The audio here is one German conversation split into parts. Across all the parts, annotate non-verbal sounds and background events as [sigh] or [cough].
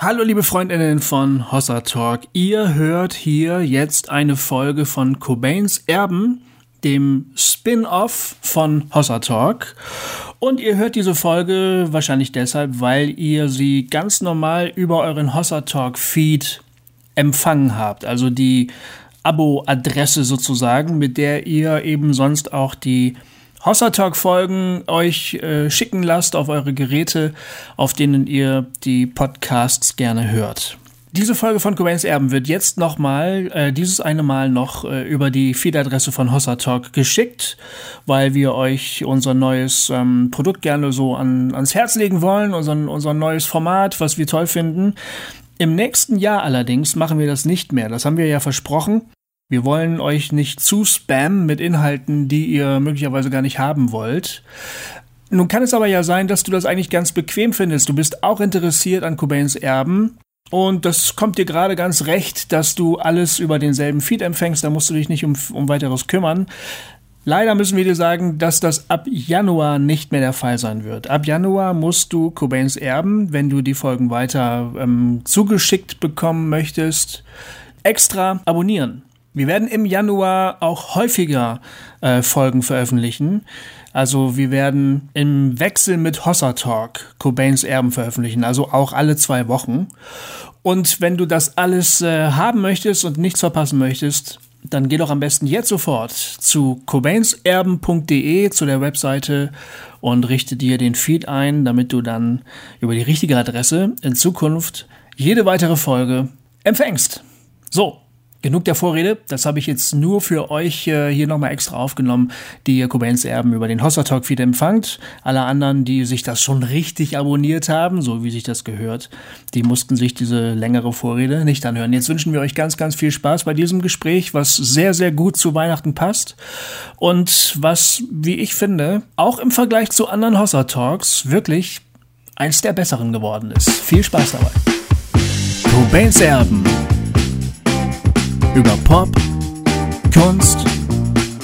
Hallo liebe Freundinnen von Hossa Talk. Ihr hört hier jetzt eine Folge von Cobains Erben, dem Spin-off von Hossa Talk. Und ihr hört diese Folge wahrscheinlich deshalb, weil ihr sie ganz normal über euren Hossa Talk Feed empfangen habt. Also die Abo-Adresse sozusagen, mit der ihr eben sonst auch die Hossa Talk Folgen euch äh, schicken lasst auf eure Geräte, auf denen ihr die Podcasts gerne hört. Diese Folge von Cobains Erben wird jetzt nochmal, äh, dieses eine Mal noch äh, über die Feed-Adresse von Hossa Talk geschickt, weil wir euch unser neues ähm, Produkt gerne so an, ans Herz legen wollen, unser, unser neues Format, was wir toll finden. Im nächsten Jahr allerdings machen wir das nicht mehr. Das haben wir ja versprochen. Wir wollen euch nicht zu spammen mit Inhalten, die ihr möglicherweise gar nicht haben wollt. Nun kann es aber ja sein, dass du das eigentlich ganz bequem findest. Du bist auch interessiert an Cobains Erben. Und das kommt dir gerade ganz recht, dass du alles über denselben Feed empfängst. Da musst du dich nicht um, um weiteres kümmern. Leider müssen wir dir sagen, dass das ab Januar nicht mehr der Fall sein wird. Ab Januar musst du Cobains Erben, wenn du die Folgen weiter ähm, zugeschickt bekommen möchtest, extra abonnieren. Wir werden im Januar auch häufiger äh, Folgen veröffentlichen. Also wir werden im Wechsel mit Hossa Talk Cobains Erben veröffentlichen, also auch alle zwei Wochen. Und wenn du das alles äh, haben möchtest und nichts verpassen möchtest, dann geh doch am besten jetzt sofort zu cobainerben.de zu der Webseite und richte dir den Feed ein, damit du dann über die richtige Adresse in Zukunft jede weitere Folge empfängst. So, Genug der Vorrede, das habe ich jetzt nur für euch äh, hier nochmal extra aufgenommen, die ihr Cobains Erben über den Hossa Talk Feed empfangt. Alle anderen, die sich das schon richtig abonniert haben, so wie sich das gehört, die mussten sich diese längere Vorrede nicht anhören. Jetzt wünschen wir euch ganz, ganz viel Spaß bei diesem Gespräch, was sehr, sehr gut zu Weihnachten passt und was, wie ich finde, auch im Vergleich zu anderen Hossa Talks wirklich eins der besseren geworden ist. Viel Spaß dabei. Cobains Erben über Pop, Kunst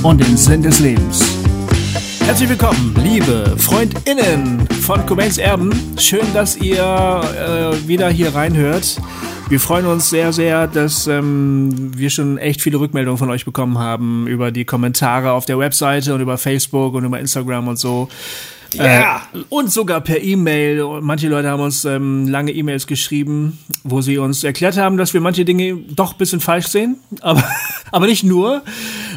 und den Sinn des Lebens. Herzlich willkommen, liebe FreundInnen von Cobains Erben. Schön, dass ihr äh, wieder hier reinhört. Wir freuen uns sehr, sehr, dass ähm, wir schon echt viele Rückmeldungen von euch bekommen haben über die Kommentare auf der Webseite und über Facebook und über Instagram und so. Ja. Äh, und sogar per E-Mail. Manche Leute haben uns ähm, lange E-Mails geschrieben, wo sie uns erklärt haben, dass wir manche Dinge doch ein bisschen falsch sehen. [laughs] Aber, aber nicht nur.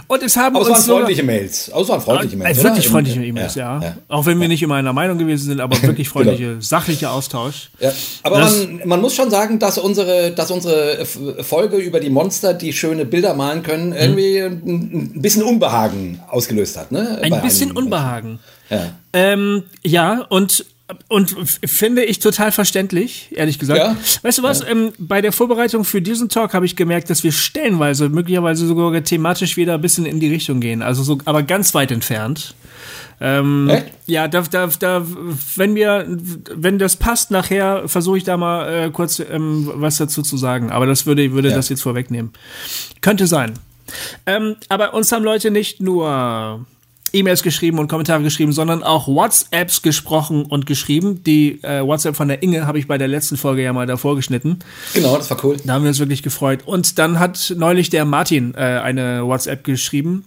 Und es haben aber uns. Freundliche Mails. Waren freundliche Mails. Äh, wirklich freundliche E-Mails, ja, ja. Auch wenn wir nicht immer einer Meinung gewesen sind, aber [laughs] wirklich freundliche, genau. sachliche Austausch. Ja. Aber man, man muss schon sagen, dass unsere, dass unsere Folge über die Monster, die schöne Bilder malen können, irgendwie ein, ein bisschen Unbehagen ausgelöst hat. Ne? Ein bisschen Unbehagen. Ja. Ähm, ja, und und finde ich total verständlich, ehrlich gesagt. Ja. Weißt du was? Ja. Ähm, bei der Vorbereitung für diesen Talk habe ich gemerkt, dass wir stellenweise, möglicherweise sogar thematisch wieder ein bisschen in die Richtung gehen. Also so, aber ganz weit entfernt. Ähm, Echt? Ja, da, da, da, wenn mir, wenn das passt, nachher versuche ich da mal äh, kurz ähm, was dazu zu sagen. Aber das würde, würde ja. das jetzt vorwegnehmen. Könnte sein. Ähm, aber uns haben Leute nicht nur E-Mails geschrieben und Kommentare geschrieben, sondern auch WhatsApps gesprochen und geschrieben. Die äh, WhatsApp von der Inge habe ich bei der letzten Folge ja mal davor geschnitten. Genau, das war cool. Da haben wir uns wirklich gefreut. Und dann hat neulich der Martin äh, eine WhatsApp geschrieben.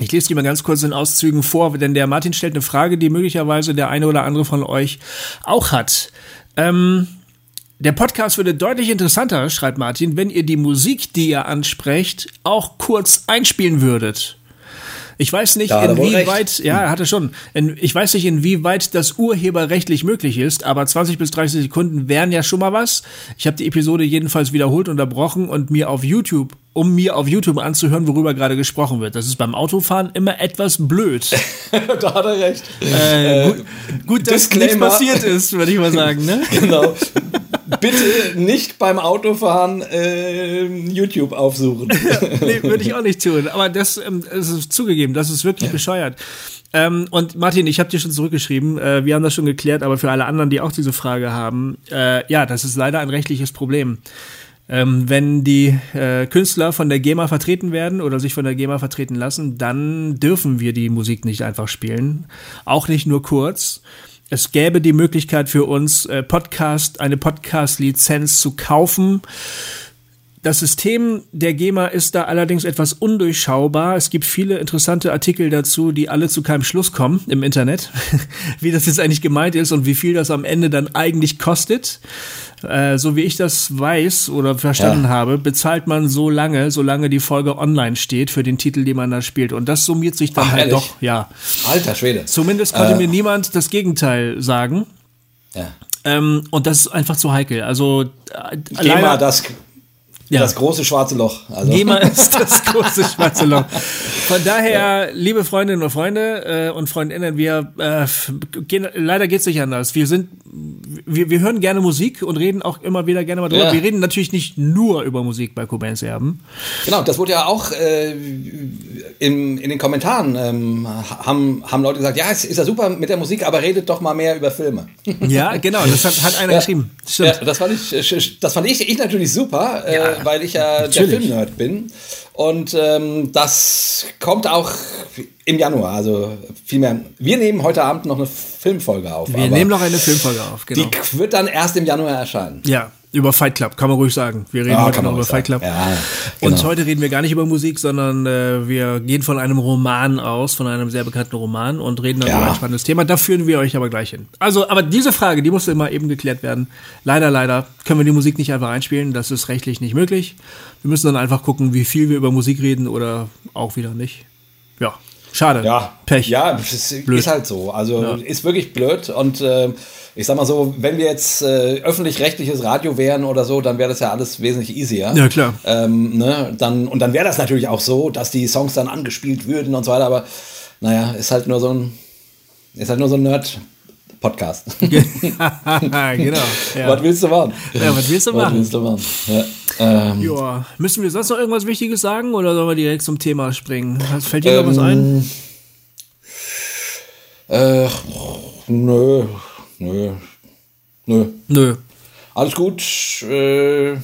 Ich lese die mal ganz kurz in Auszügen vor, denn der Martin stellt eine Frage, die möglicherweise der eine oder andere von euch auch hat. Ähm, der Podcast würde deutlich interessanter, schreibt Martin, wenn ihr die Musik, die ihr ansprecht, auch kurz einspielen würdet. Ich weiß nicht, ja, inwieweit, ja, er hatte schon. In, ich weiß nicht, inwieweit das urheberrechtlich möglich ist, aber 20 bis 30 Sekunden wären ja schon mal was. Ich habe die Episode jedenfalls wiederholt unterbrochen und mir auf YouTube um mir auf YouTube anzuhören, worüber gerade gesprochen wird. Das ist beim Autofahren immer etwas blöd. [laughs] da hat er recht. Äh, gut, gut dass nichts passiert ist, würde ich mal sagen. Ne? [laughs] genau. Bitte nicht beim Autofahren äh, YouTube aufsuchen. [laughs] nee, [laughs] würde ich auch nicht tun. Aber das, ähm, das ist zugegeben, das ist wirklich ja. bescheuert. Ähm, und Martin, ich habe dir schon zurückgeschrieben, äh, wir haben das schon geklärt, aber für alle anderen, die auch diese Frage haben, äh, ja, das ist leider ein rechtliches Problem. Ähm, wenn die äh, Künstler von der GEMA vertreten werden oder sich von der GEMA vertreten lassen, dann dürfen wir die Musik nicht einfach spielen. Auch nicht nur kurz. Es gäbe die Möglichkeit für uns, äh, Podcast, eine Podcast-Lizenz zu kaufen. Das System der GEMA ist da allerdings etwas undurchschaubar. Es gibt viele interessante Artikel dazu, die alle zu keinem Schluss kommen im Internet, [laughs] wie das jetzt eigentlich gemeint ist und wie viel das am Ende dann eigentlich kostet. Äh, so wie ich das weiß oder verstanden ja. habe, bezahlt man so lange, solange die Folge online steht für den Titel, den man da spielt. Und das summiert sich dann Ach, halt ehrlich? doch, ja. Alter Schwede. Zumindest konnte äh. mir niemand das Gegenteil sagen. Ja. Ähm, und das ist einfach zu heikel. Also äh, GEMA, das ja. Das große schwarze Loch. Also. Ist [laughs] das große schwarze Loch. Von daher, ja. liebe Freundinnen und Freunde äh, und Freundinnen, wir äh, gehen, leider geht's nicht anders. Wir sind, wir, wir hören gerne Musik und reden auch immer wieder gerne mal drüber. Ja. Wir reden natürlich nicht nur über Musik bei Cobains Erben. Genau, das wurde ja auch äh, in, in den Kommentaren ähm, haben, haben Leute gesagt, ja, es ist ja super mit der Musik, aber redet doch mal mehr über Filme. [laughs] Ja, genau, das hat, hat einer geschrieben. Stimmt. Ja, das fand ich, das fand ich, ich natürlich super. Äh, weil ich ja Natürlich. der Filmnerd bin. Und ähm, das kommt auch im Januar, also vielmehr. Wir nehmen heute Abend noch eine Filmfolge auf. Wir nehmen noch eine Filmfolge auf, genau. Die wird dann erst im Januar erscheinen. Ja, über Fight Club, kann man ruhig sagen. Wir reden ja, heute noch über Fight Club. Ja, genau. Und heute reden wir gar nicht über Musik, sondern äh, wir gehen von einem Roman aus, von einem sehr bekannten Roman und reden dann ja. über ein spannendes Thema. Da führen wir euch aber gleich hin. Also, aber diese Frage, die musste immer eben geklärt werden. Leider, leider können wir die Musik nicht einfach einspielen. Das ist rechtlich nicht möglich. Wir müssen dann einfach gucken, wie viel wir über Musik reden oder auch wieder nicht. Ja, schade. Ja, Pech. Ja, es ist halt so. Also ja. ist wirklich blöd und äh, ich sag mal so, wenn wir jetzt äh, öffentlich-rechtliches Radio wären oder so, dann wäre das ja alles wesentlich easier. Ja, klar. Ähm, ne, dann, und dann wäre das natürlich auch so, dass die Songs dann angespielt würden und so weiter, aber naja, ist halt nur so ein, ist halt nur so ein Nerd. Podcast. [laughs] [laughs] genau. Ja. Was willst du machen? Ja, was willst du machen? Willst du machen? Ja. Ähm, Joa. Müssen wir sonst noch irgendwas Wichtiges sagen oder sollen wir direkt zum Thema springen? Fällt dir ähm, noch was ein? Äh, nö. Nö. Nö. Nö. Alles gut. Äh,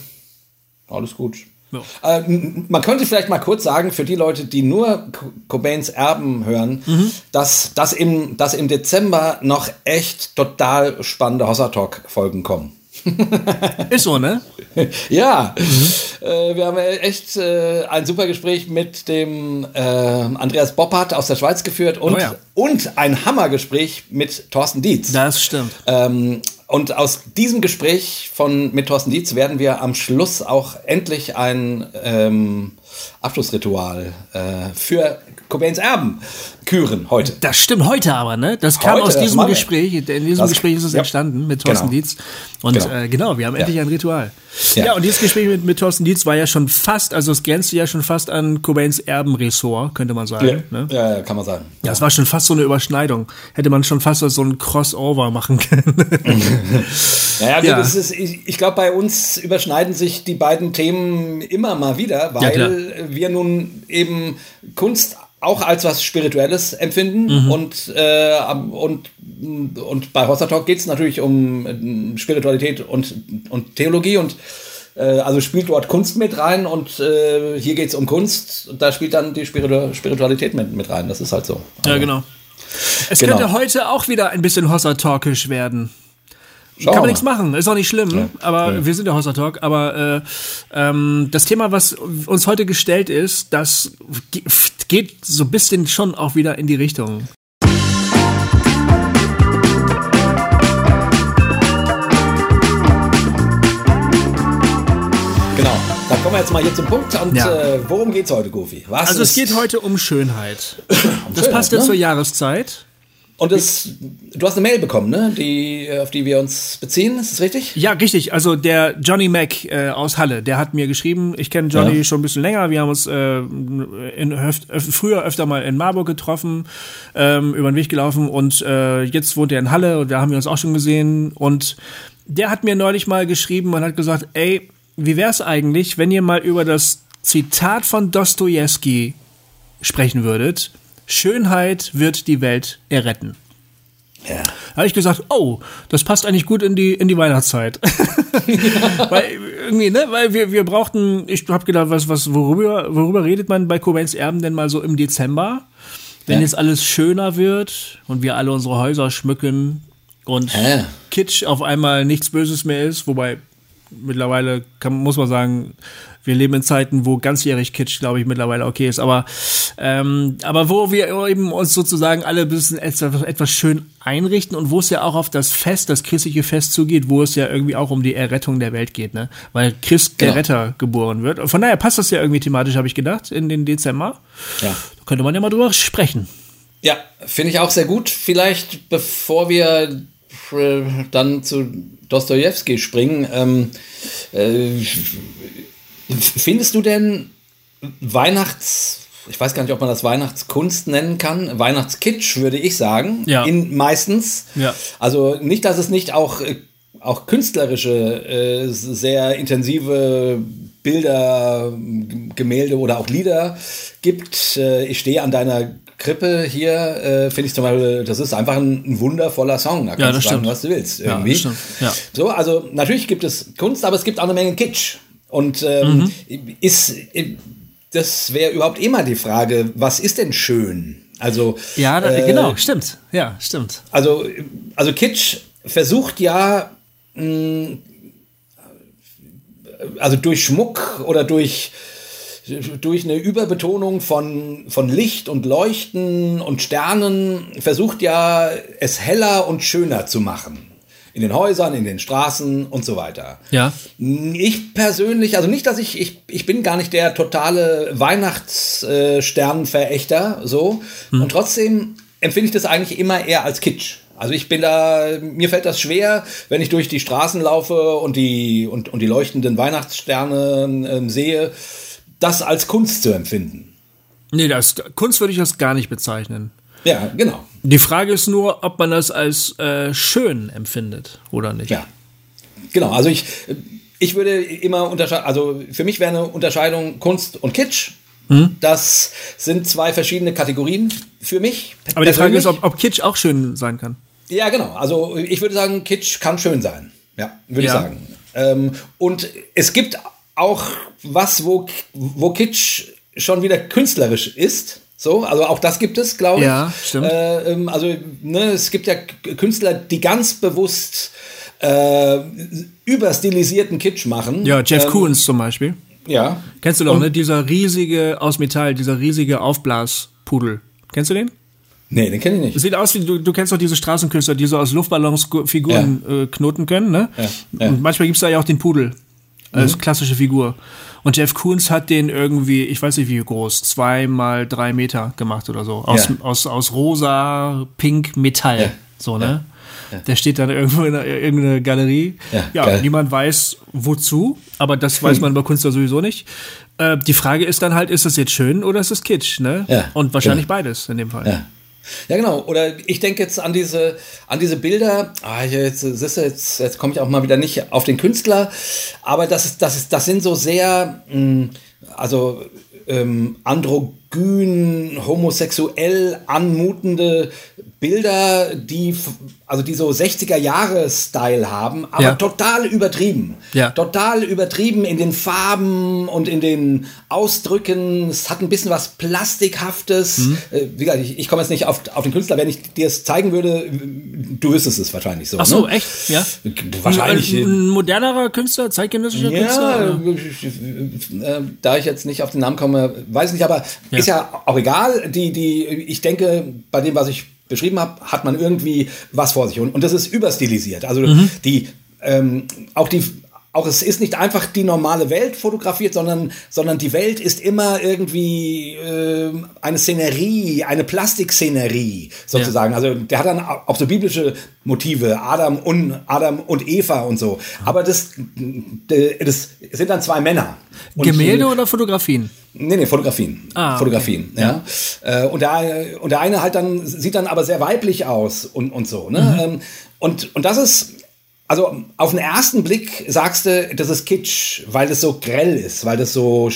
alles gut. Ja. Äh, man könnte vielleicht mal kurz sagen, für die Leute, die nur Cobains Erben hören, mhm. dass, dass, im, dass im Dezember noch echt total spannende Hossa Talk-Folgen kommen. [laughs] Ist so, ne? [laughs] ja. Mhm. Äh, wir haben echt äh, ein super Gespräch mit dem äh, Andreas Boppert aus der Schweiz geführt und, oh ja. und ein Hammergespräch mit Thorsten Dietz. Das stimmt. Ähm, und aus diesem Gespräch von, mit Thorsten Dietz werden wir am Schluss auch endlich ein ähm, Abschlussritual äh, für Cobains Erben küren heute. Das stimmt heute aber, ne? Das kam heute, aus diesem Gespräch. In diesem das, Gespräch ist es ja. entstanden mit Thorsten genau. Dietz. Und genau, äh, genau wir haben endlich ja. ein Ritual. Ja. ja. und dieses Gespräch mit, mit Thorsten Dietz war ja schon fast, also es grenzte ja schon fast an Cobains Erbenressort, könnte man sagen. Ja, ne? ja kann man sagen. Ja, es war schon fast so eine Überschneidung. Hätte man schon fast so ein Crossover machen können. [laughs] naja, ja. Ist, ich, ich glaube, bei uns überschneiden sich die beiden Themen immer mal wieder, weil wir nun eben Kunst auch als was Spirituelles empfinden mhm. und, äh, und, und bei Hossa Talk geht es natürlich um äh, Spiritualität und, und Theologie und äh, also spielt dort Kunst mit rein und äh, hier geht es um Kunst und da spielt dann die Spiritu Spiritualität mit, mit rein, das ist halt so. Ja, genau. Es genau. könnte heute auch wieder ein bisschen Hossa Talkisch werden. Schauen Kann man nichts machen, ist auch nicht schlimm, ja, aber ja. wir sind der Hossa Talk. Aber äh, ähm, das Thema, was uns heute gestellt ist, das geht so ein bisschen schon auch wieder in die Richtung. Genau, dann kommen wir jetzt mal hier zum Punkt. Und ja. äh, worum es heute, Goofy? Was also es geht heute um Schönheit. [coughs] um das Schönheit, passt ja ne? zur Jahreszeit. Und das, du hast eine Mail bekommen, ne? Die, auf die wir uns beziehen, ist das richtig? Ja, richtig. Also der Johnny Mac äh, aus Halle, der hat mir geschrieben, ich kenne Johnny ja. schon ein bisschen länger. Wir haben uns äh, in, öf früher öfter mal in Marburg getroffen, ähm, über den Weg gelaufen und äh, jetzt wohnt er in Halle und da haben wir uns auch schon gesehen. Und der hat mir neulich mal geschrieben und hat gesagt, ey, wie wär's eigentlich, wenn ihr mal über das Zitat von Dostoevsky sprechen würdet? Schönheit wird die Welt erretten. Ja. Da habe ich gesagt, oh, das passt eigentlich gut in die in die Weihnachtszeit. [laughs] weil irgendwie, ne, weil wir wir brauchten, ich habe gedacht, was was worüber worüber redet man bei Cobains Erben denn mal so im Dezember, wenn ja. jetzt alles schöner wird und wir alle unsere Häuser schmücken und Hä? Kitsch auf einmal nichts Böses mehr ist, wobei mittlerweile kann, muss man sagen, wir leben in Zeiten, wo ganzjährig Kitsch, glaube ich, mittlerweile okay ist. Aber, ähm, aber wo wir eben uns sozusagen alle ein bisschen etwas, etwas schön einrichten und wo es ja auch auf das Fest, das christliche Fest zugeht, wo es ja irgendwie auch um die Errettung der Welt geht, ne? Weil Christ genau. der Retter geboren wird. Und von daher passt das ja irgendwie thematisch, habe ich gedacht, in den Dezember. Ja. Da könnte man ja mal drüber sprechen. Ja, finde ich auch sehr gut. Vielleicht bevor wir äh, dann zu Dostoevsky springen, ähm, äh, findest du denn Weihnachts, ich weiß gar nicht, ob man das Weihnachtskunst nennen kann, Weihnachtskitsch würde ich sagen, ja. in, meistens. Ja. Also nicht, dass es nicht auch, äh, auch künstlerische, äh, sehr intensive Bilder, Gemälde oder auch Lieder gibt. Ich stehe an deiner Krippe hier, äh, finde ich zum Beispiel, das ist einfach ein, ein wundervoller Song. Da kannst ja, du sagen, was du willst. Irgendwie. Ja, ja. So, also natürlich gibt es Kunst, aber es gibt auch eine Menge Kitsch. Und ähm, mhm. ist, das wäre überhaupt immer die Frage, was ist denn schön? Also ja, da, äh, genau, stimmt. Ja, stimmt. Also, also Kitsch versucht ja mh, also durch Schmuck oder durch durch eine Überbetonung von, von Licht und Leuchten und Sternen versucht ja, es heller und schöner zu machen. In den Häusern, in den Straßen und so weiter. Ja. Ich persönlich, also nicht, dass ich, ich, ich bin gar nicht der totale Weihnachtssternenverächter, so. Hm. Und trotzdem empfinde ich das eigentlich immer eher als Kitsch. Also ich bin da, mir fällt das schwer, wenn ich durch die Straßen laufe und die, und, und die leuchtenden Weihnachtssterne äh, sehe das als Kunst zu empfinden. Nee, das, Kunst würde ich das gar nicht bezeichnen. Ja, genau. Die Frage ist nur, ob man das als äh, schön empfindet oder nicht. Ja, genau. Also ich, ich würde immer unterscheiden, also für mich wäre eine Unterscheidung Kunst und Kitsch. Hm? Das sind zwei verschiedene Kategorien für mich. Aber die Frage ist, ob, ob Kitsch auch schön sein kann. Ja, genau. Also ich würde sagen, Kitsch kann schön sein. Ja, würde ja. ich sagen. Ähm, und es gibt auch was, wo, wo Kitsch schon wieder künstlerisch ist. So, also auch das gibt es, glaube ich. Ja, stimmt. Äh, ähm, also, ne, es gibt ja Künstler, die ganz bewusst äh, überstilisierten Kitsch machen. Ja, Jeff ähm, Koons zum Beispiel. Ja. Kennst du doch, Und, ne? Dieser riesige, aus Metall, dieser riesige Aufblaspudel. Kennst du den? Nee, den kenne ich nicht. Sieht aus wie, du, du kennst doch diese Straßenkünstler, die so aus Luftballons Figuren ja. äh, knoten können, ne? Ja. Ja. Und manchmal gibt es da ja auch den Pudel als mhm. klassische Figur. Und Jeff Koons hat den irgendwie, ich weiß nicht wie groß, zwei mal drei Meter gemacht oder so. Aus, ja. aus, aus rosa, pink, Metall. Ja. So, ne? Ja. Der steht dann irgendwo in irgendeiner Galerie. Ja, ja niemand weiß wozu, aber das weiß man bei Künstler sowieso nicht. Äh, die Frage ist dann halt, ist das jetzt schön oder ist es Kitsch, ne? Ja, Und wahrscheinlich genau. beides in dem Fall. Ja. Ja, genau. Oder ich denke jetzt an diese, an diese Bilder. Ah, jetzt, jetzt, jetzt, komme ich auch mal wieder nicht auf den Künstler. Aber das, das, das sind so sehr, mh, hm, also ähm, androgyn, homosexuell anmutende Bilder, die also die so 60er Jahre Style haben, aber ja. total übertrieben. Ja. Total übertrieben in den Farben und in den Ausdrücken. Es hat ein bisschen was Plastikhaftes. Mhm. Äh, wie gesagt, ich, ich komme jetzt nicht auf, auf den Künstler. Wenn ich dir es zeigen würde, du wüsstest es wahrscheinlich so. Ach so, ne? echt? Ja. Wahrscheinlich. Ein, ein modernerer Künstler, zeitgenössischer ja, Künstler? Äh, da ich jetzt nicht auf den Namen komme, weiß ich nicht, aber ja. Ist ja auch egal. Die, die, ich denke, bei dem, was ich beschrieben habe, hat man irgendwie was vor sich. Und, und das ist überstilisiert. Also mhm. die, ähm, auch die, auch es ist nicht einfach die normale Welt fotografiert, sondern, sondern die Welt ist immer irgendwie äh, eine Szenerie, eine Plastikszenerie sozusagen. Ja. Also der hat dann auch so biblische Motive, Adam und Adam und Eva und so. Aber das, das sind dann zwei Männer. Und Gemälde oder Fotografien? Nee, nee, Fotografien. Ah, Fotografien, okay. ja. ja. Äh, und, der, und der eine halt dann, sieht dann aber sehr weiblich aus und, und so. Ne? Mhm. Ähm, und, und das ist, also auf den ersten Blick sagst du, das ist Kitsch, weil das so grell ist, weil das so,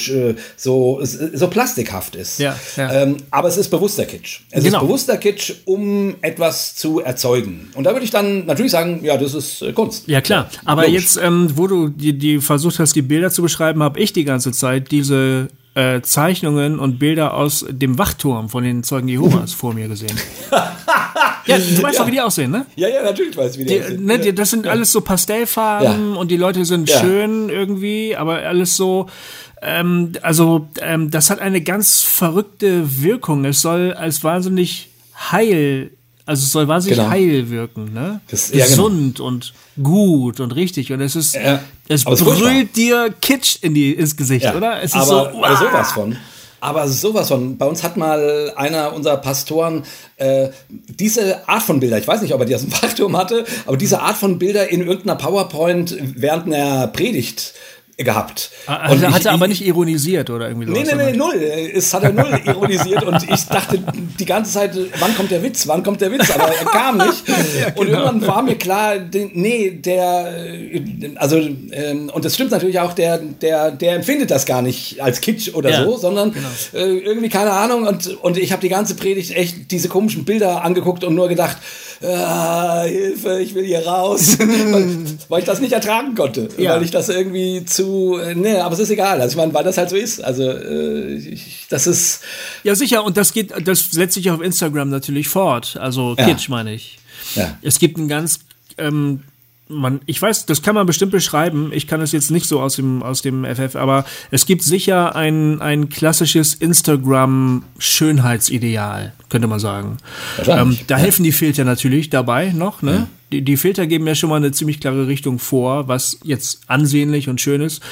so, so plastikhaft ist. Ja, ja. Ähm, aber es ist bewusster Kitsch. Es genau. ist bewusster Kitsch, um etwas zu erzeugen. Und da würde ich dann natürlich sagen, ja, das ist äh, Kunst. Ja, klar. Aber Logisch. jetzt, ähm, wo du die, die versucht hast, die Bilder zu beschreiben, habe ich die ganze Zeit diese äh, Zeichnungen und Bilder aus dem Wachturm von den Zeugen Jehovas vor mir gesehen. [laughs] ja, du weißt ja. auch, wie die aussehen, ne? Ja, ja, natürlich weiß ich, wie die, die aussehen. Ne, die, das sind ja. alles so Pastellfarben ja. und die Leute sind schön irgendwie, aber alles so. Ähm, also, ähm, das hat eine ganz verrückte Wirkung. Es soll als wahnsinnig heil also es soll wahnsinnig genau. heil wirken, ne? Das, Gesund ja, genau. und gut und richtig. Und es ist, ja, es brüllt dir Kitsch in die, ins Gesicht, ja, oder? Es ist aber, so, aber sowas von. Aber sowas von. Bei uns hat mal einer unserer Pastoren äh, diese Art von Bilder, ich weiß nicht, ob er die aus dem [laughs] Wachturm hatte, aber diese Art von Bilder in irgendeiner PowerPoint während einer Predigt gehabt. Also hat er aber nicht ironisiert oder irgendwie so. Nee, nee, nee, null. Es hat er null [laughs] ironisiert und ich dachte die ganze Zeit, wann kommt der Witz, wann kommt der Witz, aber er kam nicht. [laughs] ja, genau. Und irgendwann war mir klar, nee, der, also, ähm, und das stimmt natürlich auch, der, der, der empfindet das gar nicht als Kitsch oder ja, so, sondern genau. äh, irgendwie keine Ahnung und, und ich habe die ganze Predigt echt diese komischen Bilder angeguckt und nur gedacht, ah, Hilfe, ich will hier raus, [laughs] weil, weil, ich das nicht ertragen konnte, ja. weil ich das irgendwie zu, äh, nee, aber es ist egal, also ich meine, weil das halt so ist, also äh, ich, das ist... Ja sicher, und das geht, das setzt sich auf Instagram natürlich fort, also ja. Kitsch meine ich. Ja. Es gibt ein ganz ähm, man, ich weiß, das kann man bestimmt beschreiben. Ich kann es jetzt nicht so aus dem, aus dem FF, aber es gibt sicher ein, ein klassisches Instagram-Schönheitsideal, könnte man sagen. Ähm, da helfen die Filter natürlich dabei noch, ne? Ja. Die, die Filter geben ja schon mal eine ziemlich klare Richtung vor, was jetzt ansehnlich und schön ist.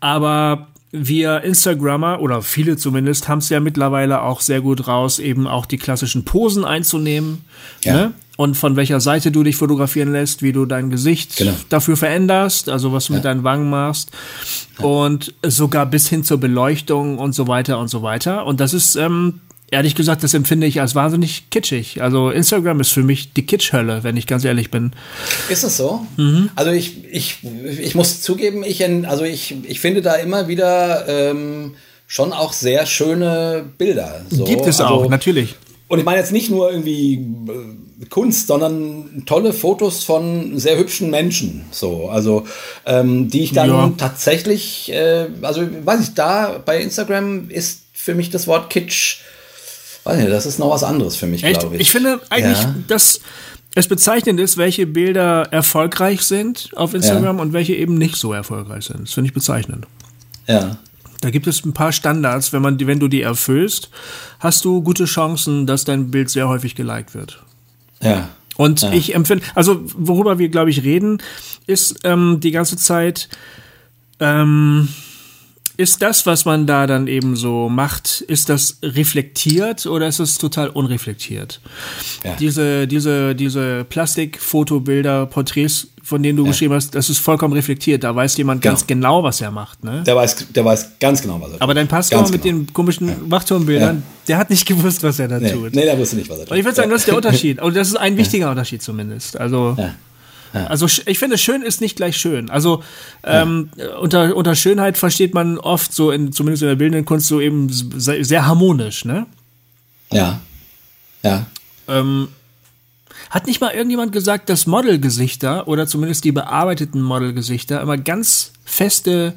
Aber wir Instagrammer oder viele zumindest haben es ja mittlerweile auch sehr gut raus, eben auch die klassischen Posen einzunehmen. Ja. Ne? Und von welcher Seite du dich fotografieren lässt, wie du dein Gesicht genau. dafür veränderst, also was du ja. mit deinen Wangen machst ja. und sogar bis hin zur Beleuchtung und so weiter und so weiter. Und das ist ähm, ehrlich gesagt, das empfinde ich als wahnsinnig kitschig. Also Instagram ist für mich die Kitschhölle, wenn ich ganz ehrlich bin. Ist es so? Mhm. Also ich, ich, ich muss zugeben, ich, also ich, ich finde da immer wieder ähm, schon auch sehr schöne Bilder. So. Gibt es also, auch, natürlich. Und ich meine jetzt nicht nur irgendwie äh, Kunst, sondern tolle Fotos von sehr hübschen Menschen. So, also ähm, die ich dann ja. tatsächlich, äh, also weiß ich, da bei Instagram ist für mich das Wort Kitsch, weiß nicht, das ist noch was anderes für mich, glaube ich. Ich finde eigentlich, ja. dass es bezeichnend ist, welche Bilder erfolgreich sind auf Instagram ja. und welche eben nicht so erfolgreich sind. Das finde ich bezeichnend. Ja. Da gibt es ein paar Standards. Wenn, man, wenn du die erfüllst, hast du gute Chancen, dass dein Bild sehr häufig geliked wird. Ja. Und ja. ich empfinde, also worüber wir, glaube ich, reden, ist ähm, die ganze Zeit, ähm, ist das, was man da dann eben so macht, ist das reflektiert oder ist es total unreflektiert? Ja. Diese, diese, diese Plastikfotobilder, Porträts, von denen du ja. geschrieben hast, das ist vollkommen reflektiert. Da weiß jemand genau. ganz genau, was er macht. Ne? Der, weiß, der weiß ganz genau, was er tut. Aber dein Pastor ganz mit genau. den komischen ja. Wachturmbildern, ja. der hat nicht gewusst, was er da nee. tut. Nee, der wusste nicht, was er tut. Und ich würde sagen, das ist der Unterschied. Und das ist ein wichtiger Unterschied zumindest. Also. Also ich finde, schön ist nicht gleich schön. Also ähm, ja. unter, unter Schönheit versteht man oft so, in, zumindest in der bildenden Kunst, so eben sehr, sehr harmonisch, ne? Ja. Ja. Ähm, hat nicht mal irgendjemand gesagt, dass Modelgesichter oder zumindest die bearbeiteten Modelgesichter immer ganz feste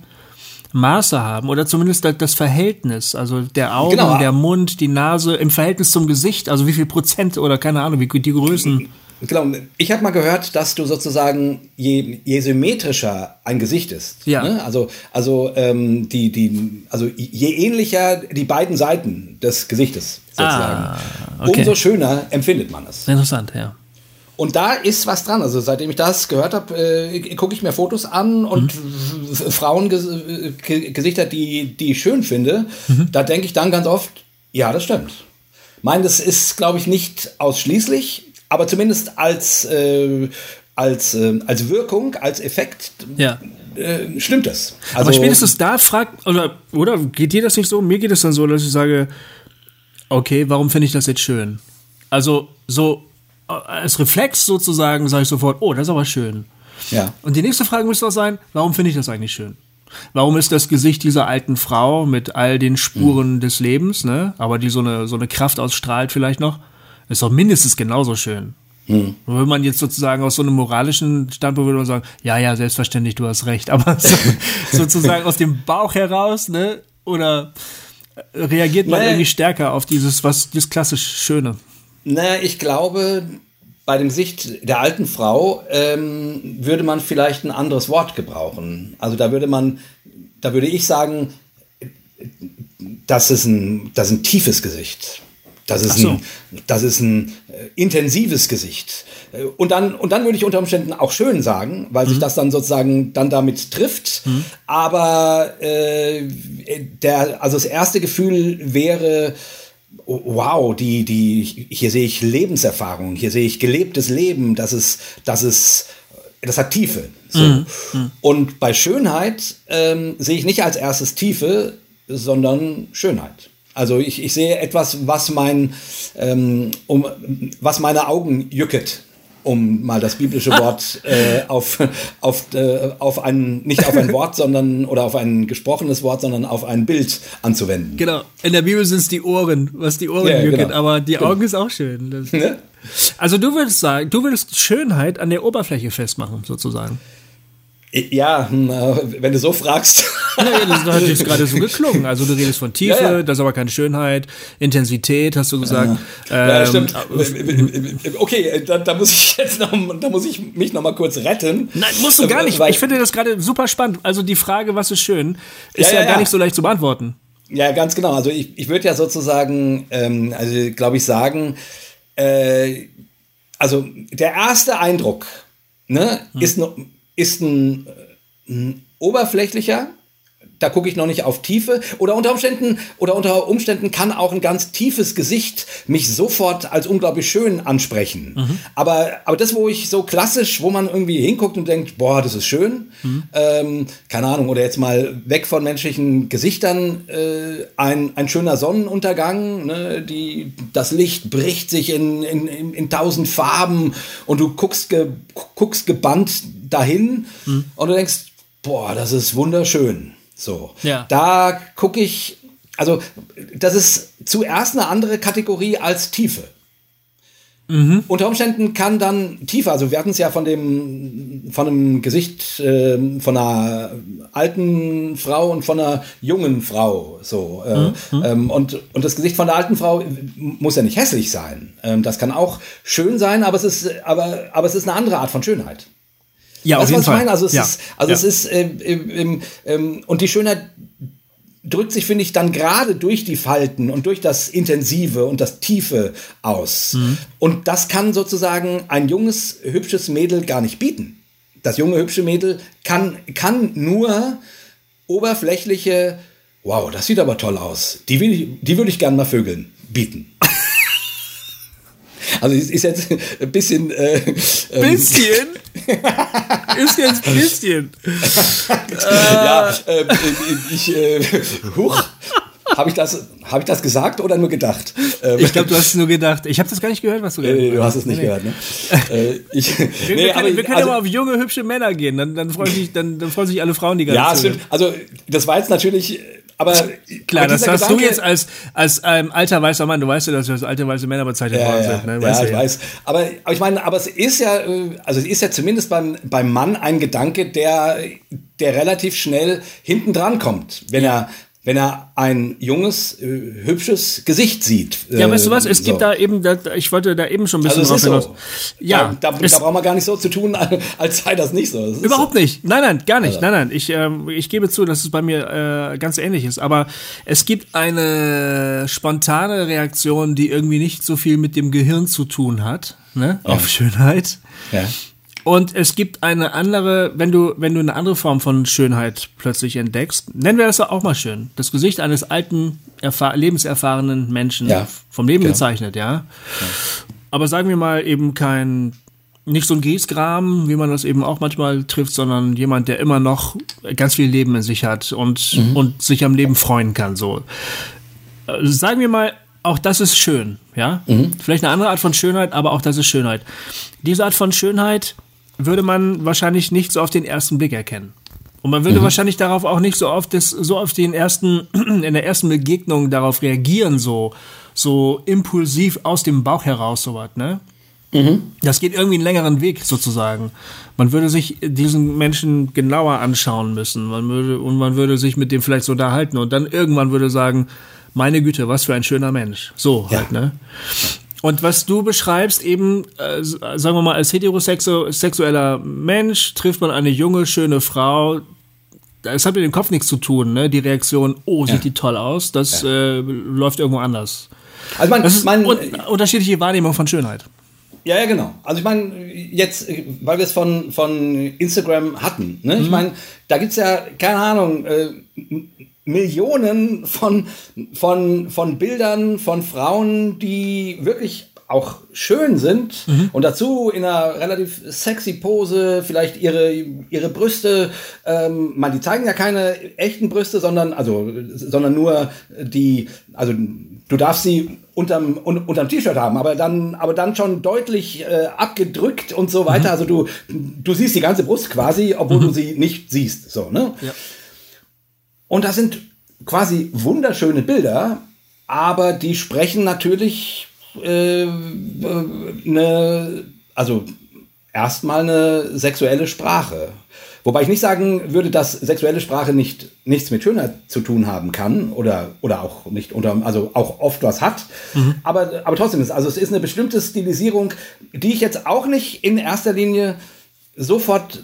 Maße haben oder zumindest das Verhältnis, also der Augen, genau. der Mund, die Nase im Verhältnis zum Gesicht, also wie viel Prozent oder keine Ahnung, wie die Größen. Genau, ich habe mal gehört, dass du sozusagen, je, je symmetrischer ein Gesicht ist, ja. Ne? also, also, ähm, die, die, also je ähnlicher die beiden Seiten des Gesichtes sozusagen, ah, okay. umso schöner empfindet man es. Interessant, ja. Und da ist was dran. Also seitdem ich das gehört habe, äh, gucke ich mir Fotos an und mhm. Frauengesichter, die, die ich schön finde, mhm. da denke ich dann ganz oft, ja, das stimmt. Ich meine, das ist, glaube ich, nicht ausschließlich, aber zumindest als, äh, als, äh, als Wirkung, als Effekt ja. äh, stimmt das. Also, aber spätestens da fragt, oder, oder geht dir das nicht so? Mir geht es dann so, dass ich sage, okay, warum finde ich das jetzt schön? Also so als Reflex sozusagen sage ich sofort, oh, das ist aber schön. Ja. Und die nächste Frage müsste auch sein, warum finde ich das eigentlich schön? Warum ist das Gesicht dieser alten Frau mit all den Spuren mhm. des Lebens, ne, aber die so eine, so eine Kraft ausstrahlt vielleicht noch, ist doch mindestens genauso schön. Hm. Wenn man jetzt sozusagen aus so einem moralischen Standpunkt würde man sagen, ja, ja, selbstverständlich, du hast recht, aber [laughs] so, sozusagen aus dem Bauch heraus, ne, oder reagiert man nee. irgendwie stärker auf dieses, was, das klassisch Schöne? Naja, ich glaube, bei dem Gesicht der alten Frau ähm, würde man vielleicht ein anderes Wort gebrauchen. Also da würde man, da würde ich sagen, das ist ein, das ist ein tiefes Gesicht. Das ist, so. ein, das ist ein äh, intensives Gesicht. Äh, und dann, und dann würde ich unter Umständen auch schön sagen, weil mhm. sich das dann sozusagen dann damit trifft. Mhm. Aber äh, der, also das erste Gefühl wäre, wow, die, die, hier sehe ich Lebenserfahrung, hier sehe ich gelebtes Leben, das ist, das ist, das hat Tiefe. So. Mhm. mhm. Und bei Schönheit ähm, sehe ich nicht als erstes Tiefe, sondern Schönheit. Also ich, ich sehe etwas, was mein, ähm, um, was meine Augen jücket um mal das biblische [laughs] Wort äh, auf, auf, äh, auf ein, nicht auf ein [laughs] Wort, sondern oder auf ein gesprochenes Wort, sondern auf ein Bild anzuwenden. Genau. In der Bibel sind es die Ohren, was die Ohren ja, jücket, genau. aber die Augen ist auch schön. Das, [laughs] ne? Also du würdest sagen, du würdest Schönheit an der Oberfläche festmachen, sozusagen. Ja, hm, äh, wenn du so fragst. Naja, das hat jetzt gerade so geklungen. Also du redest von Tiefe, ja, ja. das ist aber keine Schönheit, Intensität, hast du gesagt. Ja, ähm, stimmt. Okay, da, da, muss ich jetzt noch, da muss ich mich noch mal kurz retten. Nein, musst du gar nicht. Ich finde das gerade super spannend. Also die Frage, was ist schön, ist ja, gar nicht so leicht zu beantworten. Ja, ganz genau. Also ich, ich würde ja sozusagen, ähm, also glaube ich sagen, äh, also der erste Eindruck ne, hm. ist noch ist ein, ein oberflächlicher, da gucke ich noch nicht auf Tiefe. Oder unter Umständen, oder unter Umständen kann auch ein ganz tiefes Gesicht mich sofort als unglaublich schön ansprechen. Mhm. Aber, aber das, wo ich so klassisch, wo man irgendwie hinguckt und denkt, boah, das ist schön, mhm. ähm, keine Ahnung, oder jetzt mal weg von menschlichen Gesichtern, äh, ein, ein schöner Sonnenuntergang, ne, die, das Licht bricht sich in, in, in, in tausend Farben und du guckst, ge, guckst gebannt dahin mhm. und du denkst, boah, das ist wunderschön. So. Ja. Da gucke ich, also das ist zuerst eine andere Kategorie als Tiefe. Mhm. Unter Umständen kann dann tiefer, also wir hatten es ja von dem, von einem Gesicht äh, von einer alten Frau und von einer jungen Frau, so. Äh, mhm. mhm. ähm, und, und das Gesicht von der alten Frau muss ja nicht hässlich sein. Ähm, das kann auch schön sein, aber es ist, aber, aber es ist eine andere Art von Schönheit. Ja, auf das, jeden was Fall. Ich meine. Also es ja. ist, also ja. es ist, äh, äh, äh, und die Schönheit drückt sich, finde ich, dann gerade durch die Falten und durch das Intensive und das Tiefe aus. Mhm. Und das kann sozusagen ein junges, hübsches Mädel gar nicht bieten. Das junge, hübsche Mädel kann, kann nur oberflächliche, wow, das sieht aber toll aus. Die, will ich, die würde ich gerne mal vögeln, bieten. [laughs] Also es ist jetzt ein bisschen. Äh, ähm, bisschen? ist jetzt ein bisschen. [laughs] ja, äh, ich. Äh, huch. Habe ich, das, hab ich das gesagt oder nur gedacht? Ähm, ich glaube, du hast es nur gedacht. Ich habe das gar nicht gehört, was du gesagt hast. Nee, du hast es nicht nee. gehört, ne? [laughs] äh, ich, wir, nee, können, wir können also, ja mal auf junge, hübsche Männer gehen. Dann, dann, freuen sich, dann, dann freuen sich alle Frauen, die [laughs] ganze Ja, stimmt. Also, das war jetzt natürlich aber klar, aber das Gedanke, du jetzt als als ähm, alter weißer Mann. Du weißt ja, dass wir als alte weiße Männer bezeichnet worden sind. Ne? Weißt ja, ich ja. weiß. Aber, aber ich meine, aber es ist ja, äh, also es ist ja zumindest beim beim Mann ein Gedanke, der der relativ schnell hinten dran kommt, wenn er wenn er ein junges, äh, hübsches Gesicht sieht. Ja, äh, weißt du was? Es so. gibt da eben, ich wollte da eben schon ein bisschen also drauf hinaus. So. Ja, da, da, da braucht man gar nicht so zu tun, [laughs] als sei das nicht so. Das überhaupt so. nicht. Nein, nein, gar nicht. Also. Nein, nein. Ich, ähm, ich gebe zu, dass es bei mir äh, ganz ähnlich ist. Aber es gibt eine spontane Reaktion, die irgendwie nicht so viel mit dem Gehirn zu tun hat, ne? Ja. Auf Schönheit. Ja. Und es gibt eine andere, wenn du, wenn du eine andere Form von Schönheit plötzlich entdeckst, nennen wir das auch mal schön. Das Gesicht eines alten, lebenserfahrenen Menschen, ja. vom Leben genau. gezeichnet, ja? ja. Aber sagen wir mal eben kein, nicht so ein Gießgram, wie man das eben auch manchmal trifft, sondern jemand, der immer noch ganz viel Leben in sich hat und, mhm. und sich am Leben freuen kann, so. Äh, sagen wir mal, auch das ist schön, ja? Mhm. Vielleicht eine andere Art von Schönheit, aber auch das ist Schönheit. Diese Art von Schönheit, würde man wahrscheinlich nicht so auf den ersten Blick erkennen. Und man würde mhm. wahrscheinlich darauf auch nicht so auf das, so auf den ersten, [clears throat] in der ersten Begegnung darauf reagieren, so, so impulsiv aus dem Bauch heraus, sowas, ne? Mhm. Das geht irgendwie einen längeren Weg sozusagen. Man würde sich diesen Menschen genauer anschauen müssen. Man würde, und man würde sich mit dem vielleicht so unterhalten und dann irgendwann würde sagen, meine Güte, was für ein schöner Mensch. So ja. halt, ne? Und was du beschreibst, eben, äh, sagen wir mal, als heterosexueller Mensch trifft man eine junge, schöne Frau. Das hat mit dem Kopf nichts zu tun, ne? Die Reaktion, oh, sieht ja. die toll aus, das ja. äh, läuft irgendwo anders. Also man, das ist man, unterschiedliche Wahrnehmung von Schönheit. Ja, ja, genau. Also ich meine, jetzt, weil wir es von, von Instagram hatten, ne? Mhm. ich meine, da gibt es ja, keine Ahnung, äh, Millionen von, von, von Bildern von Frauen, die wirklich auch schön sind mhm. und dazu in einer relativ sexy Pose vielleicht ihre, ihre Brüste, ähm, man, die zeigen ja keine echten Brüste, sondern, also, sondern nur die, also du darfst sie unterm, unterm T-Shirt haben, aber dann, aber dann schon deutlich äh, abgedrückt und so weiter. Mhm. Also du, du siehst die ganze Brust quasi, obwohl mhm. du sie nicht siehst. So, ne? Ja. Und das sind quasi wunderschöne Bilder, aber die sprechen natürlich äh, eine, also erstmal eine sexuelle Sprache. Wobei ich nicht sagen würde, dass sexuelle Sprache nicht nichts mit Schönheit zu tun haben kann oder, oder auch nicht unter, also auch oft was hat. Mhm. Aber, aber trotzdem ist, also es ist eine bestimmte Stilisierung, die ich jetzt auch nicht in erster Linie sofort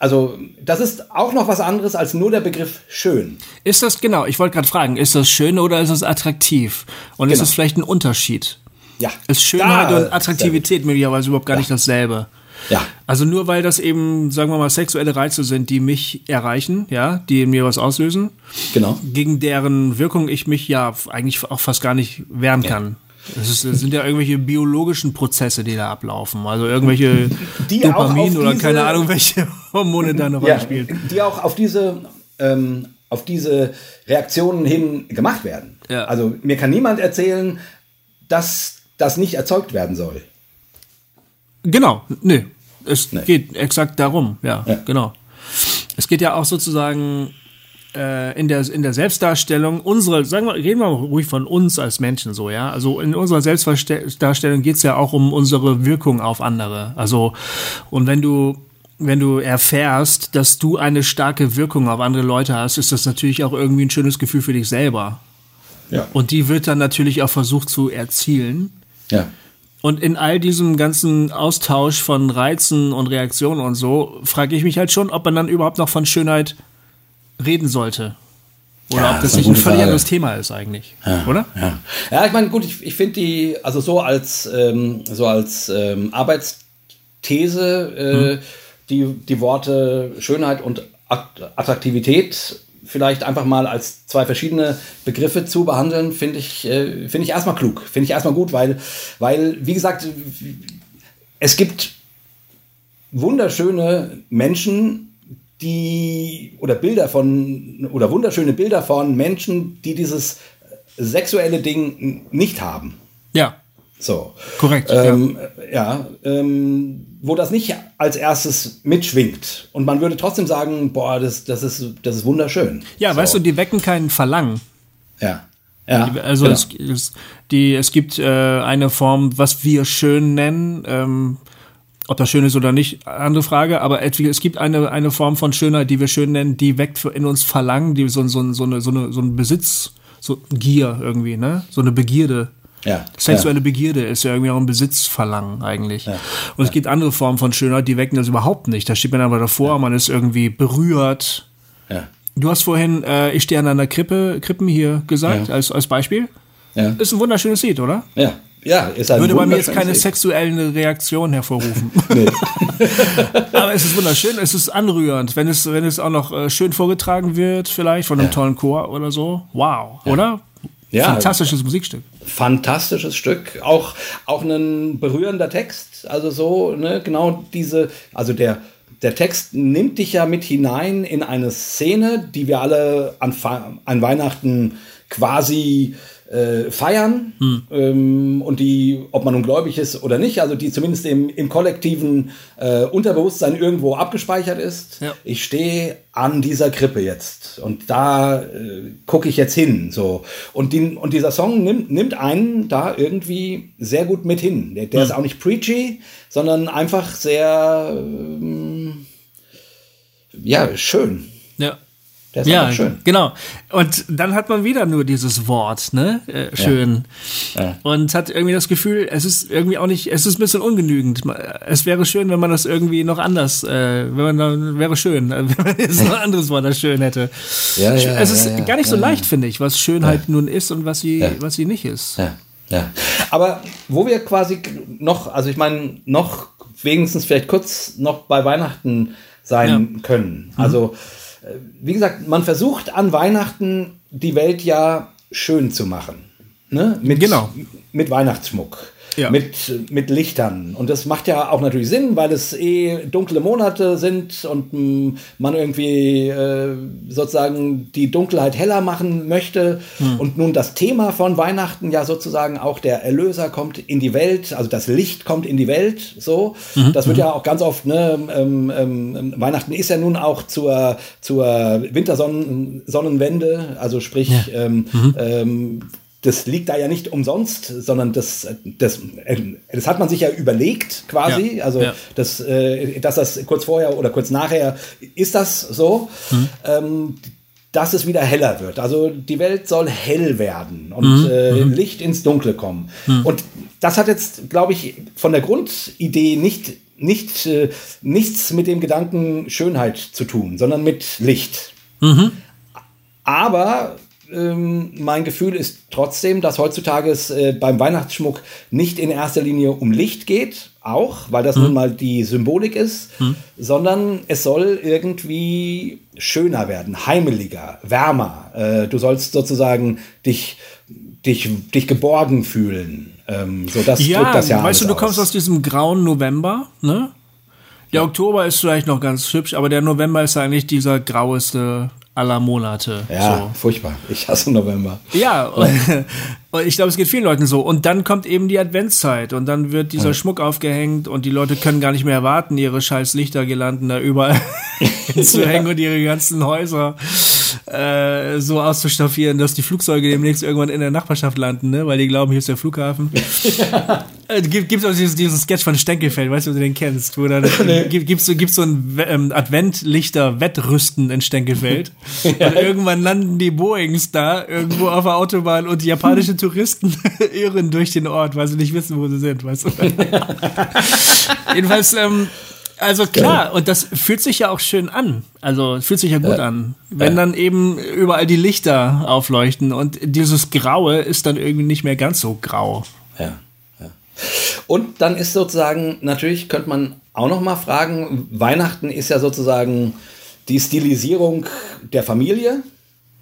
also, das ist auch noch was anderes als nur der Begriff schön. Ist das genau? Ich wollte gerade fragen, ist das schön oder ist es attraktiv? Und genau. ist es vielleicht ein Unterschied? Ja. Ist Schönheit da, und Attraktivität möglicherweise überhaupt gar ja. nicht dasselbe? Ja. Also nur weil das eben, sagen wir mal, sexuelle Reize sind, die mich erreichen, ja, die in mir was auslösen. Genau. Gegen deren Wirkung ich mich ja eigentlich auch fast gar nicht wehren ja. kann. Es, sind ja irgendwelche biologischen Prozesse, die da ablaufen. Also irgendwelche die Dopamin oder diese, keine Ahnung, welche Hormone da eine Rolle ja, spielen. Die auch auf diese, ähm, auf diese Reaktionen hin gemacht werden. Ja. Also mir kann niemand erzählen, dass das nicht erzeugt werden soll. Genau, nee. Es nee. geht exakt darum, ja, ja, genau. Es geht ja auch sozusagen äh, in der in der Selbstdarstellung unsere, sagen wir, reden wir ruhig von uns als Menschen so, ja. Also in unserer Selbstdarstellung geht es ja auch um unsere Wirkung auf andere. Also und wenn du wenn du erfährst, dass du eine starke Wirkung auf andere Leute hast, ist das natürlich auch irgendwie ein schönes Gefühl für dich selber. Ja. Und die wird dann natürlich auch versucht zu erzielen. Ja. Und in all diesem ganzen Austausch von Reizen und Reaktionen und so, frage ich mich halt schon, ob man dann überhaupt noch von Schönheit reden sollte. Oder ja, ob das, das nicht ein völlig anderes Thema ist eigentlich, ja, oder? Ja, ja ich meine, gut, ich, ich finde die, also so als, ähm, so als ähm, Arbeitsthese, äh, hm. die, die Worte Schönheit und Attraktivität vielleicht einfach mal als zwei verschiedene Begriffe zu behandeln, finde ich, äh, finde ich erstmal klug, finde ich erstmal gut, weil, weil, wie gesagt, es gibt wunderschöne Menschen, die oder Bilder von oder wunderschöne Bilder von Menschen, die dieses sexuelle Ding nicht haben. Ja. So. Korrekt. Ähm, ja, ja ähm, wo das nicht als erstes mitschwingt. Und man würde trotzdem sagen, boah, das, das, ist, das ist wunderschön. Ja, so. weißt du, die wecken keinen Verlangen. Ja. Ja, also genau. es, es, die, es gibt äh, eine Form, was wir schön nennen, ähm, ob das schön ist oder nicht, andere Frage, aber es gibt eine, eine Form von Schönheit, die wir schön nennen, die weckt in uns Verlangen, die so, so, so, eine, so, eine, so ein Besitz, so Gier irgendwie, ne? So eine Begierde. Ja, Sexuelle ja. Begierde ist ja irgendwie auch ein Besitzverlangen eigentlich. Ja, und es gibt andere Formen von Schönheit, die wecken das überhaupt nicht. Da steht man aber davor, man ist irgendwie berührt. Du hast vorhin, äh, ich stehe an einer Krippe, Krippen hier gesagt, als, als Beispiel. Ist ein wunderschönes Lied, oder? Ja, ja, ist ein Würde bei mir jetzt keine sexuelle Reaktion hervorrufen. [laughs] [laughs] Aber es ist wunderschön, es ist anrührend, wenn es, wenn es auch noch äh, schön vorgetragen wird, vielleicht von einem ja. tollen Chor oder so. Wow, ja. oder? Ja, fantastisches Musikstück. Fantastisches Stück, auch auch ein berührender Text, also so, ne, genau diese, also der der Text nimmt dich ja mit hinein in eine Szene, die wir alle an, an Weihnachten quasi äh, feiern hm. ähm, und die, ob man nun gläubig ist oder nicht, also die zumindest im, im kollektiven äh, Unterbewusstsein irgendwo abgespeichert ist. Ja. Ich stehe an dieser Krippe jetzt und da äh, gucke ich jetzt hin. So. Und, die, und dieser Song nimmt, nimmt einen da irgendwie sehr gut mit hin. Der, der hm. ist auch nicht preachy, sondern einfach sehr ähm, ja, schön. Ja. Der ist ja, schön. Genau. Und dann hat man wieder nur dieses Wort, ne? Äh, schön. Ja. Ja. Und hat irgendwie das Gefühl, es ist irgendwie auch nicht, es ist ein bisschen ungenügend. Es wäre schön, wenn man das irgendwie noch anders, äh, wenn man dann, wäre schön, [laughs] wenn man jetzt noch ein anderes Wort das schön hätte. Ja, ja, es ist ja, gar nicht so leicht, finde ich, was Schönheit nun ist und was sie, was sie nicht ist. Ja. Ja. Aber wo wir quasi noch, also ich meine, noch wenigstens vielleicht kurz noch bei Weihnachten sein können. Mhm. Also äh, wie gesagt, man versucht an Weihnachten die Welt ja schön zu machen. Ne? Mit, genau. mit Weihnachtsschmuck ja. mit, mit Lichtern. Und das macht ja auch natürlich Sinn, weil es eh dunkle Monate sind und man irgendwie äh, sozusagen die Dunkelheit heller machen möchte. Hm. Und nun das Thema von Weihnachten ja sozusagen auch der Erlöser kommt in die Welt, also das Licht kommt in die Welt. So, mhm. das wird mhm. ja auch ganz oft, ne, ähm, ähm, Weihnachten ist ja nun auch zur, zur Wintersonnenwende, also sprich, ja. ähm, mhm. Das liegt da ja nicht umsonst, sondern das, das, das hat man sich ja überlegt quasi. Ja, also, ja. Das, äh, dass das kurz vorher oder kurz nachher ist das so, mhm. ähm, dass es wieder heller wird. Also die Welt soll hell werden und mhm. äh, mhm. Licht ins Dunkle kommen. Mhm. Und das hat jetzt, glaube ich, von der Grundidee nicht, nicht, äh, nichts mit dem Gedanken Schönheit zu tun, sondern mit Licht. Mhm. Aber ähm, mein Gefühl ist trotzdem, dass heutzutage es äh, beim Weihnachtsschmuck nicht in erster Linie um Licht geht, auch, weil das hm. nun mal die Symbolik ist, hm. sondern es soll irgendwie schöner werden, heimeliger, wärmer. Äh, du sollst sozusagen dich, dich, dich geborgen fühlen. Ähm, so das ja, das ja weißt du, du kommst aus diesem grauen November, ne? Der Oktober ist vielleicht noch ganz hübsch, aber der November ist eigentlich dieser graueste aller Monate. Ja, so. furchtbar. Ich hasse November. Ja, und, [laughs] [laughs] ich glaube, es geht vielen Leuten so. Und dann kommt eben die Adventszeit und dann wird dieser ja. Schmuck aufgehängt und die Leute können gar nicht mehr erwarten, ihre scheiß Lichtergelanden da überall [laughs] zu hängen und ihre ganzen Häuser äh, so auszustaffieren, dass die Flugzeuge demnächst irgendwann in der Nachbarschaft landen, ne? weil die glauben, hier ist der Flughafen. ja. äh, gibt es auch diesen, diesen Sketch von Stenkelfeld, weißt du, ob du den kennst, wo dann [laughs] nee. gibt es gibt's so ein ähm, Adventlichter-Wettrüsten in Stenkelfeld [laughs] ja. und irgendwann landen die Boeings da irgendwo auf der Autobahn und die japanischen Touristen [laughs] irren durch den Ort, weil sie nicht wissen, wo sie sind, weißt du. [laughs] Jedenfalls, ähm, also klar, und das fühlt sich ja auch schön an. Also fühlt sich ja gut ja. an. Wenn ja. dann eben überall die Lichter aufleuchten und dieses Graue ist dann irgendwie nicht mehr ganz so grau. Ja. ja. Und dann ist sozusagen, natürlich könnte man auch noch mal fragen, Weihnachten ist ja sozusagen die Stilisierung der Familie.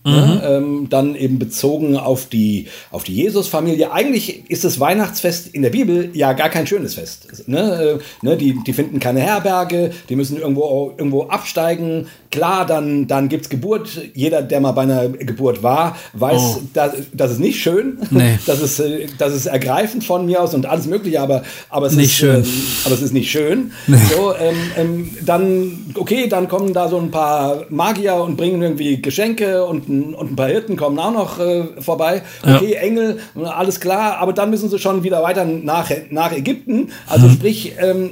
Ne? Mhm. Ne, ähm, dann eben bezogen auf die, auf die Jesus-Familie. Eigentlich ist das Weihnachtsfest in der Bibel ja gar kein schönes Fest. Ne? Äh, ne? Die, die finden keine Herberge, die müssen irgendwo, irgendwo absteigen. Klar, dann, dann gibt es Geburt. Jeder, der mal bei einer Geburt war, weiß, oh. dass, das ist nicht schön. Nee. [laughs] Das, ist, äh, das ist ergreifend von mir aus und alles Mögliche, aber, aber, es, nicht ist, schön. Ähm, aber es ist nicht schön. Nee. So, ähm, ähm, dann, okay, dann kommen da so ein paar Magier und bringen irgendwie Geschenke und ein, und ein paar Hirten kommen auch noch äh, vorbei. Okay, ja. Engel, alles klar, aber dann müssen sie schon wieder weiter nach, nach Ägypten. Also hm. sprich, ähm,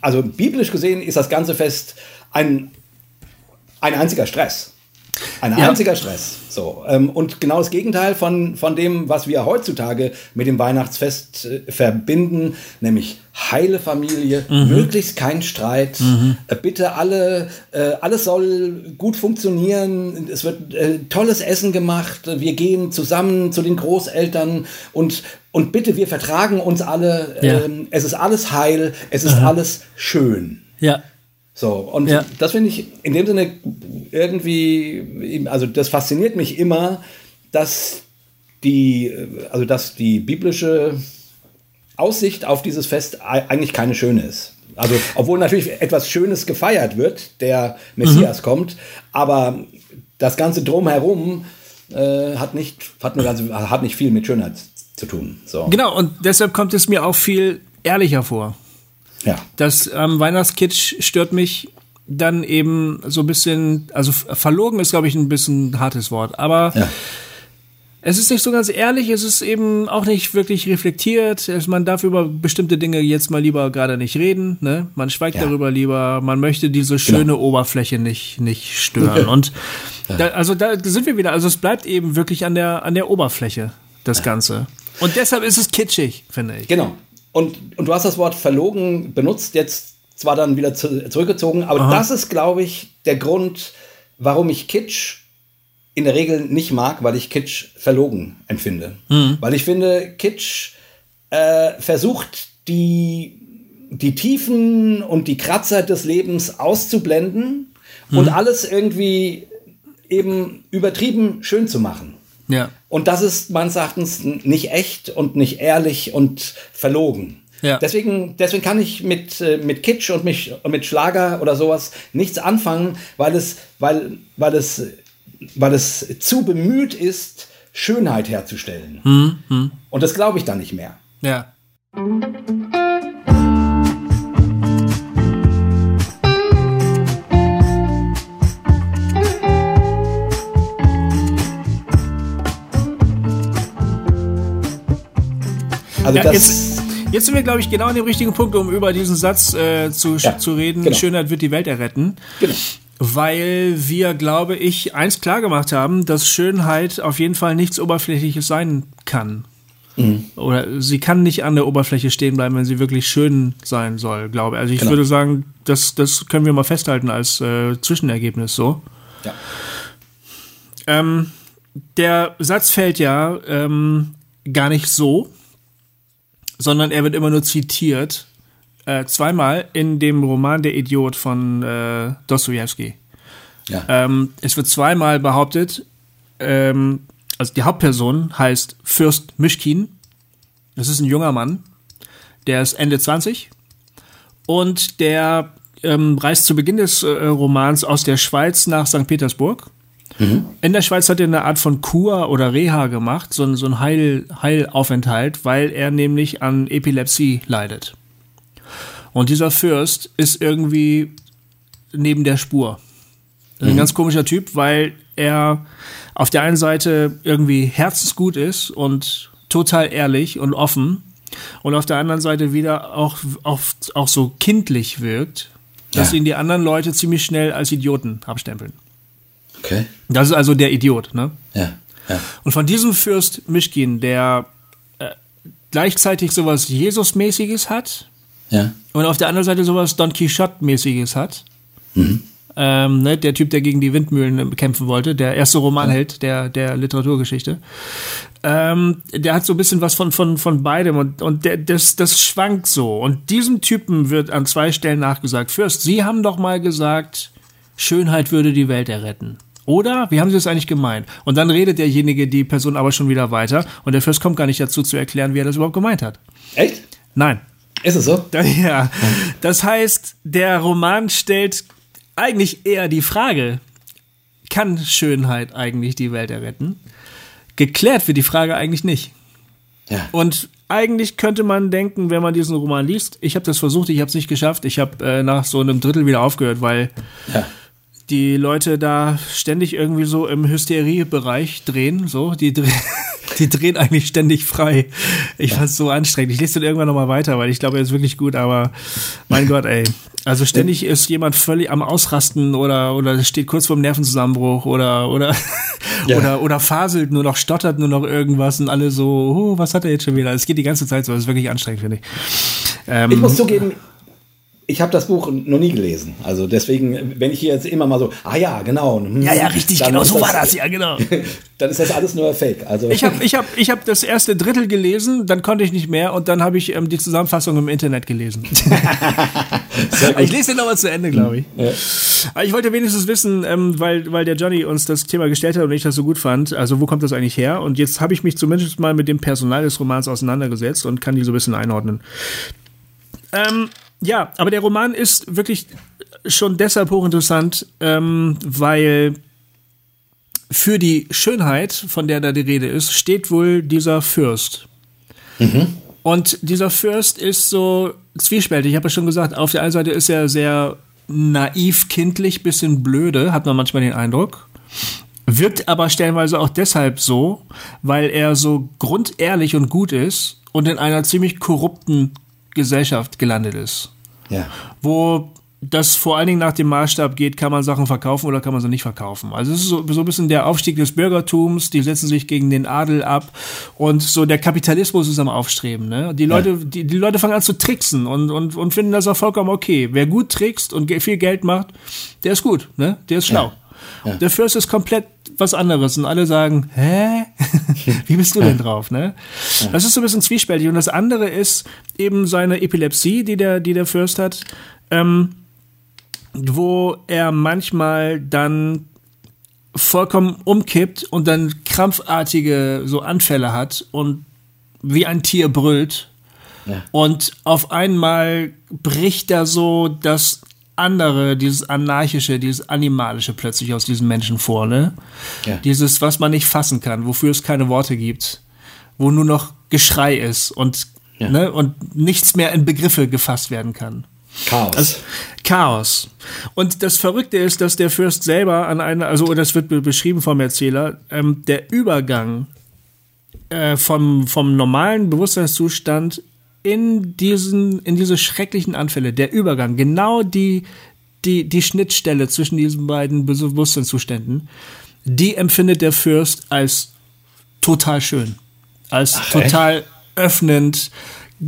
also biblisch gesehen ist das ganze Fest ein ein einziger Stress. Ein ja. einziger Stress. So. Ähm, und genau das Gegenteil von, von dem, was wir heutzutage mit dem Weihnachtsfest äh, verbinden, nämlich heile Familie, mhm. möglichst kein Streit, mhm. äh, bitte alle, äh, alles soll gut funktionieren, es wird tolles Essen gemacht, wir gehen zusammen zu den Großeltern und, und bitte, wir vertragen uns alle, ja. Ähm, es ist alles heil, es ist Aha. alles schön. Ja. So, und ja. das finde ich in dem Sinne irgendwie, also das fasziniert mich immer, dass die, also dass die biblische Aussicht auf dieses Fest eigentlich keine schöne ist. Also, obwohl natürlich etwas Schönes gefeiert wird, der Messias mhm. kommt, aber das Ganze drumherum äh, hat, nicht, hat, eine ganze, hat nicht viel mit Schönheit zu tun. So. Genau, und deshalb kommt es mir auch viel ehrlicher vor. Ja. Das ähm, Weihnachtskitsch stört mich dann eben so ein bisschen, also verlogen ist, glaube ich, ein bisschen ein hartes Wort, aber ja. es ist nicht so ganz ehrlich, es ist eben auch nicht wirklich reflektiert. Man darf über bestimmte Dinge jetzt mal lieber gerade nicht reden. Ne? Man schweigt ja. darüber lieber. Man möchte diese genau. schöne genau. Oberfläche nicht, nicht stören. Und da, also da sind wir wieder. Also es bleibt eben wirklich an der, an der Oberfläche, das Ganze. Und deshalb ist es kitschig, finde ich. Genau. Und, und du hast das Wort verlogen benutzt, jetzt zwar dann wieder zu, zurückgezogen, aber Aha. das ist, glaube ich, der Grund, warum ich Kitsch in der Regel nicht mag, weil ich Kitsch verlogen empfinde. Mhm. Weil ich finde, Kitsch äh, versucht, die, die Tiefen und die Kratzer des Lebens auszublenden mhm. und alles irgendwie eben übertrieben schön zu machen. Ja. Und das ist meines Erachtens nicht echt und nicht ehrlich und verlogen. Ja. Deswegen, deswegen kann ich mit, äh, mit Kitsch und mich, mit Schlager oder sowas nichts anfangen, weil es, weil, weil es weil es zu bemüht ist, Schönheit herzustellen. Hm, hm. Und das glaube ich dann nicht mehr. Ja. Also ja, jetzt, jetzt, sind wir, glaube ich, genau an dem richtigen Punkt, um über diesen Satz äh, zu, ja, zu reden. Genau. Schönheit wird die Welt erretten. Genau weil wir, glaube ich, eins klar gemacht haben, dass Schönheit auf jeden Fall nichts Oberflächliches sein kann. Mhm. Oder sie kann nicht an der Oberfläche stehen bleiben, wenn sie wirklich schön sein soll, glaube ich. Also ich genau. würde sagen, das, das können wir mal festhalten als äh, Zwischenergebnis so. Ja. Ähm, der Satz fällt ja ähm, gar nicht so, sondern er wird immer nur zitiert äh, zweimal in dem Roman Der Idiot von äh, Dostoevsky. Ja. Ähm, es wird zweimal behauptet, ähm, also die Hauptperson heißt Fürst Mischkin. Das ist ein junger Mann, der ist Ende 20 und der ähm, reist zu Beginn des äh, Romans aus der Schweiz nach St. Petersburg. Mhm. In der Schweiz hat er eine Art von Kur oder Reha gemacht, so, so ein Heil, Heilaufenthalt, weil er nämlich an Epilepsie leidet. Und dieser Fürst ist irgendwie neben der Spur. Ein mhm. ganz komischer Typ, weil er auf der einen Seite irgendwie herzensgut ist und total ehrlich und offen und auf der anderen Seite wieder auch, auch, auch so kindlich wirkt, dass ja. ihn die anderen Leute ziemlich schnell als Idioten abstempeln. Okay. Das ist also der Idiot, ne? Ja. ja. Und von diesem Fürst Mischkin, der äh, gleichzeitig sowas Jesus-mäßiges hat, ja. Und auf der anderen Seite sowas Don Quixote-mäßiges hat. Mhm. Ähm, ne, der Typ, der gegen die Windmühlen kämpfen wollte, der erste Romanheld ja. der, der Literaturgeschichte. Ähm, der hat so ein bisschen was von, von, von beidem und, und der, das, das schwankt so. Und diesem Typen wird an zwei Stellen nachgesagt, Fürst, Sie haben doch mal gesagt, Schönheit würde die Welt erretten. Oder? Wie haben Sie das eigentlich gemeint? Und dann redet derjenige, die Person aber schon wieder weiter und der Fürst kommt gar nicht dazu zu erklären, wie er das überhaupt gemeint hat. Echt? Nein. Ist es so? [laughs] Ja. Das heißt, der Roman stellt eigentlich eher die Frage, kann Schönheit eigentlich die Welt erretten? Geklärt wird die Frage eigentlich nicht. Ja. Und eigentlich könnte man denken, wenn man diesen Roman liest, ich habe das versucht, ich habe es nicht geschafft, ich habe äh, nach so einem Drittel wieder aufgehört, weil ja. Die Leute da ständig irgendwie so im Hysteriebereich drehen, so, die drehen [laughs] die drehen eigentlich ständig frei. Ich fand's so anstrengend. Ich lese den irgendwann nochmal weiter, weil ich glaube, er ist wirklich gut, aber mein Gott, ey. Also ständig ist jemand völlig am Ausrasten oder, oder steht kurz vorm Nervenzusammenbruch oder, oder, [laughs] ja. oder, oder faselt nur noch, stottert nur noch irgendwas und alle so, oh, was hat er jetzt schon wieder? Es geht die ganze Zeit so, das ist wirklich anstrengend, finde ich. Ähm, ich muss zugeben, ich habe das Buch noch nie gelesen. Also deswegen, wenn ich hier jetzt immer mal so, ah ja, genau. Hm, ja, ja, richtig, genau, so das, war das, ja, genau. [laughs] dann ist das alles nur Fake. Also ich habe ich hab, ich hab das erste Drittel gelesen, dann konnte ich nicht mehr und dann habe ich ähm, die Zusammenfassung im Internet gelesen. [laughs] ich lese den nochmal zu Ende, glaube ich. Ja. Aber ich wollte wenigstens wissen, ähm, weil, weil der Johnny uns das Thema gestellt hat und ich das so gut fand, also wo kommt das eigentlich her? Und jetzt habe ich mich zumindest mal mit dem Personal des Romans auseinandergesetzt und kann die so ein bisschen einordnen. Ähm, ja, aber der Roman ist wirklich schon deshalb hochinteressant, ähm, weil für die Schönheit, von der da die Rede ist, steht wohl dieser Fürst. Mhm. Und dieser Fürst ist so zwiespältig. Ich habe ja schon gesagt, auf der einen Seite ist er sehr naiv, kindlich, bisschen blöde, hat man manchmal den Eindruck. Wirkt aber stellenweise auch deshalb so, weil er so grundehrlich und gut ist und in einer ziemlich korrupten Gesellschaft gelandet ist. Ja. Wo das vor allen Dingen nach dem Maßstab geht, kann man Sachen verkaufen oder kann man sie nicht verkaufen. Also es ist so, so ein bisschen der Aufstieg des Bürgertums, die setzen sich gegen den Adel ab und so der Kapitalismus ist am Aufstreben. Ne? Die Leute, ja. die, die Leute fangen an zu tricksen und, und, und finden das auch vollkommen okay. Wer gut trickst und viel Geld macht, der ist gut, ne? der ist schlau. Ja. Ja. Der Fürst ist komplett was anderes und alle sagen, hä? [laughs] Wie bist du denn drauf, ne? Das ist so ein bisschen zwiespältig und das andere ist eben seine Epilepsie, die der, die der Fürst hat. Ähm, wo er manchmal dann vollkommen umkippt und dann krampfartige so Anfälle hat und wie ein Tier brüllt. Ja. Und auf einmal bricht da so das andere, dieses anarchische, dieses animalische plötzlich aus diesem Menschen vor, ne? Ja. Dieses, was man nicht fassen kann, wofür es keine Worte gibt, wo nur noch Geschrei ist und, ja. ne, und nichts mehr in Begriffe gefasst werden kann. Chaos. Also, Chaos. Und das Verrückte ist, dass der Fürst selber an einer, also das wird beschrieben vom Erzähler, ähm, der Übergang äh, vom, vom normalen Bewusstseinszustand in diesen, in diese schrecklichen Anfälle, der Übergang, genau die, die, die Schnittstelle zwischen diesen beiden Bewusstseinszuständen, die empfindet der Fürst als total schön. Als Ach, total echt? öffnend,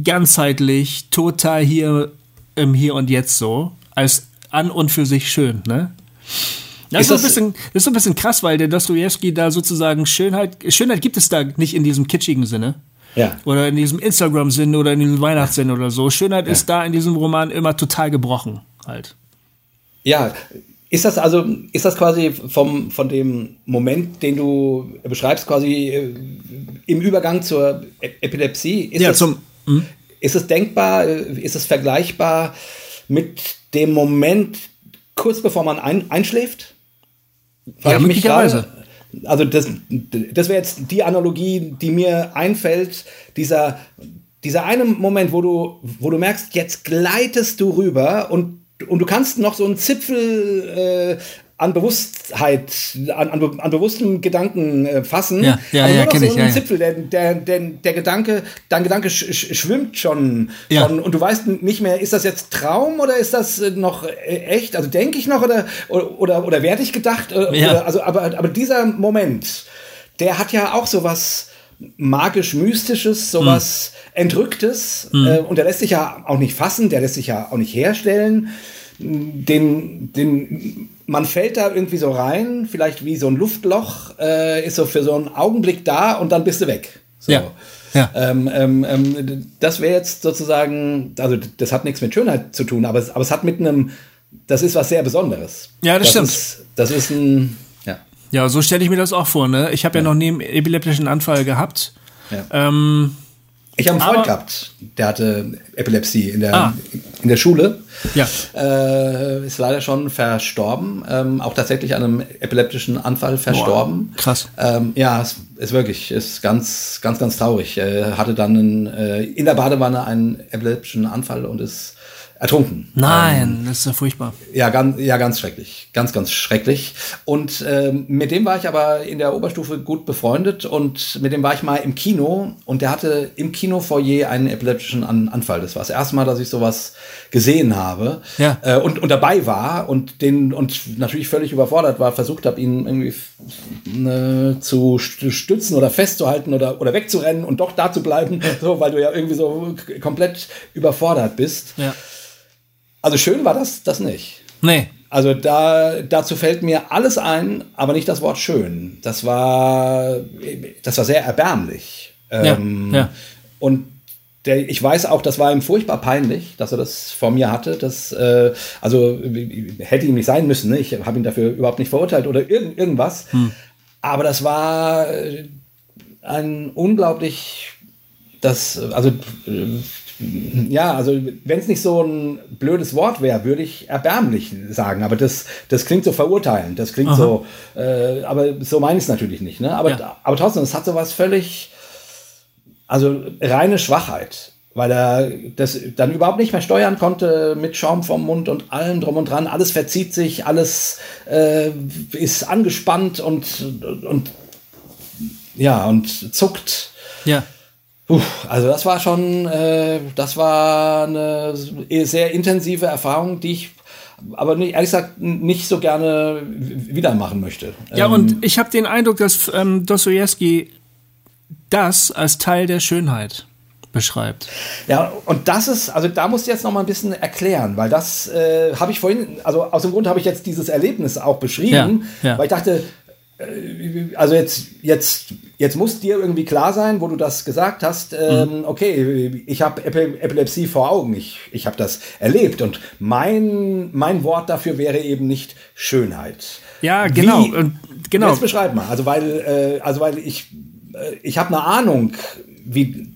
ganzheitlich, total hier im Hier und Jetzt so, als an und für sich schön, ne? Das ist, ist, ein bisschen, das ist ein bisschen krass, weil der Dostoevsky da sozusagen Schönheit, Schönheit gibt es da nicht in diesem kitschigen Sinne. Ja. Oder in diesem Instagram-Sinn oder in diesem Weihnachtssinn oder so. Schönheit ja. ist da in diesem Roman immer total gebrochen, halt. Ja, ist das also, ist das quasi vom, von dem Moment, den du beschreibst, quasi äh, im Übergang zur Epilepsie? Ist ja, das, zum. Mh? Ist es denkbar, ist es vergleichbar mit dem Moment kurz bevor man ein, einschläft? Ja, möglicherweise. Also das, das wäre jetzt die Analogie, die mir einfällt, dieser, dieser eine Moment, wo du, wo du merkst, jetzt gleitest du rüber und, und du kannst noch so einen Zipfel äh, an Bewusstheit, an, an, an bewusstem Gedanken äh, fassen. Ja, ja, aber ja, nur noch so ich, ja, Zipfel, der, der, der, der Gedanke, dein Gedanke sch, sch, schwimmt schon, ja. schon und du weißt nicht mehr, ist das jetzt Traum oder ist das äh, noch äh, echt? Also denke ich noch oder, oder, oder, oder werde ich gedacht? Äh, ja. Oder, also, aber, aber dieser Moment, der hat ja auch sowas magisch-mystisches, sowas mhm. Entrücktes mhm. Äh, und der lässt sich ja auch nicht fassen, der lässt sich ja auch nicht herstellen. Den, den man fällt da irgendwie so rein, vielleicht wie so ein Luftloch, äh, ist so für so einen Augenblick da und dann bist du weg. So. Ja. Ja. Ähm, ähm, ähm, das wäre jetzt sozusagen, also das hat nichts mit Schönheit zu tun, aber es, aber es hat mit einem, das ist was sehr Besonderes. Ja, das, das stimmt. Ist, das ist ein, ja. Ja, so stelle ich mir das auch vor. Ne? Ich habe ja. ja. noch nie einen epileptischen Anfall gehabt. Ja. Ähm, ich habe einen Freund gehabt, der hatte Epilepsie in der, ah. in der Schule. Ja. Äh, ist leider schon verstorben. Ähm, auch tatsächlich an einem epileptischen Anfall verstorben. Boah, krass. Ähm, ja, es ist wirklich, ist ganz, ganz, ganz traurig. Er hatte dann einen, äh, in der Badewanne einen epileptischen Anfall und ist ertrunken. Nein, ähm, das ist ja furchtbar. Ja, ganz, ja, ganz schrecklich. Ganz, ganz schrecklich. Und ähm, mit dem war ich aber in der Oberstufe gut befreundet und mit dem war ich mal im Kino und der hatte im Kinofoyer einen epileptischen An Anfall. Das war das erste Mal, dass ich sowas gesehen habe ja. äh, und, und dabei war und den und natürlich völlig überfordert war, versucht habe, ihn irgendwie ne, zu stützen oder festzuhalten oder, oder wegzurennen und doch da zu bleiben, [laughs] so, weil du ja irgendwie so komplett überfordert bist. Ja. Also schön war das, das nicht. Nee. Also da, dazu fällt mir alles ein, aber nicht das Wort schön. Das war, das war sehr erbärmlich. Ähm, ja, ja. Und der, ich weiß auch, das war ihm furchtbar peinlich, dass er das vor mir hatte. Das, äh, also hätte ihm nicht sein müssen. Ne? Ich habe ihn dafür überhaupt nicht verurteilt oder irgend, irgendwas. Hm. Aber das war ein unglaublich, das, also ja, also wenn es nicht so ein blödes Wort wäre, würde ich erbärmlich sagen. Aber das, das klingt so verurteilend. Das klingt Aha. so, äh, aber so meine ich es natürlich nicht. Ne? Aber, ja. aber trotzdem, es hat so was völlig, also reine Schwachheit. weil er das dann überhaupt nicht mehr steuern konnte mit Schaum vom Mund und allem drum und dran. Alles verzieht sich, alles äh, ist angespannt und, und ja, und zuckt. Ja. Puh, also das war schon, äh, das war eine sehr intensive Erfahrung, die ich aber nicht, ehrlich gesagt nicht so gerne wieder machen möchte. Ja, ähm, und ich habe den Eindruck, dass ähm, Dostoevsky das als Teil der Schönheit beschreibt. Ja, und das ist, also da musst du jetzt noch mal ein bisschen erklären, weil das äh, habe ich vorhin, also aus dem Grund habe ich jetzt dieses Erlebnis auch beschrieben, ja, ja. weil ich dachte, äh, also jetzt, jetzt, jetzt muss dir irgendwie klar sein, wo du das gesagt hast, ähm, mhm. okay, ich habe Epilepsie vor Augen, ich, ich habe das erlebt und mein, mein Wort dafür wäre eben nicht Schönheit. Ja, genau. Wie, genau. Jetzt beschreib mal, also weil, äh, also weil ich, äh, ich habe eine Ahnung, wie,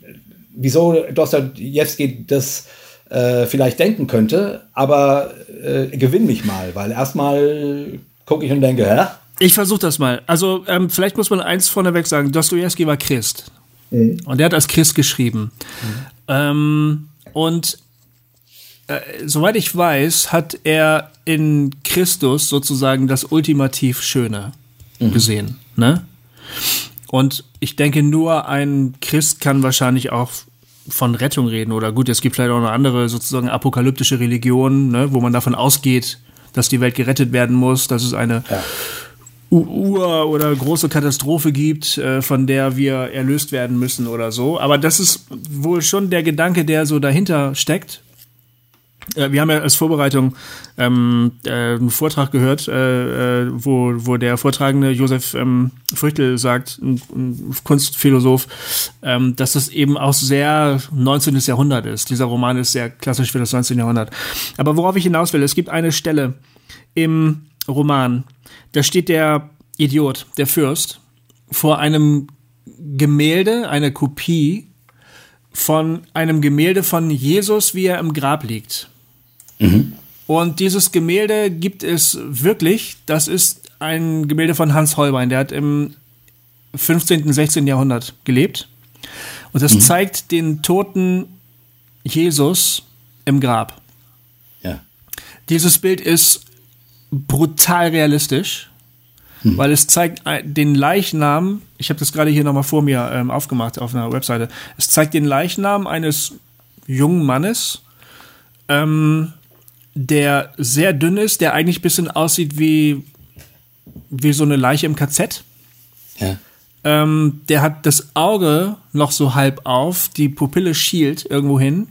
wieso Dostoevsky das äh, vielleicht denken könnte, aber äh, gewinn mich mal, weil erstmal gucke ich und denke, hä? Ich versuche das mal. Also ähm, vielleicht muss man eins vorneweg sagen, Dostoevsky war Christ. Mhm. Und er hat als Christ geschrieben. Mhm. Ähm, und äh, soweit ich weiß, hat er in Christus sozusagen das ultimativ Schöne mhm. gesehen. Ne? Und ich denke, nur ein Christ kann wahrscheinlich auch von Rettung reden. Oder gut, es gibt vielleicht auch noch andere sozusagen apokalyptische Religionen, ne, wo man davon ausgeht, dass die Welt gerettet werden muss, dass es eine ja. Ur- oder große Katastrophe gibt, äh, von der wir erlöst werden müssen oder so. Aber das ist wohl schon der Gedanke, der so dahinter steckt. Äh, wir haben ja als Vorbereitung ähm, äh, einen Vortrag gehört, äh, äh, wo, wo der Vortragende Josef ähm, Früchtel sagt, ein, ein Kunstphilosoph, ähm, dass das eben auch sehr 19. Jahrhundert ist. Dieser Roman ist sehr klassisch für das 19. Jahrhundert. Aber worauf ich hinaus will, es gibt eine Stelle im Roman, da steht der Idiot, der Fürst, vor einem Gemälde, einer Kopie von einem Gemälde von Jesus, wie er im Grab liegt. Mhm. Und dieses Gemälde gibt es wirklich. Das ist ein Gemälde von Hans Holbein. Der hat im 15., 16. Jahrhundert gelebt. Und das mhm. zeigt den toten Jesus im Grab. Ja. Dieses Bild ist brutal realistisch, mhm. weil es zeigt den Leichnam, ich habe das gerade hier nochmal vor mir ähm, aufgemacht auf einer Webseite, es zeigt den Leichnam eines jungen Mannes, ähm, der sehr dünn ist, der eigentlich ein bisschen aussieht wie, wie so eine Leiche im KZ. Ja. Ähm, der hat das Auge noch so halb auf, die Pupille schielt irgendwo hin,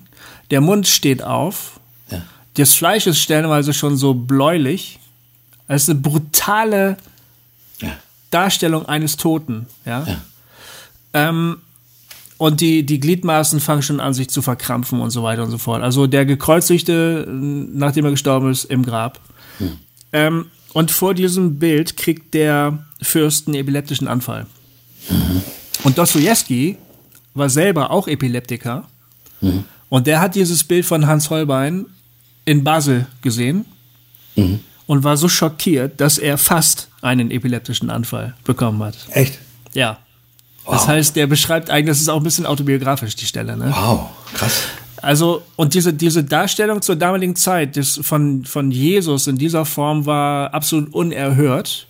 der Mund steht auf, ja. das Fleisch ist stellenweise schon so bläulich. Es ist eine brutale ja. Darstellung eines Toten. Ja. ja. Ähm, und die, die Gliedmaßen fangen schon an, sich zu verkrampfen und so weiter und so fort. Also der Gekreuzigte, nachdem er gestorben ist, im Grab. Hm. Ähm, und vor diesem Bild kriegt der Fürst einen epileptischen Anfall. Mhm. Und Dostoevsky war selber auch Epileptiker. Mhm. Und der hat dieses Bild von Hans Holbein in Basel gesehen mhm. Und war so schockiert, dass er fast einen epileptischen Anfall bekommen hat. Echt? Ja. Das wow. heißt, der beschreibt eigentlich, das ist auch ein bisschen autobiografisch, die Stelle. Ne? Wow, krass. Also, und diese, diese Darstellung zur damaligen Zeit des, von, von Jesus in dieser Form war absolut unerhört.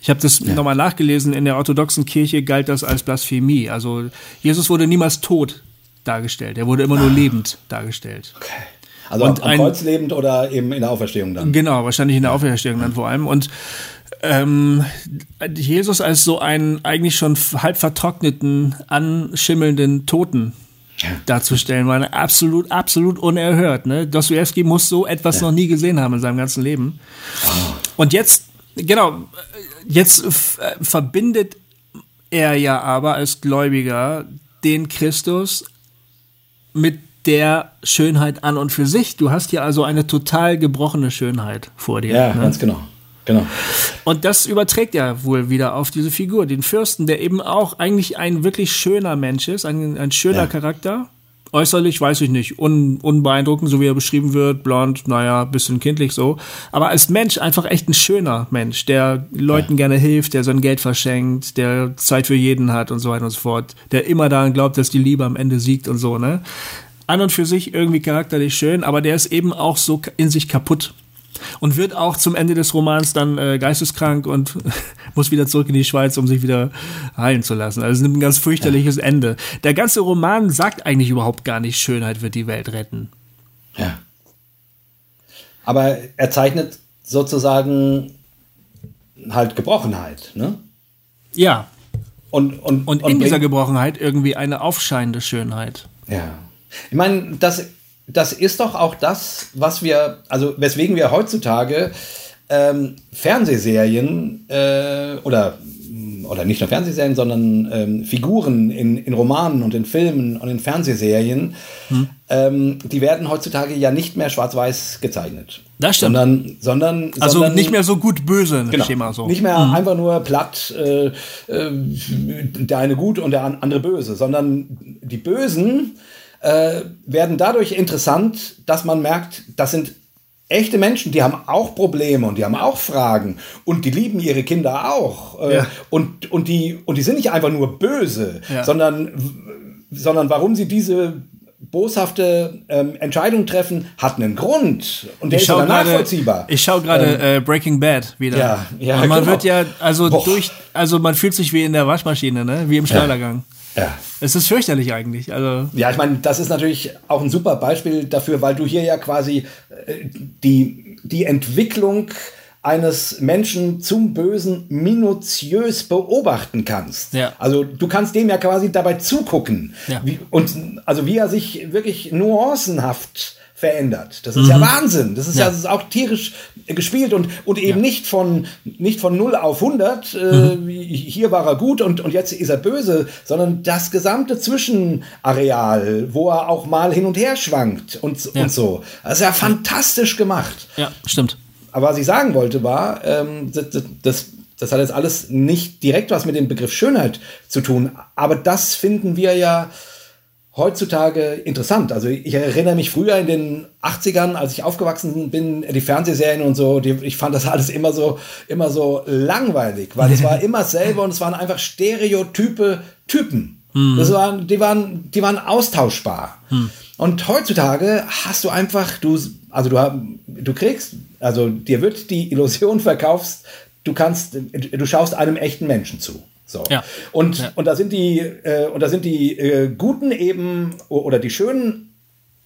Ich habe das ja. nochmal nachgelesen, in der orthodoxen Kirche galt das als Blasphemie. Also Jesus wurde niemals tot dargestellt, er wurde immer nur ah. lebend dargestellt. Okay. Also und am ein, Kreuz lebend oder eben in der Auferstehung dann? Genau, wahrscheinlich in der Auferstehung dann vor allem. Und ähm, Jesus als so einen eigentlich schon halb vertrockneten, anschimmelnden Toten darzustellen, war absolut, absolut unerhört. Ne? Dostoevsky muss so etwas ja. noch nie gesehen haben in seinem ganzen Leben. Oh. Und jetzt, genau, jetzt äh, verbindet er ja aber als Gläubiger den Christus mit der Schönheit an und für sich. Du hast hier also eine total gebrochene Schönheit vor dir. Ja, ne? ganz genau. Genau. Und das überträgt ja wohl wieder auf diese Figur, den Fürsten, der eben auch eigentlich ein wirklich schöner Mensch ist, ein, ein schöner ja. Charakter. Äußerlich weiß ich nicht, un, unbeeindruckend, so wie er beschrieben wird, blond, naja, bisschen kindlich so. Aber als Mensch einfach echt ein schöner Mensch, der Leuten ja. gerne hilft, der sein Geld verschenkt, der Zeit für jeden hat und so weiter und so fort, der immer daran glaubt, dass die Liebe am Ende siegt und so, ne? An und für sich irgendwie charakterlich schön, aber der ist eben auch so in sich kaputt und wird auch zum Ende des Romans dann äh, geisteskrank und [laughs] muss wieder zurück in die Schweiz, um sich wieder heilen zu lassen. Also es nimmt ein ganz fürchterliches ja. Ende. Der ganze Roman sagt eigentlich überhaupt gar nicht, Schönheit wird die Welt retten. Ja. Aber er zeichnet sozusagen halt Gebrochenheit, ne? Ja. Und, und, und, in dieser Gebrochenheit irgendwie eine aufscheinende Schönheit. Ja. Ich meine, das das ist doch auch das, was wir, also weswegen wir heutzutage ähm, Fernsehserien äh, oder oder nicht nur Fernsehserien, sondern ähm, Figuren in, in Romanen und in Filmen und in Fernsehserien, hm. ähm, die werden heutzutage ja nicht mehr schwarz-weiß gezeichnet. Das stimmt. Sondern, sondern, also sondern, nicht mehr so gut böse genau, Schema so. Nicht mehr mhm. einfach nur platt, äh, äh, der eine gut und der andere böse, sondern die Bösen äh, werden dadurch interessant, dass man merkt, das sind echte Menschen, die haben auch Probleme und die haben auch Fragen und die lieben ihre Kinder auch. Äh, ja. und, und, die, und die sind nicht einfach nur böse, ja. sondern, sondern warum sie diese boshafte ähm, Entscheidung treffen, hat einen Grund und der ich ist grade, nachvollziehbar. Ich schaue gerade ähm, äh, Breaking Bad wieder. Ja, ja, und man genau. wird ja also Boah. durch, also man fühlt sich wie in der Waschmaschine, ne, wie im Schneidergang. Ja. Ja. Es ist fürchterlich eigentlich. Also ja, ich meine, das ist natürlich auch ein super Beispiel dafür, weil du hier ja quasi äh, die, die Entwicklung eines Menschen zum Bösen minutiös beobachten kannst. Ja. Also du kannst dem ja quasi dabei zugucken. Ja. Wie, und also wie er sich wirklich nuancenhaft verändert. Das ist mhm. ja Wahnsinn. Das ist ja, ja das ist auch tierisch gespielt und, und eben ja. nicht, von, nicht von 0 auf 100, äh, mhm. hier war er gut und, und jetzt ist er böse, sondern das gesamte Zwischenareal, wo er auch mal hin und her schwankt und, ja. und so. Das ist ja fantastisch gemacht. Ja, stimmt. Aber was ich sagen wollte war, ähm, das, das, das hat jetzt alles nicht direkt was mit dem Begriff Schönheit zu tun, aber das finden wir ja heutzutage interessant. Also ich erinnere mich früher in den 80ern, als ich aufgewachsen bin, die Fernsehserien und so, die, ich fand das alles immer so, immer so langweilig, weil es war [laughs] immer dasselbe und es waren einfach stereotype Typen. Mhm. Das waren, die waren, die waren austauschbar. Mhm. Und heutzutage hast du einfach, du, also du, du kriegst, also dir wird die Illusion [laughs] verkaufst, du kannst, du schaust einem echten Menschen zu. So. Ja. Und, ja. und da sind die, äh, und da sind die äh, Guten eben oder die Schönen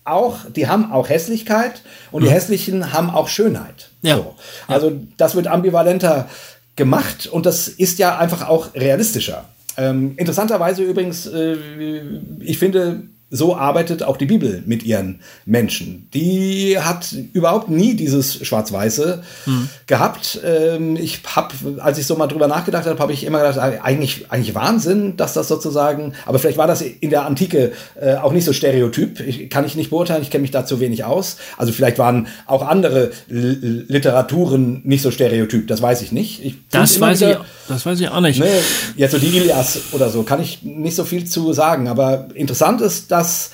auch, die haben auch Hässlichkeit und mhm. die Hässlichen haben auch Schönheit. Ja. So. Also das wird ambivalenter gemacht und das ist ja einfach auch realistischer. Ähm, interessanterweise übrigens, äh, ich finde, so arbeitet auch die Bibel mit ihren Menschen. Die hat überhaupt nie dieses Schwarz-Weiße mhm. gehabt. Ähm, ich habe, als ich so mal drüber nachgedacht habe, habe ich immer gedacht, eigentlich, eigentlich Wahnsinn, dass das sozusagen, aber vielleicht war das in der Antike äh, auch nicht so stereotyp. Ich, kann ich nicht beurteilen, ich kenne mich da zu wenig aus. Also vielleicht waren auch andere Literaturen nicht so stereotyp, das weiß ich nicht. Ich das, weiß wieder, ich, das weiß ich auch nicht. Ne, jetzt so die Ilias oder so, kann ich nicht so viel zu sagen, aber interessant ist, dass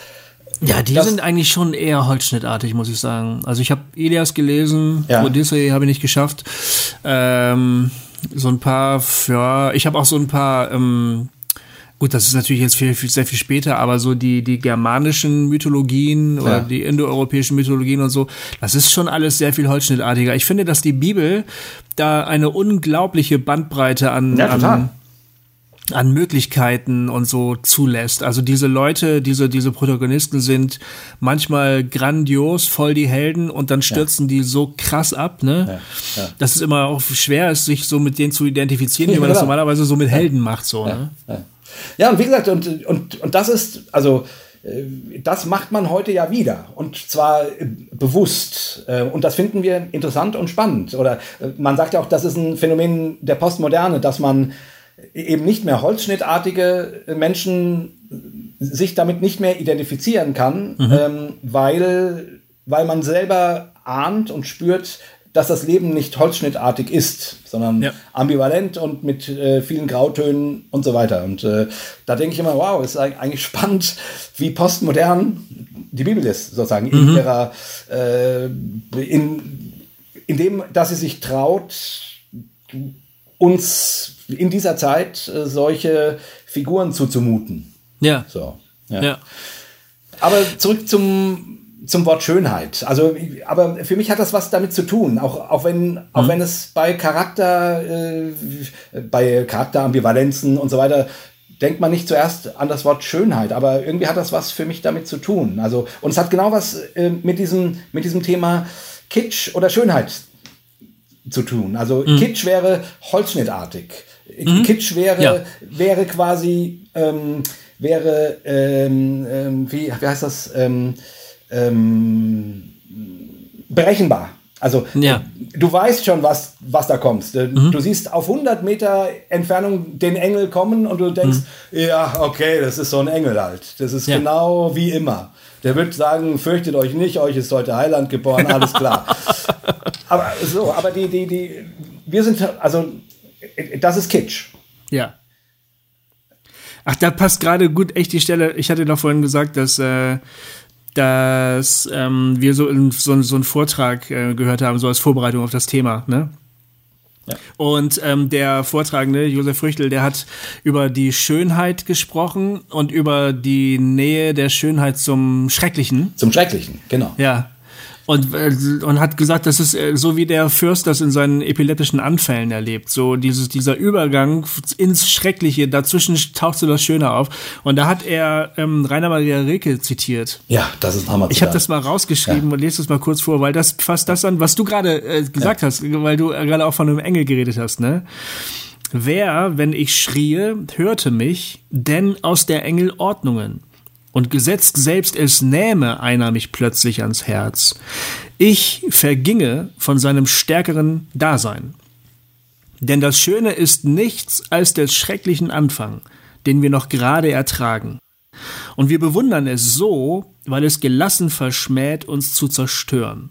ja, die sind eigentlich schon eher holzschnittartig, muss ich sagen. Also ich habe Elias gelesen, ja. Odyssey habe ich nicht geschafft. Ähm, so ein paar, ja, ich habe auch so ein paar, ähm, gut, das ist natürlich jetzt viel, viel, sehr viel später, aber so die, die germanischen Mythologien ja. oder die indoeuropäischen Mythologien und so, das ist schon alles sehr viel holzschnittartiger. Ich finde, dass die Bibel da eine unglaubliche Bandbreite an, ja, an an Möglichkeiten und so zulässt. Also diese Leute, diese, diese Protagonisten sind manchmal grandios, voll die Helden und dann stürzen ja. die so krass ab, ne? Ja, ja. Dass es immer auch schwer ist, sich so mit denen zu identifizieren, wie man das normalerweise so mit Helden macht, so, ne? Ja, und wie gesagt, und, und, und das ist, also, äh, das macht man heute ja wieder und zwar äh, bewusst. Äh, und das finden wir interessant und spannend. Oder man sagt ja auch, das ist ein Phänomen der Postmoderne, dass man eben nicht mehr holzschnittartige Menschen sich damit nicht mehr identifizieren kann, mhm. ähm, weil, weil man selber ahnt und spürt, dass das Leben nicht holzschnittartig ist, sondern ja. ambivalent und mit äh, vielen Grautönen und so weiter. Und äh, da denke ich immer, wow, ist eigentlich spannend, wie postmodern die Bibel ist, sozusagen, mhm. in ihrer, äh, in, in dem, dass sie sich traut, uns in dieser Zeit äh, solche Figuren zuzumuten. Ja. So. Ja. ja. Aber zurück zum, zum Wort Schönheit. Also, aber für mich hat das was damit zu tun. Auch, auch wenn, mhm. auch wenn es bei Charakter, äh, bei Charakterambivalenzen und so weiter denkt man nicht zuerst an das Wort Schönheit, aber irgendwie hat das was für mich damit zu tun. Also, und es hat genau was äh, mit, diesem, mit diesem Thema Kitsch oder Schönheit zu tun. Also mhm. Kitsch wäre holzschnittartig. Mhm. Kitsch wäre, ja. wäre quasi, ähm, wäre, ähm, ähm, wie, wie heißt das, ähm, berechenbar. Also ja. du weißt schon, was, was da kommt. Mhm. Du siehst auf 100 Meter Entfernung den Engel kommen und du denkst, mhm. ja, okay, das ist so ein Engel halt. Das ist ja. genau wie immer. Der wird sagen, fürchtet euch nicht, euch ist heute Heiland geboren, alles klar. [laughs] aber so, aber die, die, die, wir sind, also, das ist Kitsch. Ja. Ach, da passt gerade gut echt die Stelle. Ich hatte doch vorhin gesagt, dass, äh, dass ähm, wir so, in, so, so einen Vortrag äh, gehört haben, so als Vorbereitung auf das Thema, ne? Ja. Und ähm, der Vortragende, Josef Früchtel, der hat über die Schönheit gesprochen und über die Nähe der Schönheit zum Schrecklichen. Zum Schrecklichen, genau. Ja. Und, äh, und hat gesagt, das ist äh, so wie der Fürst das in seinen epileptischen Anfällen erlebt. So dieses, dieser Übergang ins Schreckliche, dazwischen taucht so das Schöne auf. Und da hat er ähm, Rainer Maria Rilke zitiert. Ja, das ist Hammer. Ich habe das mal rausgeschrieben ja. und lese das mal kurz vor, weil das fasst das an, was du gerade äh, gesagt ja. hast, weil du äh, gerade auch von einem Engel geredet hast, ne? Wer, wenn ich schrie, hörte mich, denn aus der Engel Ordnungen und gesetzt selbst es nähme einer mich plötzlich ans Herz. Ich verginge von seinem stärkeren Dasein. Denn das Schöne ist nichts als des schrecklichen Anfang, den wir noch gerade ertragen. Und wir bewundern es so, weil es gelassen verschmäht, uns zu zerstören.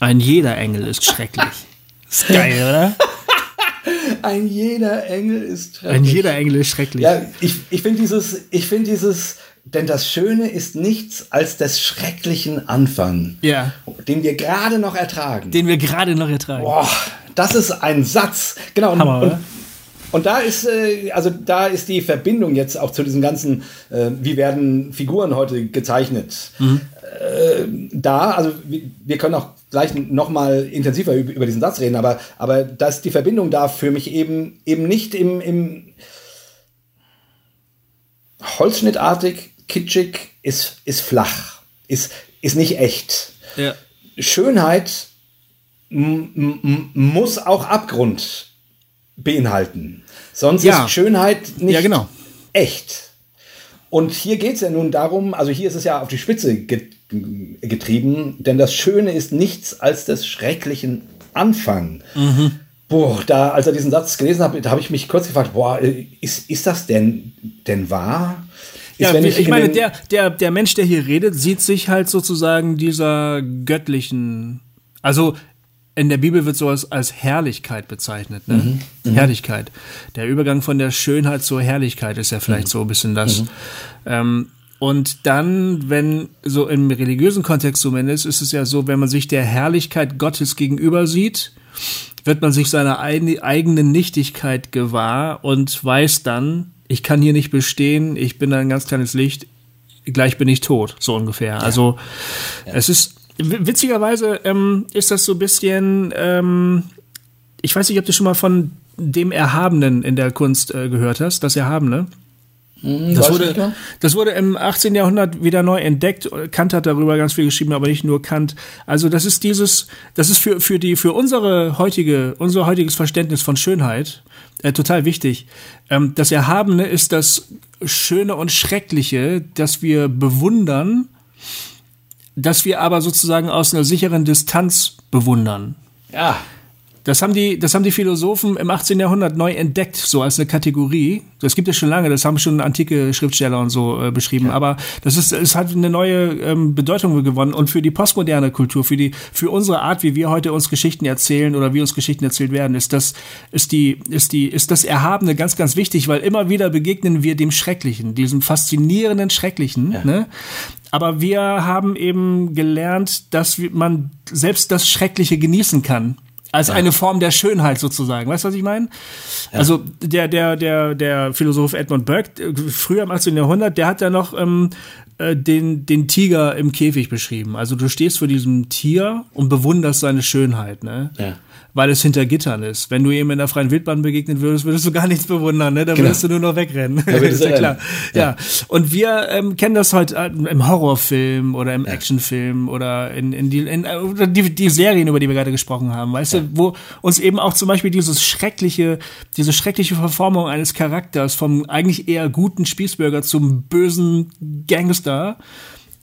Ein jeder Engel ist schrecklich. [laughs] Ist geil, oder? Ein jeder Engel ist schrecklich. Ein jeder Engel ist schrecklich. Ja, ich, ich finde dieses, ich finde dieses, denn das Schöne ist nichts als des schrecklichen Anfang, ja. den wir gerade noch ertragen. Den wir gerade noch ertragen. Boah, das ist ein Satz. Genau. Hammer, und, und da ist, äh, also da ist die Verbindung jetzt auch zu diesen ganzen, äh, wie werden Figuren heute gezeichnet. Mhm. Äh, da, also wir können auch gleich noch mal intensiver über, über, diesen Satz reden, aber, aber dass die Verbindung da für mich eben, eben nicht im, im holzschnittartig, kitschig, ist, ist flach, ist, ist nicht echt. Ja. Schönheit muss auch Abgrund beinhalten. Sonst ja. ist Schönheit nicht ja, genau. echt. Und hier geht es ja nun darum, also hier ist es ja auf die Spitze getrieben, denn das Schöne ist nichts als des schrecklichen Anfang. Mhm. Boah, da, als er diesen Satz gelesen hat, da habe ich mich kurz gefragt, boah, ist, ist das denn, denn wahr? ja, ich, ich meine, der, der, der Mensch, der hier redet, sieht sich halt sozusagen dieser göttlichen, also in der Bibel wird sowas als Herrlichkeit bezeichnet, ne? Mhm, mhm. Herrlichkeit. Der Übergang von der Schönheit zur Herrlichkeit ist ja vielleicht mhm. so ein bisschen das. Mhm. Ähm, und dann, wenn so im religiösen Kontext zumindest, ist es ja so, wenn man sich der Herrlichkeit Gottes gegenüber sieht, wird man sich seiner eigenen Nichtigkeit gewahr und weiß dann, ich kann hier nicht bestehen, ich bin ein ganz kleines Licht, gleich bin ich tot, so ungefähr. Ja. Also ja. es ist witzigerweise ähm, ist das so ein bisschen, ähm, ich weiß nicht, ob du schon mal von dem Erhabenen in der Kunst äh, gehört hast, das Erhabene. Hm, das wurde, das wurde im 18. Jahrhundert wieder neu entdeckt. Kant hat darüber ganz viel geschrieben, aber nicht nur Kant. Also das ist dieses, das ist für, für die, für unsere heutige, unser heutiges Verständnis von Schönheit äh, total wichtig. Ähm, das Erhabene ist das Schöne und Schreckliche, das wir bewundern, das wir aber sozusagen aus einer sicheren Distanz bewundern. Ja. Das haben die, das haben die Philosophen im 18. Jahrhundert neu entdeckt, so als eine Kategorie. Das gibt es schon lange, das haben schon antike Schriftsteller und so äh, beschrieben. Ja. Aber das ist, es hat eine neue ähm, Bedeutung gewonnen und für die postmoderne Kultur, für die, für unsere Art, wie wir heute uns Geschichten erzählen oder wie uns Geschichten erzählt werden, ist das, ist die, ist die, ist das Erhabene ganz, ganz wichtig, weil immer wieder begegnen wir dem Schrecklichen, diesem faszinierenden Schrecklichen. Ja. Ne? Aber wir haben eben gelernt, dass man selbst das Schreckliche genießen kann als ja. eine Form der Schönheit sozusagen. Weißt du, was ich meine? Ja. Also der, der, der, der Philosoph Edmund Burke, äh, früher im 18. Jahrhundert, der hat ja noch ähm, äh, den, den Tiger im Käfig beschrieben. Also du stehst vor diesem Tier und bewunderst seine Schönheit, ne? Ja weil es hinter Gittern ist. Wenn du ihm in der freien Wildbahn begegnen würdest, würdest du gar nichts bewundern, ne? Da genau. würdest du nur noch wegrennen. Ja, [laughs] ist ja klar. Ja. ja. Und wir ähm, kennen das heute äh, im Horrorfilm oder im ja. Actionfilm oder in, in, die, in äh, die, die Serien, über die wir gerade gesprochen haben, weißt du, wo uns eben auch zum Beispiel dieses schreckliche, diese schreckliche Verformung eines Charakters vom eigentlich eher guten Spießbürger zum bösen Gangster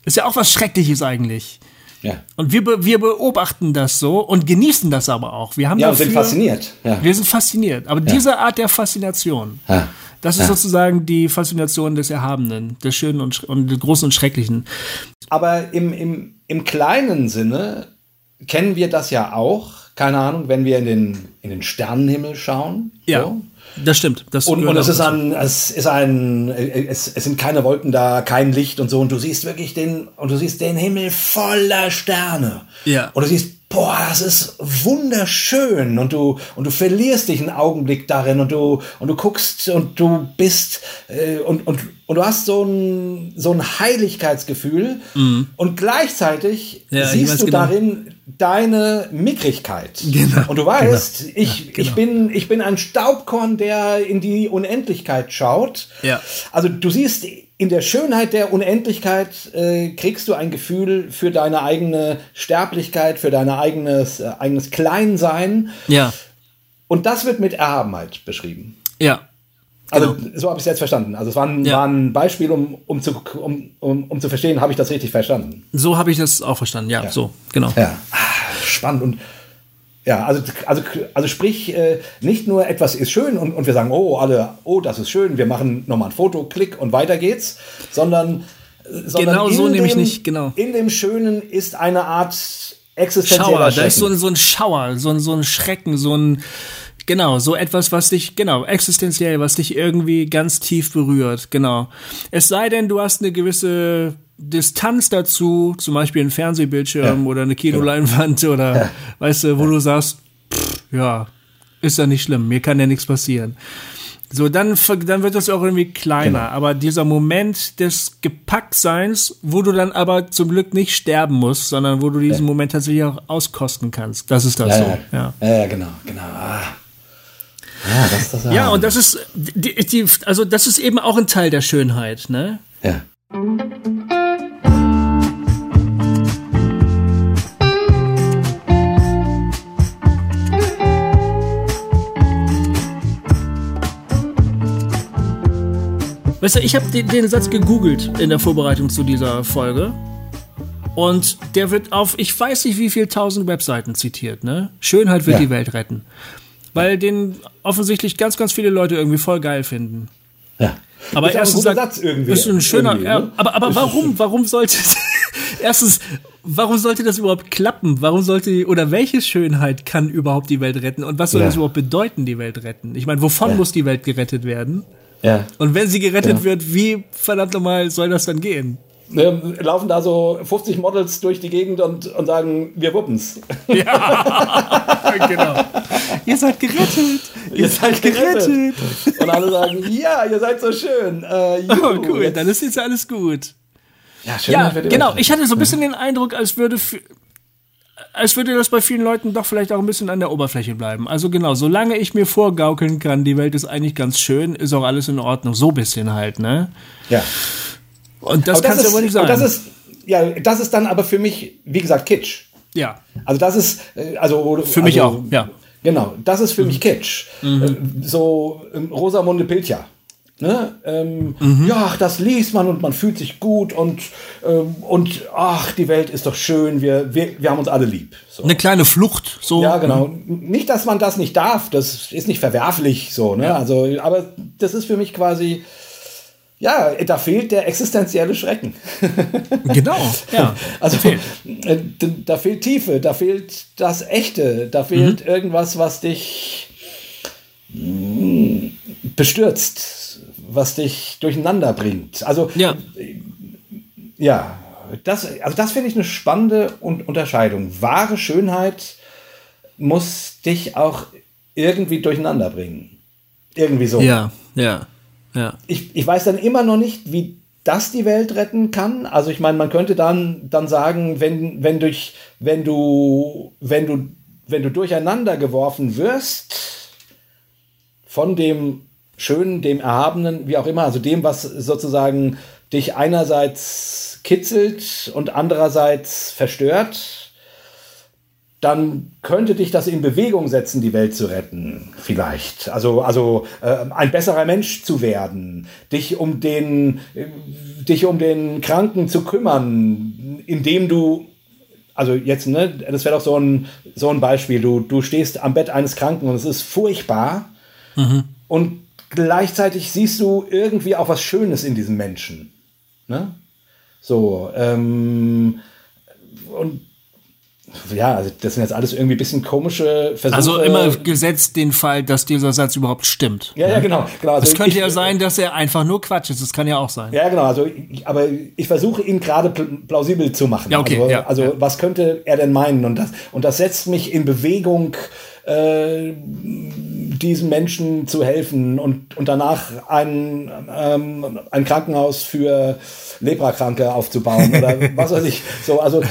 ist ja auch was Schreckliches eigentlich. Ja. Und wir, wir beobachten das so und genießen das aber auch. Wir haben ja, dafür, sind fasziniert. Ja. Wir sind fasziniert. Aber ja. diese Art der Faszination, ja. das ist sozusagen die Faszination des Erhabenen, des Schönen und, und des Großen und Schrecklichen. Aber im, im, im kleinen Sinne kennen wir das ja auch. Keine Ahnung, wenn wir in den, in den Sternenhimmel schauen. Ja. So. Das stimmt. Das und, und es ist ein, es ist ein, es, es sind keine Wolken da, kein Licht und so. Und du siehst wirklich den, und du siehst den Himmel voller Sterne. Ja. Und du siehst, boah, das ist wunderschön. Und du, und du verlierst dich einen Augenblick darin und du, und du guckst und du bist, äh, und, und, und du hast so ein, so ein Heiligkeitsgefühl. Mhm. Und gleichzeitig ja, siehst du genau. darin deine Mickrigkeit. Genau. Und du weißt, genau. ich, ja, genau. ich, bin, ich bin ein Staubkorn, der in die Unendlichkeit schaut. Ja. Also du siehst, in der Schönheit der Unendlichkeit äh, kriegst du ein Gefühl für deine eigene Sterblichkeit, für dein eigenes, äh, eigenes Kleinsein. Ja. Und das wird mit Erhabenheit beschrieben. Ja. Also genau. so habe ich es jetzt verstanden. Also es war ein, ja. war ein Beispiel, um, um, zu, um, um, um zu verstehen, habe ich das richtig verstanden. So habe ich das auch verstanden, ja, ja. so, genau. Ja. Spannend. Und ja, also, also, also sprich, äh, nicht nur etwas ist schön und, und wir sagen, oh, alle, oh, das ist schön, wir machen nochmal ein Foto, Klick und weiter geht's, sondern, sondern genau so nehme ich nicht, genau. In dem Schönen ist eine Art existenzieller Schauer, da ist so ein, so ein Schauer, so ein, so ein Schrecken, so ein, Genau, so etwas, was dich, genau, existenziell, was dich irgendwie ganz tief berührt, genau. Es sei denn, du hast eine gewisse Distanz dazu, zum Beispiel ein Fernsehbildschirm ja, oder eine Kinoleinwand genau. oder, ja. weißt du, wo ja. du sagst, pff, ja, ist ja nicht schlimm, mir kann ja nichts passieren. So, dann, dann wird das auch irgendwie kleiner. Genau. Aber dieser Moment des Gepacktseins, wo du dann aber zum Glück nicht sterben musst, sondern wo du diesen Moment tatsächlich auch auskosten kannst. Das ist das ja, so. Ja, ja. genau, genau. Ah. Ja, das, das ja, und das ist, die, die, also das ist eben auch ein Teil der Schönheit, ne? Ja. Weißt du, ich habe den, den Satz gegoogelt in der Vorbereitung zu dieser Folge. Und der wird auf, ich weiß nicht wie viel tausend Webseiten zitiert, ne? Schönheit wird ja. die Welt retten weil den offensichtlich ganz, ganz viele Leute irgendwie voll geil finden. Ja. Aber ist erstens ein irgendwie. Ist ein schöner, ja, ne? aber, aber warum, warum sollte, [laughs] erstens, warum sollte das überhaupt klappen? Warum sollte, oder welche Schönheit kann überhaupt die Welt retten? Und was soll ja. das überhaupt bedeuten, die Welt retten? Ich meine, wovon ja. muss die Welt gerettet werden? Ja. Und wenn sie gerettet wird, wie verdammt nochmal soll das dann gehen? Ne, laufen da so 50 Models durch die Gegend und, und sagen, wir wuppen's. Ja, [laughs] genau. ihr seid gerettet. Ihr, ihr seid gerettet. gerettet. Und alle sagen, ja, ihr seid so schön. Äh, juhu, oh, cool, jetzt. dann ist jetzt alles gut. Ja, schön, ja genau. Ich hatte so ein bisschen den Eindruck, als würde als würde das bei vielen Leuten doch vielleicht auch ein bisschen an der Oberfläche bleiben. Also genau, solange ich mir vorgaukeln kann, die Welt ist eigentlich ganz schön, ist auch alles in Ordnung. So ein bisschen halt, ne? Ja. Und das, kannst du aber nicht sagen. Das ist, ja, das ist dann aber für mich, wie gesagt, Kitsch. Ja. Also das ist, äh, also für mich also, auch, ja. Genau, das ist für mhm. mich Kitsch. Mhm. Äh, so ähm, Rosamunde Pilcher. Ne? Ähm, mhm. Ja, das liest man und man fühlt sich gut und, ähm, und ach, die Welt ist doch schön, wir, wir, wir haben uns alle lieb. So. Eine kleine Flucht, so. Ja, genau. Nicht, dass man das nicht darf, das ist nicht verwerflich, so, ne? Ja. Also, aber das ist für mich quasi, ja, da fehlt der existenzielle Schrecken. [laughs] genau, ja. [laughs] Also fehlt. Äh, da fehlt Tiefe, da fehlt das Echte, da fehlt mhm. irgendwas, was dich mm, bestürzt, was dich durcheinander bringt. Also ja, ja das, also das finde ich eine spannende Unterscheidung. Wahre Schönheit muss dich auch irgendwie durcheinander bringen. Irgendwie so. Ja, ja, ja. Ich, ich weiß dann immer noch nicht, wie das die Welt retten kann. Also ich meine, man könnte dann, dann sagen, wenn, wenn, durch, wenn, du, wenn, du, wenn du durcheinander geworfen wirst von dem Schönen, dem Erhabenen, wie auch immer, also dem, was sozusagen dich einerseits kitzelt und andererseits verstört, dann könnte dich das in Bewegung setzen, die Welt zu retten, vielleicht. Also, also äh, ein besserer Mensch zu werden, dich um den, äh, dich um den Kranken zu kümmern, indem du, also jetzt, ne, das wäre doch so ein, so ein Beispiel, du, du stehst am Bett eines Kranken und es ist furchtbar mhm. und gleichzeitig siehst du irgendwie auch was Schönes in diesem Menschen. Ne? So, ähm, und ja, also das sind jetzt alles irgendwie ein bisschen komische Versuche. Also immer gesetzt den Fall, dass dieser Satz überhaupt stimmt. Ja, ja, genau. genau. Also es könnte ich, ja sein, dass er einfach nur Quatsch ist. Das kann ja auch sein. Ja, genau. Also, ich, aber ich versuche ihn gerade plausibel zu machen. Ja, okay. Also, ja, also ja. was könnte er denn meinen? Und das, und das setzt mich in Bewegung, äh, diesen Menschen zu helfen und, und danach ein, ähm, ein Krankenhaus für Leprakranke aufzubauen oder [laughs] was weiß ich. So, also,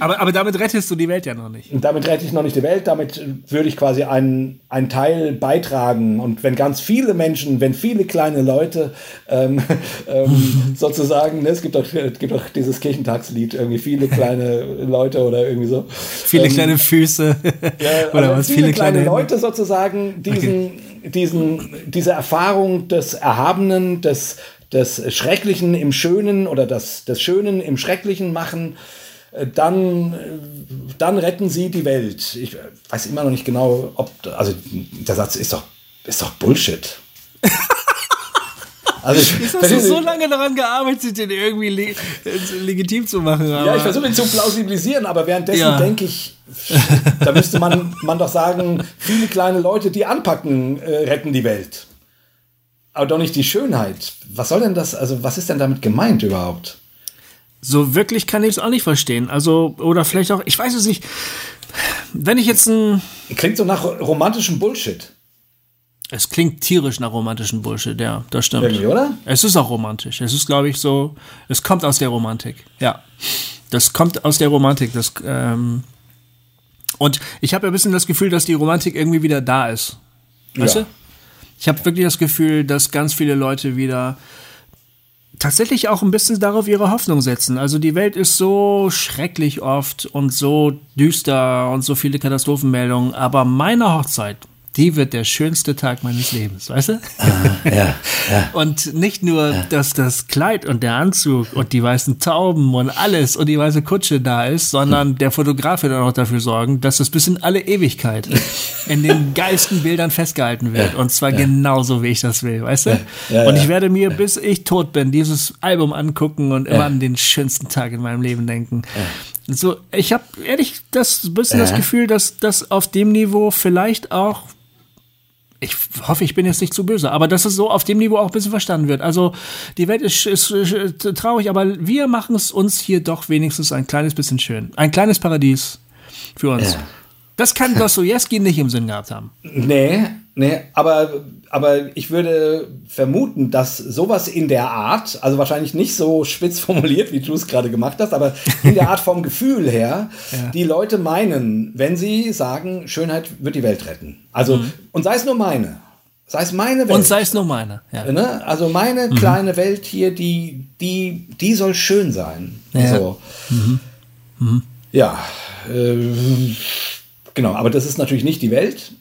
aber, aber damit rettest du die Welt ja noch nicht. Damit rette ich noch nicht die Welt, damit würde ich quasi einen, einen Teil beitragen. Und wenn ganz viele Menschen, wenn viele kleine Leute ähm, [laughs] ähm, [laughs] sozusagen, ne, es gibt doch, es gibt dieses Kirchentagslied, irgendwie viele kleine Leute oder irgendwie so. Viele ähm, kleine Füße. Ja, oder also was, viele, viele kleine, Leute sozusagen diesen, okay. diesen, diese Erfahrung des Erhabenen, des des Schrecklichen im Schönen oder das, des Schönen im Schrecklichen machen, äh, dann, äh, dann retten sie die Welt. Ich weiß immer noch nicht genau, ob, also der Satz ist doch, ist doch Bullshit. [laughs] Also ich, [laughs] hast du so lange daran gearbeitet, den irgendwie leg legitim zu machen. ja, ich versuche ihn zu plausibilisieren, aber währenddessen ja. denke ich, [laughs] da müsste man, man doch sagen, viele kleine Leute, die anpacken, äh, retten die Welt aber doch nicht die Schönheit. Was soll denn das, also was ist denn damit gemeint überhaupt? So wirklich kann ich es auch nicht verstehen. Also, oder vielleicht auch, ich weiß es nicht. Wenn ich jetzt ein. Klingt so nach romantischem Bullshit. Es klingt tierisch nach romantischem Bullshit, ja, das stimmt. Irgendwie, oder? Es ist auch romantisch. Es ist, glaube ich, so, es kommt aus der Romantik. Ja. Das kommt aus der Romantik. Das, ähm, und ich habe ein bisschen das Gefühl, dass die Romantik irgendwie wieder da ist. Weißt ja. du? Ich habe wirklich das Gefühl, dass ganz viele Leute wieder tatsächlich auch ein bisschen darauf ihre Hoffnung setzen. Also die Welt ist so schrecklich oft und so düster und so viele Katastrophenmeldungen, aber meine Hochzeit, die wird der schönste Tag meines Lebens, weißt du? Ah, ja, ja. [laughs] Und nicht nur, ja. dass das Kleid und der Anzug und die weißen Tauben und alles und die weiße Kutsche da ist, sondern der Fotograf wird auch noch dafür sorgen, dass das bis in alle Ewigkeit [laughs] in den geilsten Bildern festgehalten wird. Und zwar genauso, wie ich das will, weißt du? und ich werde mir, bis ich tot bin, dieses Album angucken und immer an den schönsten Tag in meinem Leben denken. So, ich habe ehrlich das bisschen das Gefühl, dass das auf dem Niveau vielleicht auch ich hoffe, ich bin jetzt nicht zu böse, aber dass es so auf dem Niveau auch ein bisschen verstanden wird. Also die Welt ist, ist, ist traurig, aber wir machen es uns hier doch wenigstens ein kleines bisschen schön. Ein kleines Paradies für uns. Ja. Das kann [laughs] Dostoevsky nicht im Sinn gehabt haben. Nee, nee, aber, aber ich würde vermuten, dass sowas in der Art, also wahrscheinlich nicht so spitz [laughs] formuliert, wie du es gerade gemacht hast, aber in der Art vom Gefühl her, [laughs] ja. die Leute meinen, wenn sie sagen, Schönheit wird die Welt retten. Also, mhm. und sei es nur meine. Sei es meine Welt. Und sei es nur meine. Ja. Ne? Also meine mhm. kleine Welt hier, die, die, die soll schön sein. Ja. So. Mhm. mhm. Ja. Äh, genau, aber das ist natürlich nicht die Welt.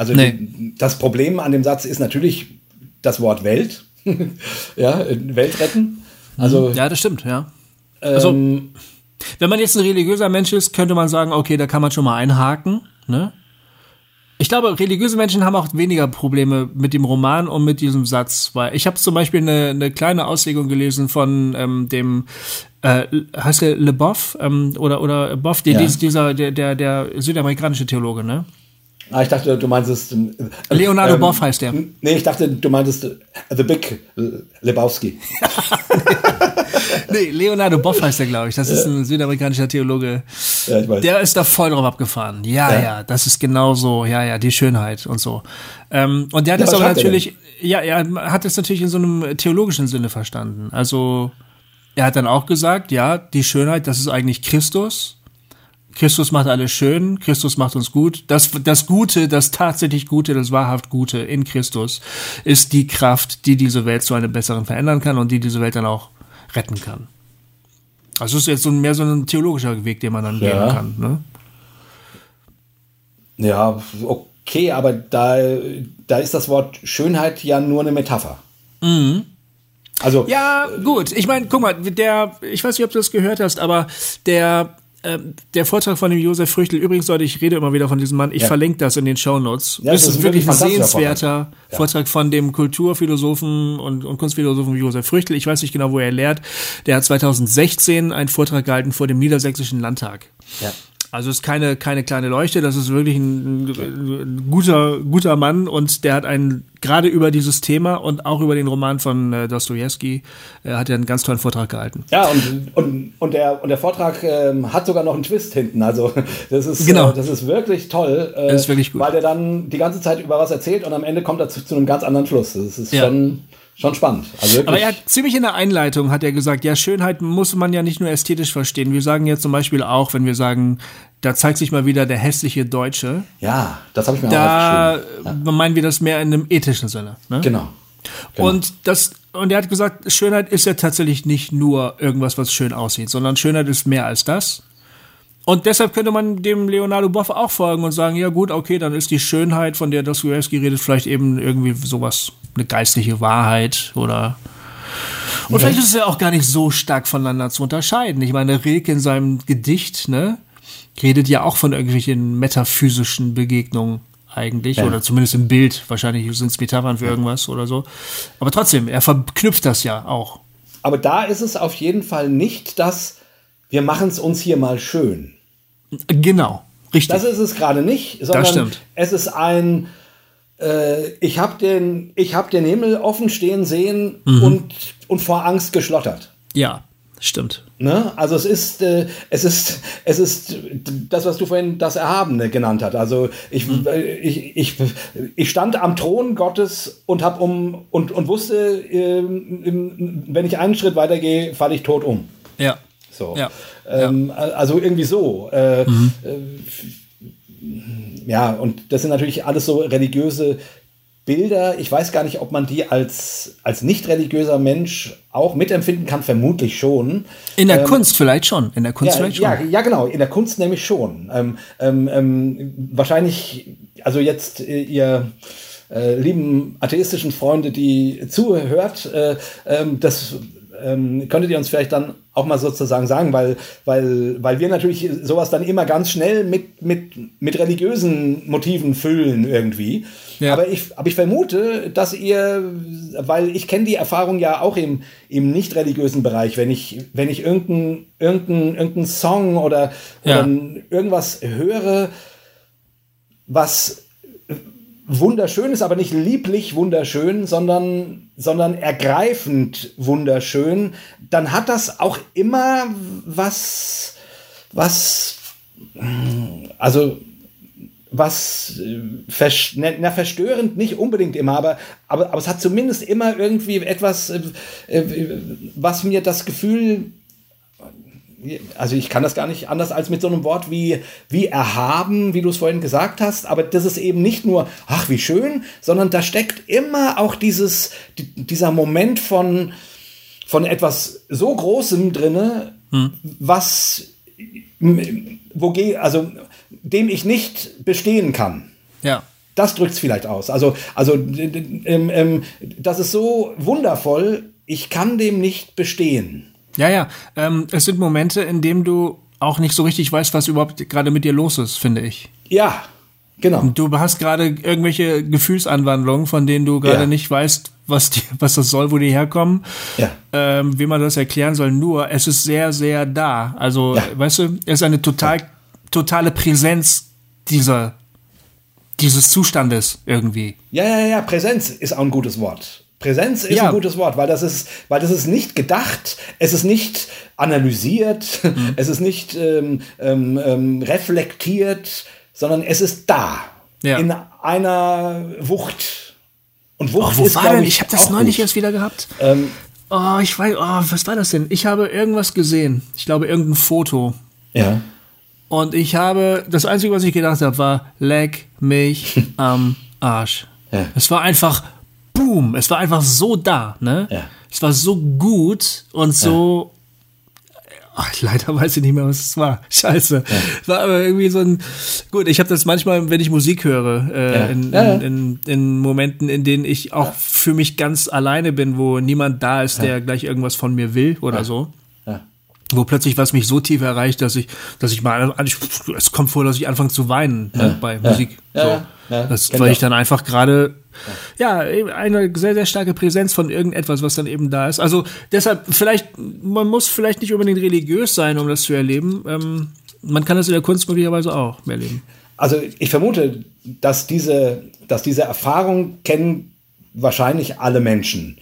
Also nee. die, das Problem an dem Satz ist natürlich das Wort Welt. [laughs] ja, Welt retten. Also, mhm. ja, das stimmt, ja. Also, ähm, wenn man jetzt ein religiöser Mensch ist, könnte man sagen, okay, da kann man schon mal einhaken. Ne? Ich glaube, religiöse Menschen haben auch weniger Probleme mit dem Roman und mit diesem Satz, weil ich habe zum Beispiel eine, eine kleine Auslegung gelesen von ähm, dem äh, heißt der Le Boff ähm, oder oder Boff, der, ja. dieser der, der der südamerikanische Theologe, ne? Ah, ich dachte, du meintest. Äh, Leonardo ähm, Boff heißt der. Nee, ich dachte, du meintest äh, The Big Lebowski. [laughs] nee, Leonardo Boff heißt der, glaube ich. Das ist ein südamerikanischer Theologe. Ja, ich weiß. Der ist da voll drauf abgefahren. Ja, ja, ja, das ist genau so. Ja, ja, die Schönheit und so. Ähm, und der hat ja, das aber natürlich, ja, er hat es natürlich in so einem theologischen Sinne verstanden. Also, er hat dann auch gesagt, ja, die Schönheit, das ist eigentlich Christus Christus macht alles schön, Christus macht uns gut. Das, das Gute, das tatsächlich Gute, das wahrhaft Gute in Christus ist die Kraft, die diese Welt zu einem besseren verändern kann und die diese Welt dann auch retten kann. Also es ist jetzt so mehr so ein theologischer Weg, den man dann ja. gehen kann. Ne? Ja, okay, aber da, da ist das Wort Schönheit ja nur eine Metapher. Mhm. Also ja, gut. Ich meine, guck mal, der, ich weiß nicht, ob du das gehört hast, aber der ähm, der Vortrag von dem Josef Früchtel, übrigens, Leute, ich rede immer wieder von diesem Mann, ich ja. verlinke das in den Show Notes. Ja, das, das ist wirklich ein sehenswerter ja. Vortrag von dem Kulturphilosophen und, und Kunstphilosophen Josef Früchtel. Ich weiß nicht genau, wo er lehrt. Der hat 2016 einen Vortrag gehalten vor dem Niedersächsischen Landtag. Ja. Also ist keine, keine kleine Leuchte, das ist wirklich ein, ein, guter, guter Mann und der hat einen, gerade über dieses Thema und auch über den Roman von äh, Dostoevsky, äh, hat er einen ganz tollen Vortrag gehalten. Ja, und, und, und, der, und der Vortrag äh, hat sogar noch einen Twist hinten. Also das ist, genau. Äh, das ist wirklich toll. Äh, das ist wirklich gut. Weil der dann die ganze Zeit über was erzählt und am Ende kommt er zu, zu einem ganz anderen Schluss. Das ist ja. schon schon spannend. Also Aber er hat ziemlich in der Einleitung hat er gesagt, ja, Schönheit muss man ja nicht nur ästhetisch verstehen. Wir sagen jetzt zum Beispiel auch, wenn wir sagen, da zeigt sich mal wieder der hässliche Deutsche. Ja, das habe ich mir da auch aufgeschrieben. Da meinen wir das mehr in einem ethischen Sinne. Ne? Genau. Genau. Und das, und er hat gesagt, Schönheit ist ja tatsächlich nicht nur irgendwas, was schön aussieht, sondern Schönheit ist mehr als das. Und deshalb könnte man dem Leonardo Boff auch folgen und sagen, ja gut, okay, dann ist die Schönheit, von der Dostoevsky redet, vielleicht eben irgendwie sowas, eine geistliche Wahrheit oder und okay. vielleicht ist es ja auch gar nicht so stark voneinander zu unterscheiden. Ich meine, Rilke in seinem Gedicht, ne, redet ja auch von irgendwelchen metaphysischen Begegnungen eigentlich, ja. oder zumindest im Bild. Wahrscheinlich sind es Metaphern für irgendwas oder so. Aber trotzdem, er verknüpft das ja auch. Aber da ist es auf jeden Fall nicht das, wir machen es uns hier mal schön. Genau, richtig. Das ist es gerade nicht, sondern es ist ein, äh, ich habe den, hab den Himmel offen stehen sehen mhm. und, und vor Angst geschlottert. Ja, stimmt. Ne? Also es ist, äh, es ist, es ist das, was du vorhin das Erhabene genannt hast. Also ich, mhm. Äh, ich, ich, ich stand am Thron Gottes und hab um und, und wusste, äh, wenn ich einen Schritt weitergehe, falle ich tot um. Ja. So. Ja. Ähm, ja. Also irgendwie so. Äh, mhm. Ja, und das sind natürlich alles so religiöse Bilder. Ich weiß gar nicht, ob man die als, als nicht religiöser Mensch auch mitempfinden kann. Vermutlich schon. In der ähm, Kunst vielleicht schon. In der Kunst ja, vielleicht schon. Ja, ja, genau. In der Kunst nämlich schon. Ähm, ähm, ähm wahrscheinlich, also jetzt äh, ihr äh, lieben atheistischen Freunde, die zuhört, äh, ähm, das ähm, könntet ihr uns vielleicht dann auch mal sozusagen sagen, weil, weil, weil wir natürlich sowas dann immer ganz schnell mit, mit, mit religiösen Motiven füllen irgendwie. Ja. Aber, ich, aber ich vermute, dass ihr, weil ich kenne die Erfahrung ja auch im, im nicht religiösen Bereich, wenn ich, wenn ich irgendeinen irgendein, irgendein Song oder, ja. oder irgendwas höre, was wunderschön ist, aber nicht lieblich wunderschön, sondern, sondern ergreifend wunderschön, dann hat das auch immer was, was, also was na, verstörend nicht unbedingt immer, aber, aber, aber es hat zumindest immer irgendwie etwas, äh, äh, was mir das Gefühl also ich kann das gar nicht anders als mit so einem Wort wie, wie erhaben, wie du es vorhin gesagt hast, aber das ist eben nicht nur, ach, wie schön, sondern da steckt immer auch dieses, dieser Moment von, von etwas so Großem drinne, hm. was, wo, also, dem ich nicht bestehen kann. Ja. Das drückt es vielleicht aus. Also, also ähm, ähm, das ist so wundervoll, ich kann dem nicht bestehen. Ja, ja. Ähm, es sind Momente, in denen du auch nicht so richtig weißt, was überhaupt gerade mit dir los ist, finde ich. Ja, genau. Du hast gerade irgendwelche Gefühlsanwandlungen, von denen du gerade ja. nicht weißt, was, die, was das soll, wo die herkommen, ja. ähm, wie man das erklären soll. Nur, es ist sehr, sehr da. Also, ja. weißt du, es ist eine total, totale Präsenz dieser dieses Zustandes irgendwie. Ja, ja, ja, Präsenz ist auch ein gutes Wort. Präsenz ist ja. ein gutes Wort, weil das ist, weil das ist nicht gedacht, es ist nicht analysiert, mhm. es ist nicht ähm, ähm, ähm, reflektiert, sondern es ist da. Ja. In einer Wucht. Und Wucht oh, wo ist, war denn? Ich, ich habe das neulich gut. erst wieder gehabt. Ähm, oh, ich weiß, oh, was war das denn? Ich habe irgendwas gesehen. Ich glaube, irgendein Foto. Ja. Und ich habe, das Einzige, was ich gedacht habe, war, leck mich [laughs] am Arsch. Ja. Es war einfach, boom, es war einfach so da, ne? Ja. Es war so gut und so, Ach, leider weiß ich nicht mehr, was es war. [laughs] Scheiße. Ja. War aber irgendwie so ein. Gut, ich habe das manchmal, wenn ich Musik höre, äh, ja. In, ja, in, in, in, Momenten, in denen ich auch für mich ganz alleine bin, wo niemand da ist, der gleich irgendwas von mir will oder so wo plötzlich was mich so tief erreicht, dass ich, dass ich mal, es kommt vor, dass ich anfange zu weinen ne, ja, bei ja, Musik. Ja, so. ja, das, weil ich dann einfach gerade, ja, eine sehr, sehr starke Präsenz von irgendetwas, was dann eben da ist. Also deshalb, vielleicht, man muss vielleicht nicht unbedingt religiös sein, um das zu erleben. Ähm, man kann das in der Kunst möglicherweise auch erleben. Also ich vermute, dass diese, dass diese Erfahrung kennen wahrscheinlich alle Menschen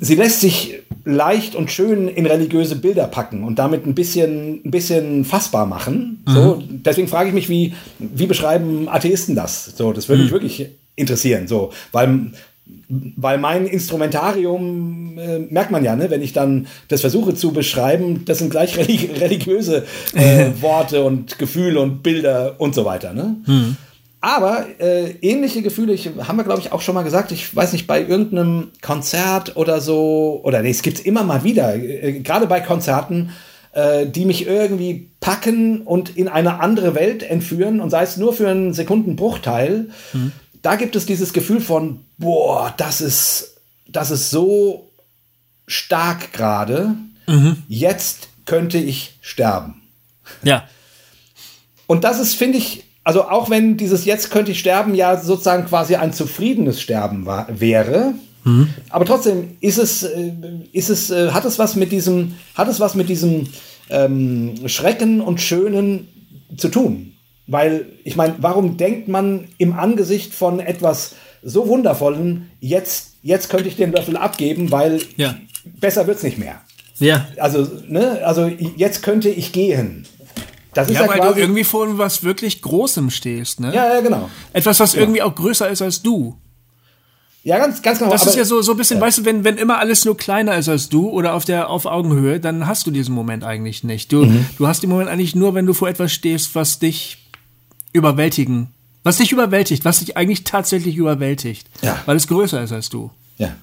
sie lässt sich leicht und schön in religiöse Bilder packen und damit ein bisschen, ein bisschen fassbar machen. Mhm. So, deswegen frage ich mich, wie, wie beschreiben Atheisten das? So, das würde mhm. mich wirklich interessieren. So, weil, weil mein Instrumentarium äh, merkt man ja, ne, wenn ich dann das versuche zu beschreiben, das sind gleich [laughs] religiöse äh, [laughs] Worte und Gefühle und Bilder und so weiter. Ne? Mhm. Aber äh, ähnliche Gefühle, ich, haben wir, glaube ich, auch schon mal gesagt, ich weiß nicht, bei irgendeinem Konzert oder so, oder nee, es gibt es immer mal wieder, äh, gerade bei Konzerten, äh, die mich irgendwie packen und in eine andere Welt entführen und sei es nur für einen Sekundenbruchteil, mhm. da gibt es dieses Gefühl von, boah, das ist, das ist so stark gerade, mhm. jetzt könnte ich sterben. Ja. Und das ist, finde ich, also auch wenn dieses Jetzt könnte ich sterben ja sozusagen quasi ein zufriedenes Sterben war, wäre, mhm. aber trotzdem ist es, äh, ist es, äh, hat es was mit diesem, hat es was mit diesem ähm, Schrecken und Schönen zu tun. Weil, ich meine, warum denkt man im Angesicht von etwas so Wundervollen, jetzt, jetzt könnte ich den Löffel abgeben, weil ja. besser es nicht mehr. Ja. Also, ne, also jetzt könnte ich gehen. Das ist ja, ja weil du irgendwie vor was wirklich Großem stehst, ne? Ja, ja, genau. Etwas, was genau. irgendwie auch größer ist als du. Ja, ganz, ganz genau. Das ist ja so, so ein bisschen, ja. weißt du, wenn, wenn immer alles nur kleiner ist als du oder auf der, auf Augenhöhe, dann hast du diesen Moment eigentlich nicht. Du, mhm. du hast den Moment eigentlich nur, wenn du vor etwas stehst, was dich überwältigen, was dich überwältigt, was dich eigentlich tatsächlich überwältigt. Ja. Weil es größer ist als du. Ja.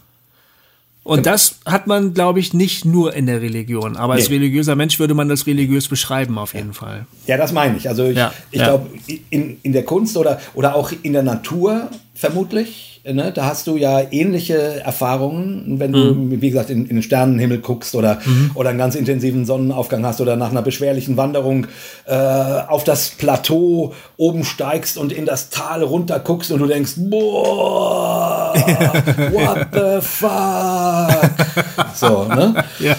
Und genau. das hat man, glaube ich, nicht nur in der Religion. Aber nee. als religiöser Mensch würde man das religiös beschreiben, auf jeden Fall. Ja, das meine ich. Also ich, ja. ich ja. glaube, in, in der Kunst oder, oder auch in der Natur vermutlich Ne, da hast du ja ähnliche Erfahrungen, wenn du, mhm. wie gesagt, in, in, den Sternenhimmel guckst oder, mhm. oder einen ganz intensiven Sonnenaufgang hast oder nach einer beschwerlichen Wanderung äh, auf das Plateau oben steigst und in das Tal runter guckst und du denkst, boah, [laughs] what the fuck? So, ne? [laughs] Ja.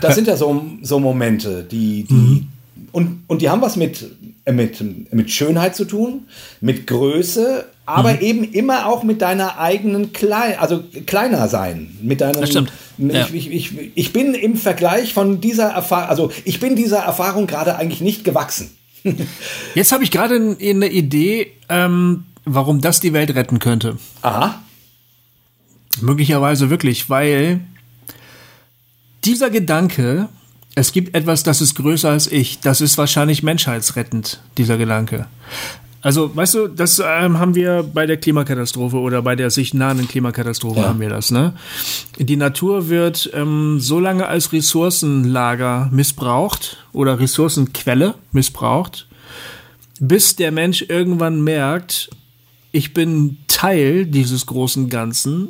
Das sind ja so, so Momente, die, die mhm. und, und die haben was mit, mit, mit Schönheit zu tun, mit Größe, aber mhm. eben immer auch mit deiner eigenen klein, also kleiner sein, mit deinem. Das stimmt. Ja. Ich, ich, ich, bin im Vergleich von dieser Erfahrung, also ich bin dieser Erfahrung gerade eigentlich nicht gewachsen. [laughs] Jetzt habe ich gerade eine Idee, ähm, warum das die Welt retten könnte. Aha. Möglicherweise wirklich, weil dieser Gedanke, es gibt etwas, das ist größer als ich, das ist wahrscheinlich menschheitsrettend, dieser Gedanke. Also, weißt du, das ähm, haben wir bei der Klimakatastrophe oder bei der sich nahenden Klimakatastrophe ja. haben wir das, ne? Die Natur wird ähm, so lange als Ressourcenlager missbraucht oder Ressourcenquelle missbraucht, bis der Mensch irgendwann merkt, ich bin Teil dieses großen Ganzen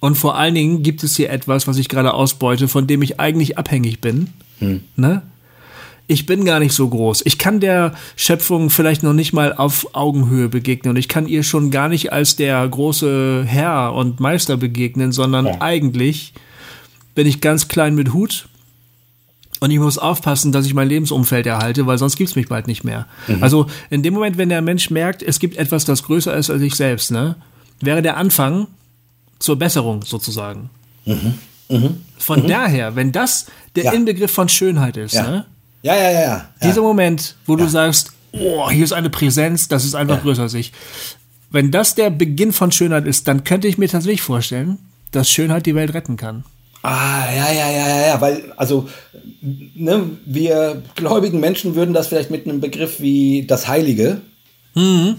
und vor allen Dingen gibt es hier etwas, was ich gerade ausbeute, von dem ich eigentlich abhängig bin. Hm. Ne? ich bin gar nicht so groß. Ich kann der Schöpfung vielleicht noch nicht mal auf Augenhöhe begegnen und ich kann ihr schon gar nicht als der große Herr und Meister begegnen, sondern ja. eigentlich bin ich ganz klein mit Hut. Und ich muss aufpassen, dass ich mein Lebensumfeld erhalte, weil sonst gibt's mich bald nicht mehr. Mhm. Also in dem Moment, wenn der Mensch merkt, es gibt etwas, das größer ist als ich selbst, ne, wäre der Anfang zur Besserung sozusagen. Mhm. Mhm. Von mhm. daher, wenn das der ja. Inbegriff von Schönheit ist, ja. ne? Ja, ja, ja, ja. Dieser Moment, wo du sagst, oh, hier ist eine Präsenz, das ist einfach größer als ich. Wenn das der Beginn von Schönheit ist, dann könnte ich mir tatsächlich vorstellen, dass Schönheit die Welt retten kann. Ah, ja, ja, ja, ja, ja, weil, also, ne, wir gläubigen Menschen würden das vielleicht mit einem Begriff wie das Heilige mhm.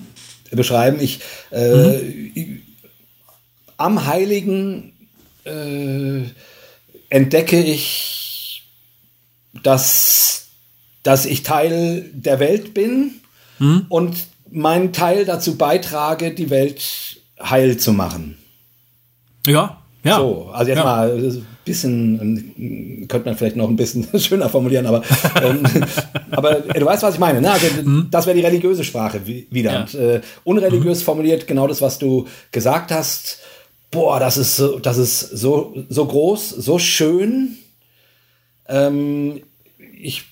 beschreiben. Ich, äh, mhm. Am Heiligen äh, entdecke ich, dass, dass ich Teil der Welt bin mhm. und meinen Teil dazu beitrage, die Welt heil zu machen. Ja, ja. So, also jetzt ja. mal ein bisschen, könnte man vielleicht noch ein bisschen [laughs] schöner formulieren, aber, [laughs] ähm, aber du weißt, was ich meine. Ne? Also, mhm. Das wäre die religiöse Sprache wieder. Ja. Und, äh, unreligiös mhm. formuliert genau das, was du gesagt hast. Boah, das ist so, das ist so, so groß, so schön. Ähm, ich,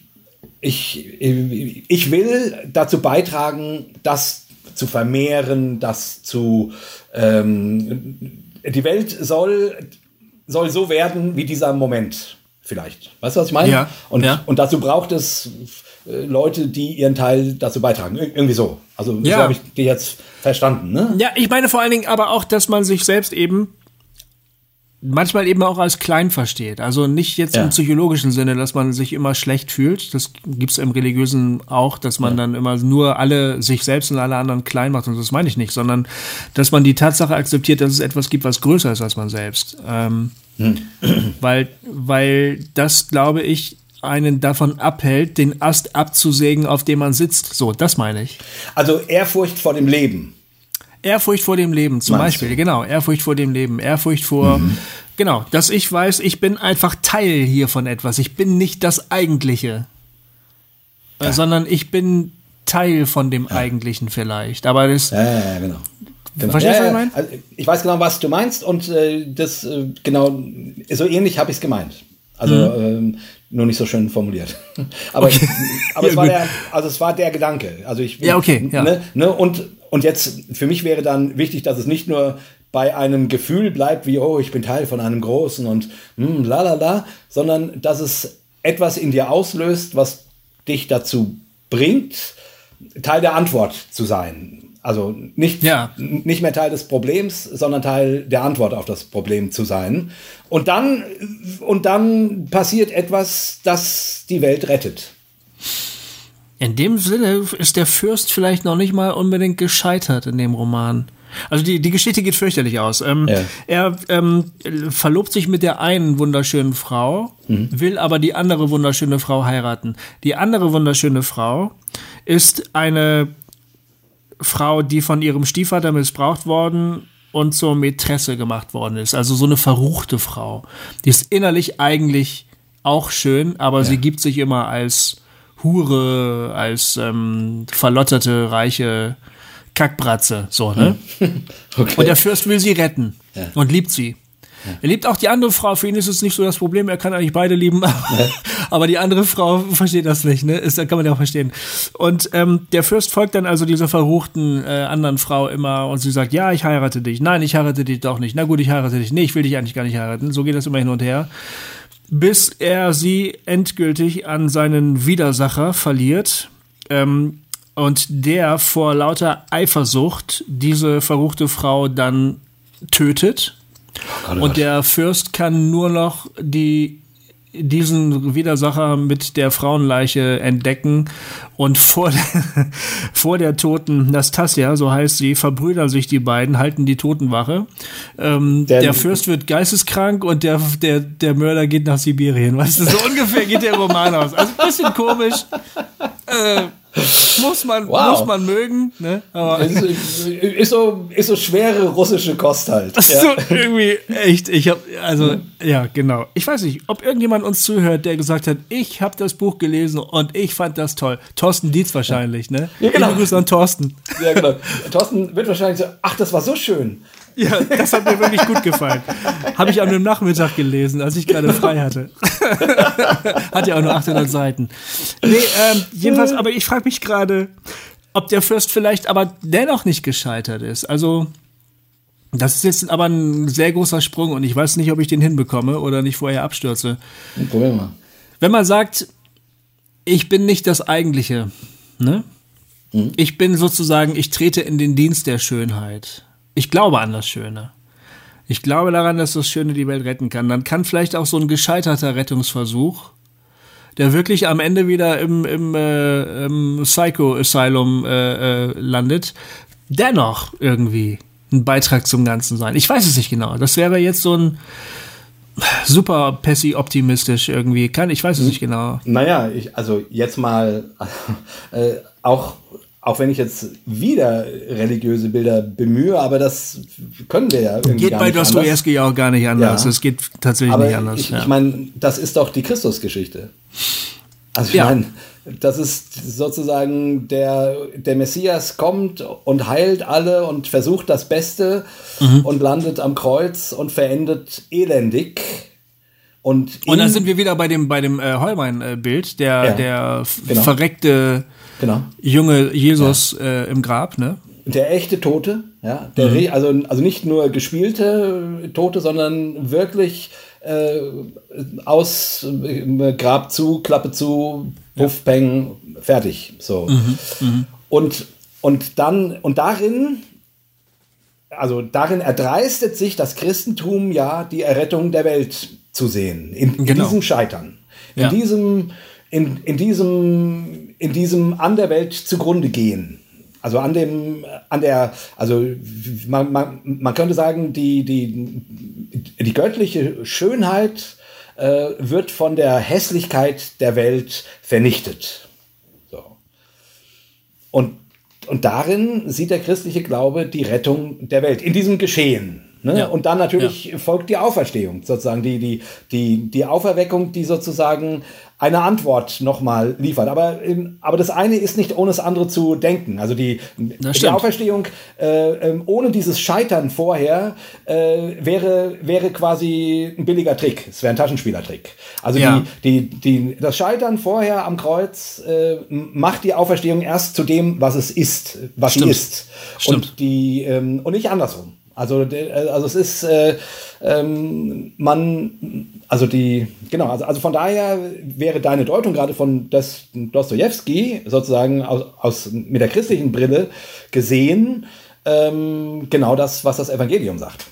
ich, ich will dazu beitragen, das zu vermehren, das zu ähm, die Welt soll, soll so werden wie dieser Moment vielleicht. Weißt du, was ich meine? Ja. Und, ja. und dazu braucht es Leute, die ihren Teil dazu beitragen. irgendwie so. Also ja. so habe ich die jetzt verstanden. Ne? Ja, ich meine vor allen Dingen aber auch, dass man sich selbst eben manchmal eben auch als klein versteht. Also nicht jetzt ja. im psychologischen Sinne, dass man sich immer schlecht fühlt. Das gibt's im religiösen auch, dass man ja. dann immer nur alle sich selbst und alle anderen klein macht. Und das meine ich nicht, sondern dass man die Tatsache akzeptiert, dass es etwas gibt, was größer ist als man selbst. Ähm, hm. weil, weil das, glaube ich, einen davon abhält, den Ast abzusägen, auf dem man sitzt. So, das meine ich. Also Ehrfurcht vor dem Leben. Ehrfurcht vor dem Leben, zum Meinst Beispiel, du? genau, Ehrfurcht vor dem Leben, Ehrfurcht vor, mhm. genau, dass ich weiß, ich bin einfach Teil hier von etwas, ich bin nicht das Eigentliche, ja. sondern ich bin Teil von dem ja. Eigentlichen vielleicht, aber das... Ja, ja, genau. Genau. Verstehst du, was ich meine? Also ich weiß genau, was du meinst und äh, das, äh, genau, so ähnlich habe ich es gemeint. Also mhm. ähm, nur nicht so schön formuliert. [laughs] aber okay. aber es, war der, also es war der Gedanke. Also ich, ja, okay. Ja. Ne, ne, und und jetzt, für mich wäre dann wichtig, dass es nicht nur bei einem Gefühl bleibt, wie, oh, ich bin Teil von einem Großen und hm, la la la, sondern dass es etwas in dir auslöst, was dich dazu bringt, Teil der Antwort zu sein. Also nicht, ja. nicht mehr Teil des Problems, sondern Teil der Antwort auf das Problem zu sein. Und dann, und dann passiert etwas, das die Welt rettet. In dem Sinne ist der Fürst vielleicht noch nicht mal unbedingt gescheitert in dem Roman. Also die, die Geschichte geht fürchterlich aus. Ähm, ja. Er ähm, verlobt sich mit der einen wunderschönen Frau, mhm. will aber die andere wunderschöne Frau heiraten. Die andere wunderschöne Frau ist eine Frau, die von ihrem Stiefvater missbraucht worden und zur Mätresse gemacht worden ist. Also so eine verruchte Frau. Die ist innerlich eigentlich auch schön, aber ja. sie gibt sich immer als Hure, als ähm, verlotterte, reiche Kackbratze. So, ne? [laughs] okay. Und der Fürst will sie retten ja. und liebt sie. Er liebt auch die andere Frau, für ihn ist es nicht so das Problem, er kann eigentlich beide lieben, [laughs] aber die andere Frau versteht das nicht, ne? Ist, kann man ja auch verstehen. Und ähm, der Fürst folgt dann also dieser verruchten äh, anderen Frau immer und sie sagt, ja, ich heirate dich. Nein, ich heirate dich doch nicht. Na gut, ich heirate dich. Nee, ich will dich eigentlich gar nicht heiraten. So geht das immer hin und her bis er sie endgültig an seinen Widersacher verliert. Ähm, und der vor lauter Eifersucht diese verruchte Frau dann tötet. Und der Fürst kann nur noch die diesen Widersacher mit der Frauenleiche entdecken und vor der, [laughs] vor der toten Nastasia, so heißt sie, verbrüdern sich die beiden, halten die Totenwache. Ähm, der, der Fürst wird geisteskrank und der, der, der Mörder geht nach Sibirien. Weißt du, so ungefähr geht der Roman aus. Also ein bisschen komisch. Äh, [laughs] muss man, wow. muss man mögen, ne? Aber ist, ist, so, ist so schwere russische Kost halt. [laughs] Ja. So irgendwie echt. Ich habe also ja genau. Ich weiß nicht, ob irgendjemand uns zuhört, der gesagt hat, ich habe das Buch gelesen und ich fand das toll. Thorsten Dietz wahrscheinlich, ne? Ja, genau. Liebe Grüße an Thorsten. Ja genau. Thorsten wird wahrscheinlich so, ach, das war so schön. Ja, das hat mir wirklich gut gefallen. Habe ich an einem Nachmittag gelesen, als ich gerade frei hatte. [laughs] Hat ja auch nur 800 Seiten. Nee, ähm, jedenfalls, aber ich frage mich gerade, ob der Fürst vielleicht aber dennoch nicht gescheitert ist. Also, das ist jetzt aber ein sehr großer Sprung und ich weiß nicht, ob ich den hinbekomme oder nicht vorher abstürze. Probier mal. Wenn man sagt, ich bin nicht das Eigentliche, ne? Mhm. Ich bin sozusagen, ich trete in den Dienst der Schönheit. Ich glaube an das Schöne. Ich glaube daran, dass das Schöne die Welt retten kann. Dann kann vielleicht auch so ein gescheiterter Rettungsversuch, der wirklich am Ende wieder im, im, äh, im Psycho Asylum äh, äh, landet, dennoch irgendwie ein Beitrag zum Ganzen sein. Ich weiß es nicht genau. Das wäre jetzt so ein super pessi optimistisch irgendwie. Kann, ich weiß es nicht genau. Naja, ich, also jetzt mal [laughs] äh, auch auch wenn ich jetzt wieder religiöse Bilder bemühe, aber das können wir ja irgendwie Geht bei Dostoevsky ja auch gar nicht anders. Ja. Es geht tatsächlich aber nicht anders. Ich, ja. ich meine, das ist doch die Christusgeschichte. Also ich ja. meine, das ist sozusagen der, der Messias kommt und heilt alle und versucht das Beste mhm. und landet am Kreuz und verendet elendig. Und, und dann sind wir wieder bei dem, bei dem äh, Heuwein-Bild, der, ja, der genau. verreckte genau. junge Jesus ja. äh, im Grab, ne? Der echte Tote, ja. Der mhm. also, also nicht nur gespielte Tote, sondern wirklich äh, aus äh, Grab zu, Klappe zu, Puff, ja. Peng, fertig. So. Mhm. Mhm. Und, und dann, und darin also darin erdreistet sich das Christentum ja die Errettung der Welt zu sehen, in, in genau. diesem Scheitern, in ja. diesem, in, in diesem, in diesem an der Welt zugrunde gehen. Also an dem, an der, also man, man, man könnte sagen, die, die, die göttliche Schönheit äh, wird von der Hässlichkeit der Welt vernichtet. So. Und, und darin sieht der christliche Glaube die Rettung der Welt, in diesem Geschehen. Ne? Ja. Und dann natürlich ja. folgt die Auferstehung, sozusagen die, die, die, die Auferweckung, die sozusagen eine Antwort nochmal liefert. Aber, aber das eine ist nicht ohne das andere zu denken. Also die, die Auferstehung äh, ähm, ohne dieses Scheitern vorher äh, wäre, wäre quasi ein billiger Trick. Es wäre ein Taschenspielertrick. Also ja. die, die, die, das Scheitern vorher am Kreuz äh, macht die Auferstehung erst zu dem, was es ist, was Stimmt. sie ist. Stimmt. Und, die, ähm, und nicht andersrum. Also, also es ist, äh, ähm, man, also die, genau, also, also von daher wäre deine Deutung gerade von Dostoevsky sozusagen aus, aus, mit der christlichen Brille gesehen, ähm, genau das, was das Evangelium sagt.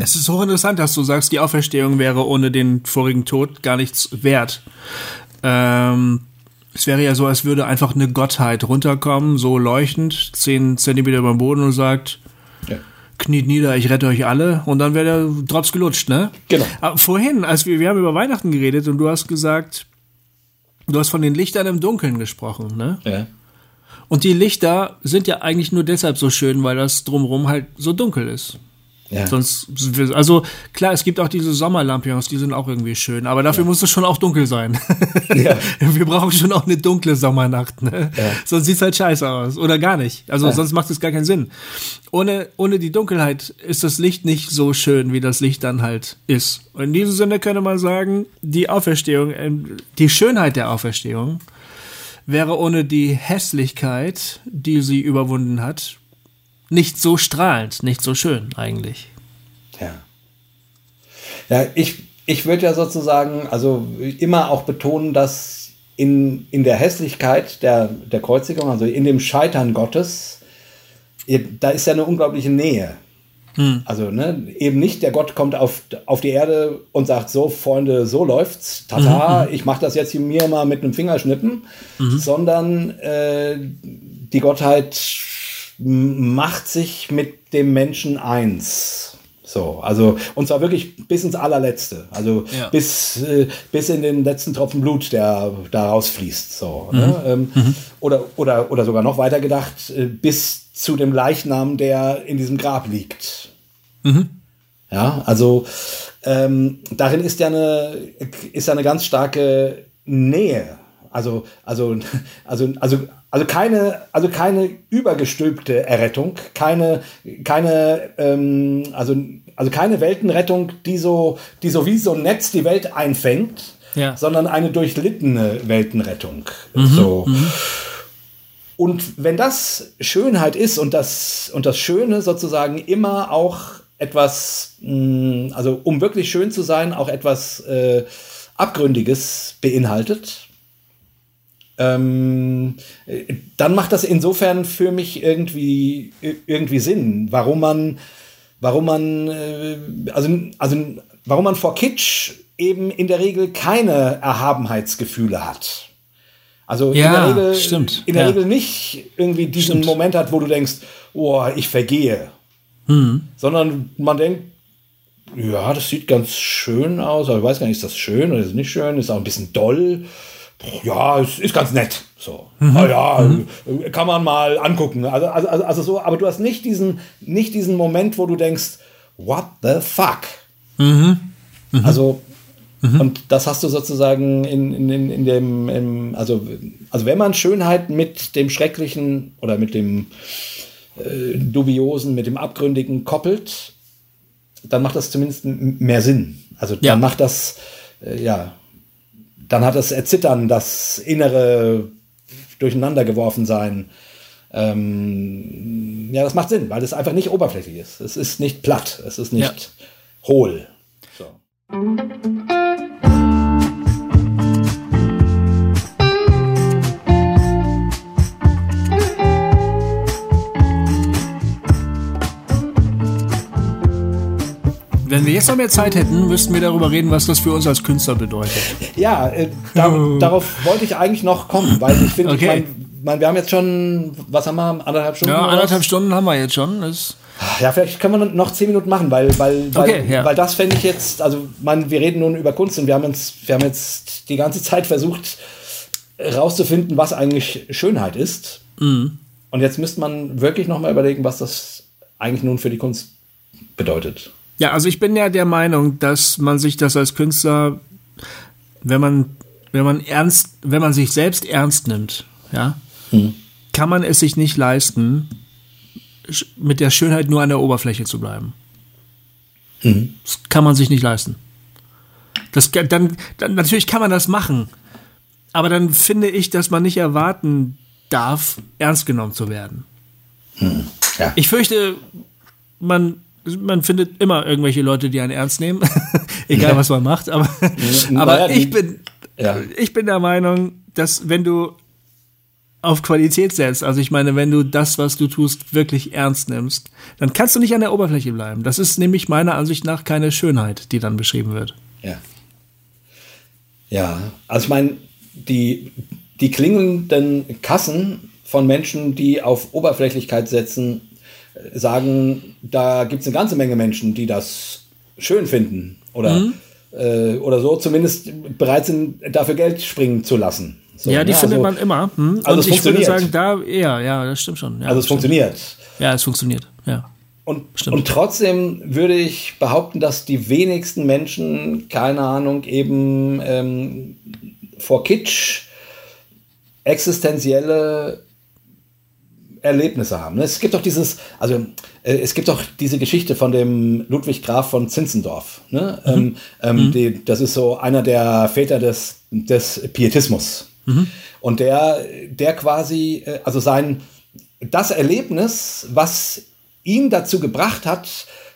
Es ist hochinteressant, dass du sagst, die Auferstehung wäre ohne den vorigen Tod gar nichts wert. Ähm, es wäre ja so, als würde einfach eine Gottheit runterkommen, so leuchtend, zehn Zentimeter über dem Boden und sagt, ja kniet nieder, ich rette euch alle und dann wäre der Drops gelutscht, ne? Genau. Aber vorhin, als wir, wir haben über Weihnachten geredet und du hast gesagt, du hast von den Lichtern im Dunkeln gesprochen, ne? Ja. Und die Lichter sind ja eigentlich nur deshalb so schön, weil das drumherum halt so dunkel ist. Ja. Sonst, also klar, es gibt auch diese Sommerlampions, die sind auch irgendwie schön, aber dafür ja. muss es schon auch dunkel sein. Ja. [laughs] Wir brauchen schon auch eine dunkle Sommernacht, ne? Ja. Sonst sieht's halt scheiße aus. Oder gar nicht. Also sonst macht es gar keinen Sinn. Ohne, ohne die Dunkelheit ist das Licht nicht so schön, wie das Licht dann halt ist. Und in diesem Sinne könnte man sagen, die Auferstehung, ähm, die Schönheit der Auferstehung wäre ohne die Hässlichkeit, die sie überwunden hat, nicht so strahlend, nicht so schön eigentlich. Ja. Ja, ich, ich würde ja sozusagen, also immer auch betonen, dass in, in der Hässlichkeit der, der Kreuzigung, also in dem Scheitern Gottes, da ist ja eine unglaubliche Nähe. Hm. Also ne, eben nicht der Gott kommt auf, auf die Erde und sagt, so Freunde, so läuft's, tata, mhm. ich mache das jetzt mir mal mit einem Fingerschnippen, mhm. sondern äh, die Gottheit macht sich mit dem Menschen eins. So, also, und zwar wirklich bis ins allerletzte. Also ja. bis, äh, bis in den letzten Tropfen Blut, der da rausfließt. So, ne? mhm. ne? ähm, mhm. Oder, oder, oder sogar noch weiter gedacht, äh, bis zu dem Leichnam, der in diesem Grab liegt. Mhm. Ja, also ähm, darin ist ja eine, ist ja eine ganz starke Nähe. Also, also, [laughs] also, also also keine, also keine übergestülpte Errettung, keine, keine, ähm, also, also keine Weltenrettung, die so, die so wie so ein Netz die Welt einfängt ja. sondern eine durchlittene Weltenrettung. Mhm. So. Mhm. Und wenn das Schönheit ist und das, und das Schöne sozusagen immer auch etwas, mm, also um wirklich schön zu sein, auch etwas äh, Abgründiges beinhaltet, ähm, dann macht das insofern für mich irgendwie, irgendwie Sinn, warum man, warum man, äh, also, also warum man vor Kitsch eben in der Regel keine Erhabenheitsgefühle hat. Also ja, in der Regel, stimmt. In der ja. Regel nicht irgendwie diesen stimmt. Moment hat, wo du denkst, oh, ich vergehe. Hm. Sondern man denkt, ja, das sieht ganz schön aus, aber ich weiß gar nicht, ist das schön oder ist es nicht schön, ist auch ein bisschen doll. Ja, es ist ganz nett. So. Mhm. Ah, ja, mhm. kann man mal angucken. Also, also, also, also so, aber du hast nicht diesen, nicht diesen Moment, wo du denkst, what the fuck? Mhm. Mhm. Also Mhm. Und das hast du sozusagen in, in, in dem, im, also, also wenn man Schönheit mit dem Schrecklichen oder mit dem äh, Dubiosen, mit dem Abgründigen koppelt, dann macht das zumindest mehr Sinn. Also dann ja. macht das, äh, ja, dann hat das Erzittern, das innere Durcheinandergeworfensein. Ähm, ja, das macht Sinn, weil es einfach nicht oberflächlich ist. Es ist nicht platt, es ist nicht ja. hohl. So. Wir jetzt noch mehr Zeit hätten, müssten wir darüber reden, was das für uns als Künstler bedeutet. Ja, äh, da, [laughs] darauf wollte ich eigentlich noch kommen, weil ich finde, okay. ich mein, mein, wir haben jetzt schon, was haben wir, anderthalb Stunden? Ja, anderthalb Stunden haben wir jetzt schon. Das ja, vielleicht können wir noch zehn Minuten machen, weil, weil, weil, okay, ja. weil das fände ich jetzt, also man, wir reden nun über Kunst und wir haben uns, wir haben jetzt die ganze Zeit versucht, rauszufinden, was eigentlich Schönheit ist. Mhm. Und jetzt müsste man wirklich noch mal überlegen, was das eigentlich nun für die Kunst bedeutet. Ja, also ich bin ja der Meinung, dass man sich das als Künstler, wenn man, wenn man ernst, wenn man sich selbst ernst nimmt, ja, hm. kann man es sich nicht leisten, mit der Schönheit nur an der Oberfläche zu bleiben. Mhm. Das kann man sich nicht leisten. Das, dann, dann, natürlich kann man das machen, aber dann finde ich, dass man nicht erwarten darf, ernst genommen zu werden. Mhm. Ja. Ich fürchte, man man findet immer irgendwelche Leute, die einen ernst nehmen, [laughs] egal was man macht. Aber, aber ich bin, ich bin der Meinung, dass wenn du auf Qualität setzt, also ich meine, wenn du das, was du tust, wirklich ernst nimmst, dann kannst du nicht an der Oberfläche bleiben. Das ist nämlich meiner Ansicht nach keine Schönheit, die dann beschrieben wird. Ja. Ja, also ich meine, die, die klingelnden Kassen von Menschen, die auf Oberflächlichkeit setzen, sagen, da gibt es eine ganze Menge Menschen, die das schön finden oder, mhm. äh, oder so, zumindest bereit sind, dafür Geld springen zu lassen. So, ja, die ne? findet also, man immer. Hm? Also Und ich würde sagen, da eher, ja, das stimmt schon. Ja, also es stimmt. funktioniert. Ja, es funktioniert, ja. Und, und trotzdem würde ich behaupten, dass die wenigsten Menschen, keine Ahnung, eben ähm, vor Kitsch existenzielle Erlebnisse haben. Es gibt doch dieses, also äh, es gibt doch diese Geschichte von dem Ludwig Graf von Zinzendorf. Ne? Mhm. Ähm, ähm, mhm. die, das ist so einer der Väter des, des Pietismus. Mhm. Und der, der quasi, äh, also sein, das Erlebnis, was ihn dazu gebracht hat,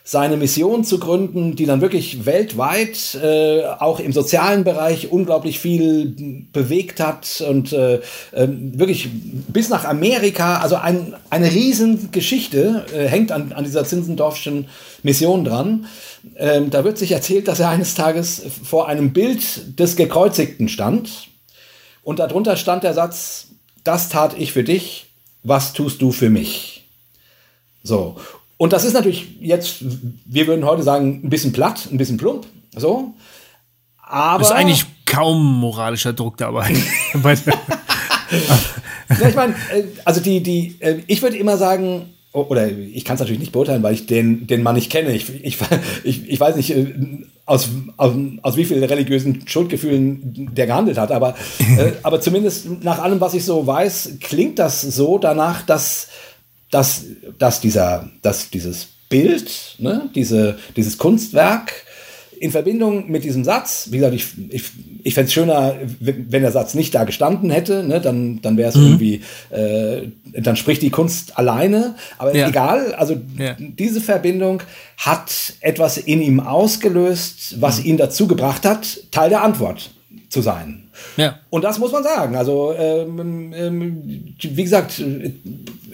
seine Mission zu gründen, die dann wirklich weltweit, äh, auch im sozialen Bereich unglaublich viel bewegt hat und äh, äh, wirklich bis nach Amerika, also ein, eine Riesengeschichte äh, hängt an, an dieser Zinsendorfschen Mission dran. Ähm, da wird sich erzählt, dass er eines Tages vor einem Bild des Gekreuzigten stand und darunter stand der Satz, das tat ich für dich, was tust du für mich? So. Und das ist natürlich jetzt, wir würden heute sagen, ein bisschen platt, ein bisschen plump, so. Aber. Ist eigentlich kaum moralischer Druck dabei. [laughs] [laughs] ja, ich meine, äh, also die, die, äh, ich würde immer sagen, oder ich kann es natürlich nicht beurteilen, weil ich den, den Mann nicht kenne. Ich, ich, [laughs] ich, ich weiß nicht, äh, aus, aus, aus wie vielen religiösen Schuldgefühlen der gehandelt hat, aber, aber zumindest nach allem, was ich so weiß, klingt das so danach, dass dass, dass, dieser, dass dieses Bild, ne, diese, dieses Kunstwerk in Verbindung mit diesem Satz, wie gesagt, ich, ich, ich fände es schöner, wenn der Satz nicht da gestanden hätte, ne, dann, dann wäre es mhm. irgendwie, äh, dann spricht die Kunst alleine, aber ja. egal, also ja. diese Verbindung hat etwas in ihm ausgelöst, was mhm. ihn dazu gebracht hat, Teil der Antwort zu sein. Ja. Und das muss man sagen. Also, ähm, ähm, wie gesagt,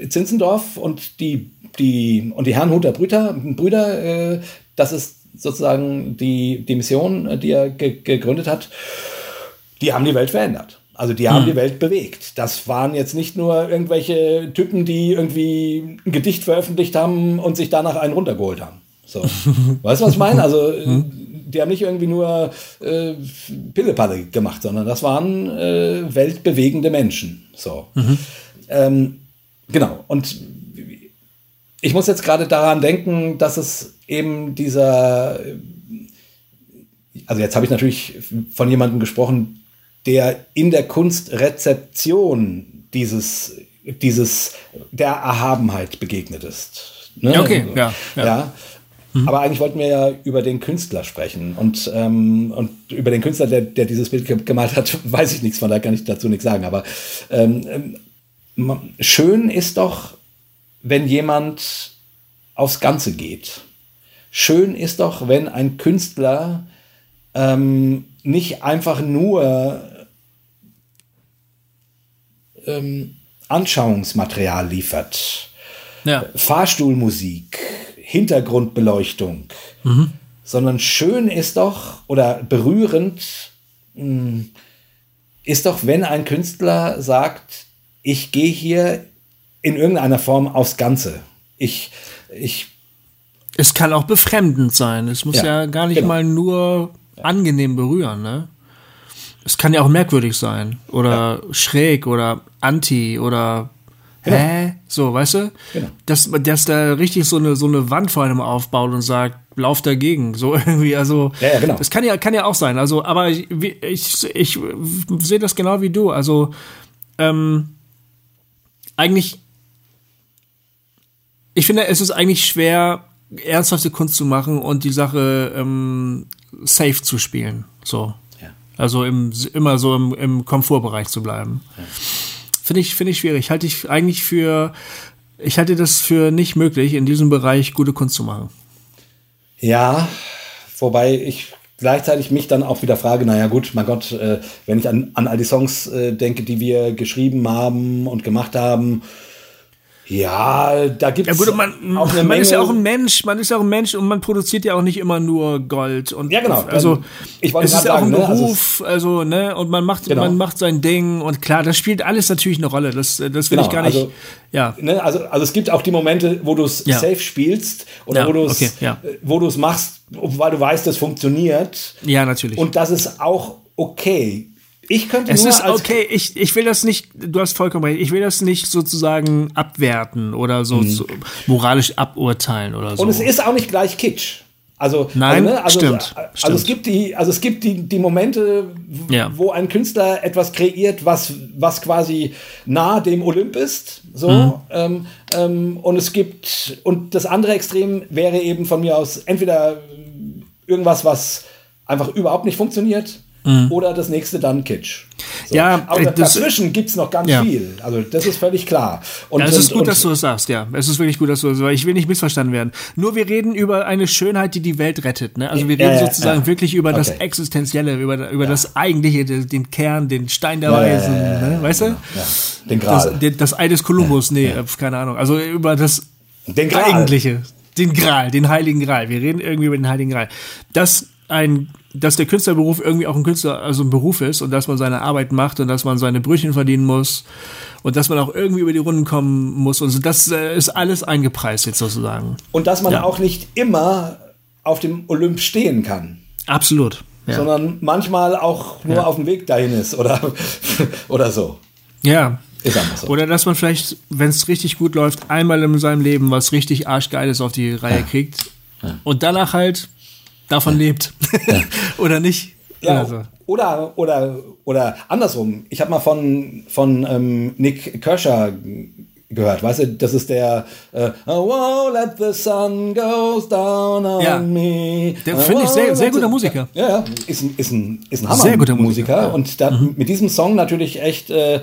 Zinzendorf und die, die, und die Herrnhuter Brüder, Brüder äh, das ist sozusagen die, die Mission, die er ge gegründet hat, die haben die Welt verändert. Also die haben hm. die Welt bewegt. Das waren jetzt nicht nur irgendwelche Typen, die irgendwie ein Gedicht veröffentlicht haben und sich danach einen runtergeholt haben. So. [laughs] weißt du, was ich meine? Also hm. Die haben nicht irgendwie nur äh, Pillepalle gemacht, sondern das waren äh, weltbewegende Menschen. So. Mhm. Ähm, genau. Und ich muss jetzt gerade daran denken, dass es eben dieser, also jetzt habe ich natürlich von jemandem gesprochen, der in der Kunstrezeption dieses, dieses der Erhabenheit begegnet ist. Ne? Okay, ja. ja. ja. Mhm. Aber eigentlich wollten wir ja über den Künstler sprechen. Und, ähm, und über den Künstler, der, der dieses Bild gemalt hat, [laughs] weiß ich nichts, von daher kann ich dazu nichts sagen. Aber ähm, ähm schön ist doch, wenn jemand aufs Ganze geht. Schön ist doch, wenn ein Künstler ähm, nicht einfach nur ähm, Anschauungsmaterial liefert, ja. Fahrstuhlmusik, Hintergrundbeleuchtung, mhm. sondern schön ist doch oder berührend hm, ist doch, wenn ein Künstler sagt, ich gehe hier in irgendeiner Form aufs Ganze. Ich, ich. Es kann auch befremdend sein. Es muss ja, ja gar nicht genau. mal nur angenehm berühren, ne? Es kann ja auch merkwürdig sein oder ja. schräg oder anti oder genau. hä? So, weißt du? Genau. Dass, dass da richtig so eine, so eine Wand vor einem aufbaut und sagt, lauf dagegen. So [laughs] irgendwie, also. Ja, ja, genau. Das kann ja, kann ja auch sein. Also, aber ich, ich, ich sehe das genau wie du. Also, ähm, eigentlich ich finde, es ist eigentlich schwer, ernsthafte Kunst zu machen und die Sache ähm, safe zu spielen. So. Ja. Also im, immer so im, im Komfortbereich zu bleiben. Ja. Finde ich, finde ich schwierig. Halte ich eigentlich für, ich halte das für nicht möglich, in diesem Bereich gute Kunst zu machen. Ja, wobei ich gleichzeitig mich dann auch wieder frage, naja gut, mein Gott, äh, wenn ich an, an all die Songs äh, denke, die wir geschrieben haben und gemacht haben, ja, da gibt es ja, gut, man, auch eine man Menge. ist ja auch ein Mensch, man ist ja auch ein Mensch und man produziert ja auch nicht immer nur Gold und ja genau. Also ich es ist ja auch ein ne? Also Beruf, also, also, ne und man macht genau. man macht sein Ding und klar, das spielt alles natürlich eine Rolle. Das das will genau, ich gar nicht. Also, ja. Ne, also also es gibt auch die Momente, wo du es ja. safe spielst oder ja, wo du es okay, ja. wo du es machst, weil du weißt, das funktioniert. Ja natürlich. Und das ist auch okay. Ich könnte es ist okay, ich, ich will das nicht, du hast vollkommen recht, ich will das nicht sozusagen abwerten oder so, mhm. so moralisch aburteilen oder so. Und es ist auch nicht gleich Kitsch. Also, Nein, also, ne, also, stimmt, also stimmt. es gibt die, also es gibt die, die Momente, ja. wo ein Künstler etwas kreiert, was, was quasi nah dem Olymp ist. So, mhm. ähm, ähm, und es gibt, und das andere Extrem wäre eben von mir aus entweder irgendwas, was einfach überhaupt nicht funktioniert, Mhm. Oder das nächste dann Kitsch. So. Ja, aber das, dazwischen gibt es noch ganz ja. viel. Also das ist völlig klar. Und, ja, es ist gut, und, dass du das sagst, ja. Es ist wirklich gut, dass du das sagst, weil ich will nicht missverstanden werden. Nur wir reden über eine Schönheit, die die Welt rettet. Ne? Also wir reden ja, sozusagen wirklich über okay. das Existenzielle, über, über das Eigentliche, den Kern, den Stein der Weisen. Ne? Weißt du? Den Gral. Das, das Ei des Kolumbus, nee, keine Ahnung. Also über das Eigentliche. Den Gral, den Heiligen Gral. Wir reden irgendwie über den Heiligen Gral. Das ein, dass der Künstlerberuf irgendwie auch ein Künstler, also ein Beruf ist und dass man seine Arbeit macht und dass man seine Brötchen verdienen muss und dass man auch irgendwie über die Runden kommen muss und so, das äh, ist alles eingepreist jetzt sozusagen. Und dass man ja. auch nicht immer auf dem Olymp stehen kann. Absolut. Ja. Sondern manchmal auch nur ja. auf dem Weg dahin ist oder, [laughs] oder so. Ja, so. Oder dass man vielleicht, wenn es richtig gut läuft, einmal in seinem Leben was richtig arschgeiles auf die Reihe ja. kriegt ja. und danach halt davon lebt. Ja. [laughs] oder nicht. Ja, oder, oder, oder, oder andersrum. Ich habe mal von, von ähm, Nick Kershaw gehört. Weißt du, das ist der äh, Oh, let the sun goes down on ja. me. Der finde ich sehr, sehr guter Musiker. Ja, ja, ist ein, ist ein, ist ein Hammer sehr guter Musiker. Musiker. Und da, mhm. mit diesem Song natürlich echt äh, äh,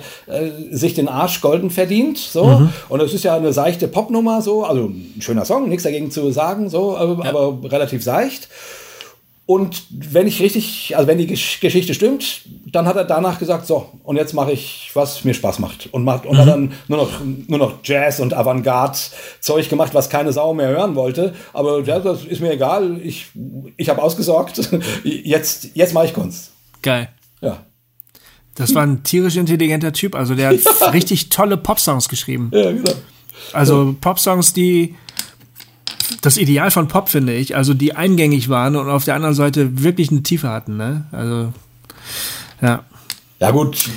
sich den Arsch golden verdient. So. Mhm. Und es ist ja eine seichte Popnummer, so, also ein schöner Song, nichts dagegen zu sagen, so, aber, ja. aber relativ seicht. Und wenn ich richtig, also wenn die Geschichte stimmt, dann hat er danach gesagt, so, und jetzt mache ich, was mir Spaß macht. Und, macht, und mhm. hat dann nur noch, nur noch Jazz und Avantgarde-Zeug gemacht, was keine Sau mehr hören wollte. Aber ja, das ist mir egal, ich, ich habe ausgesorgt, [laughs] jetzt, jetzt mache ich Kunst. Geil. Ja. Das war ein tierisch intelligenter Typ, also der hat [laughs] ja. richtig tolle Popsongs geschrieben. Ja, genau. Also Popsongs, die das Ideal von Pop, finde ich. Also die eingängig waren und auf der anderen Seite wirklich eine Tiefe hatten. Ne? Also, ja. Ja, gut.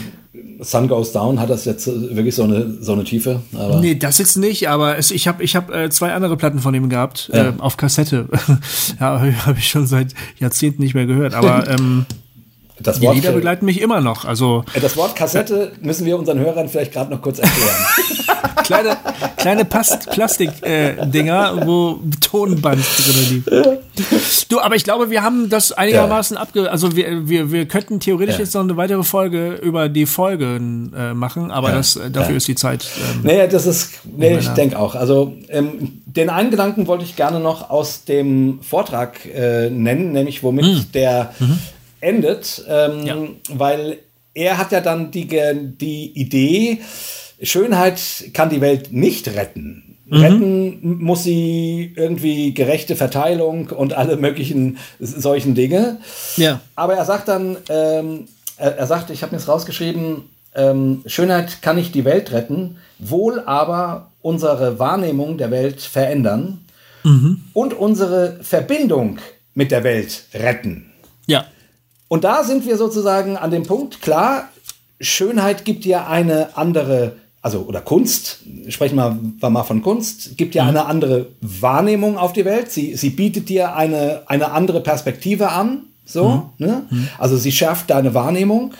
Sun Goes Down hat das jetzt wirklich so eine, so eine Tiefe? Aber nee, das jetzt nicht, aber es, ich habe ich hab, äh, zwei andere Platten von ihm gehabt, ja. äh, auf Kassette. [laughs] ja, habe ich schon seit Jahrzehnten nicht mehr gehört, aber [laughs] ähm, das Wort, die Lieder begleiten mich immer noch. Also, äh, das Wort Kassette müssen wir unseren Hörern vielleicht gerade noch kurz erklären. [laughs] kleine kleine Plastikdinger, äh, wo Tonband drin liegt. Du, aber ich glaube, wir haben das einigermaßen ja. abge... Also wir, wir, wir könnten theoretisch ja. jetzt noch eine weitere Folge über die Folgen äh, machen, aber ja. das, äh, dafür ist die Zeit... Ähm, naja, das ist... Nee, ich denke auch. Also ähm, den einen Gedanken wollte ich gerne noch aus dem Vortrag äh, nennen, nämlich womit mhm. der... Mhm endet, ähm, ja. weil er hat ja dann die, die Idee, Schönheit kann die Welt nicht retten. Mhm. Retten muss sie irgendwie gerechte Verteilung und alle möglichen solchen Dinge. Ja. Aber er sagt dann, ähm, er, er sagt, ich habe mir das rausgeschrieben, ähm, Schönheit kann nicht die Welt retten, wohl aber unsere Wahrnehmung der Welt verändern mhm. und unsere Verbindung mit der Welt retten. Ja. Und da sind wir sozusagen an dem Punkt, klar, Schönheit gibt ja eine andere, also oder Kunst, sprechen wir mal von Kunst, gibt ja mhm. eine andere Wahrnehmung auf die Welt. Sie, sie bietet dir eine, eine andere Perspektive an. So, mhm. Ne? Mhm. Also sie schärft deine Wahrnehmung.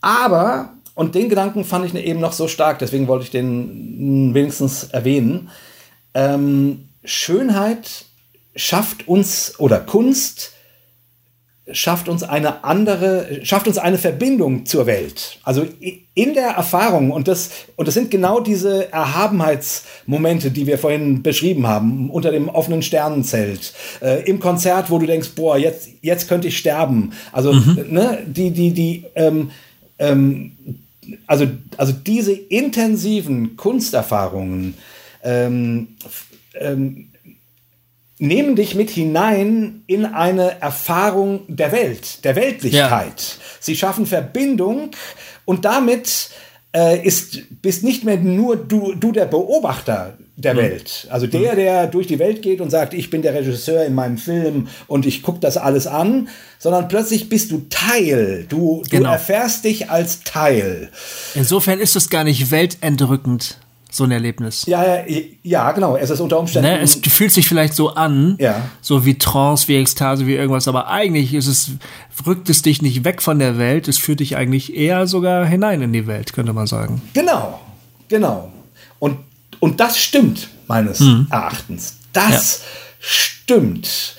Aber, und den Gedanken fand ich eben noch so stark, deswegen wollte ich den wenigstens erwähnen. Ähm, Schönheit schafft uns oder Kunst schafft uns eine andere, schafft uns eine Verbindung zur Welt. Also in der Erfahrung, und das, und das sind genau diese Erhabenheitsmomente, die wir vorhin beschrieben haben, unter dem offenen Sternenzelt, äh, im Konzert, wo du denkst, boah, jetzt, jetzt könnte ich sterben. Also, mhm. ne, die, die, die, ähm, ähm, also, also diese intensiven Kunsterfahrungen, ähm, ähm, nehmen dich mit hinein in eine Erfahrung der Welt, der Weltlichkeit. Ja. Sie schaffen Verbindung und damit äh, ist, bist nicht mehr nur du, du der Beobachter der mhm. Welt. Also der, mhm. der durch die Welt geht und sagt, ich bin der Regisseur in meinem Film und ich gucke das alles an, sondern plötzlich bist du Teil. Du, genau. du erfährst dich als Teil. Insofern ist es gar nicht weltentrückend so ein Erlebnis. Ja, ja, ja, genau. Es ist unter Umständen. Ne? Es fühlt sich vielleicht so an, ja. so wie Trance, wie Ekstase, wie irgendwas, aber eigentlich ist es, rückt es dich nicht weg von der Welt, es führt dich eigentlich eher sogar hinein in die Welt, könnte man sagen. Genau, genau. Und, und das stimmt, meines mhm. Erachtens. Das ja. stimmt.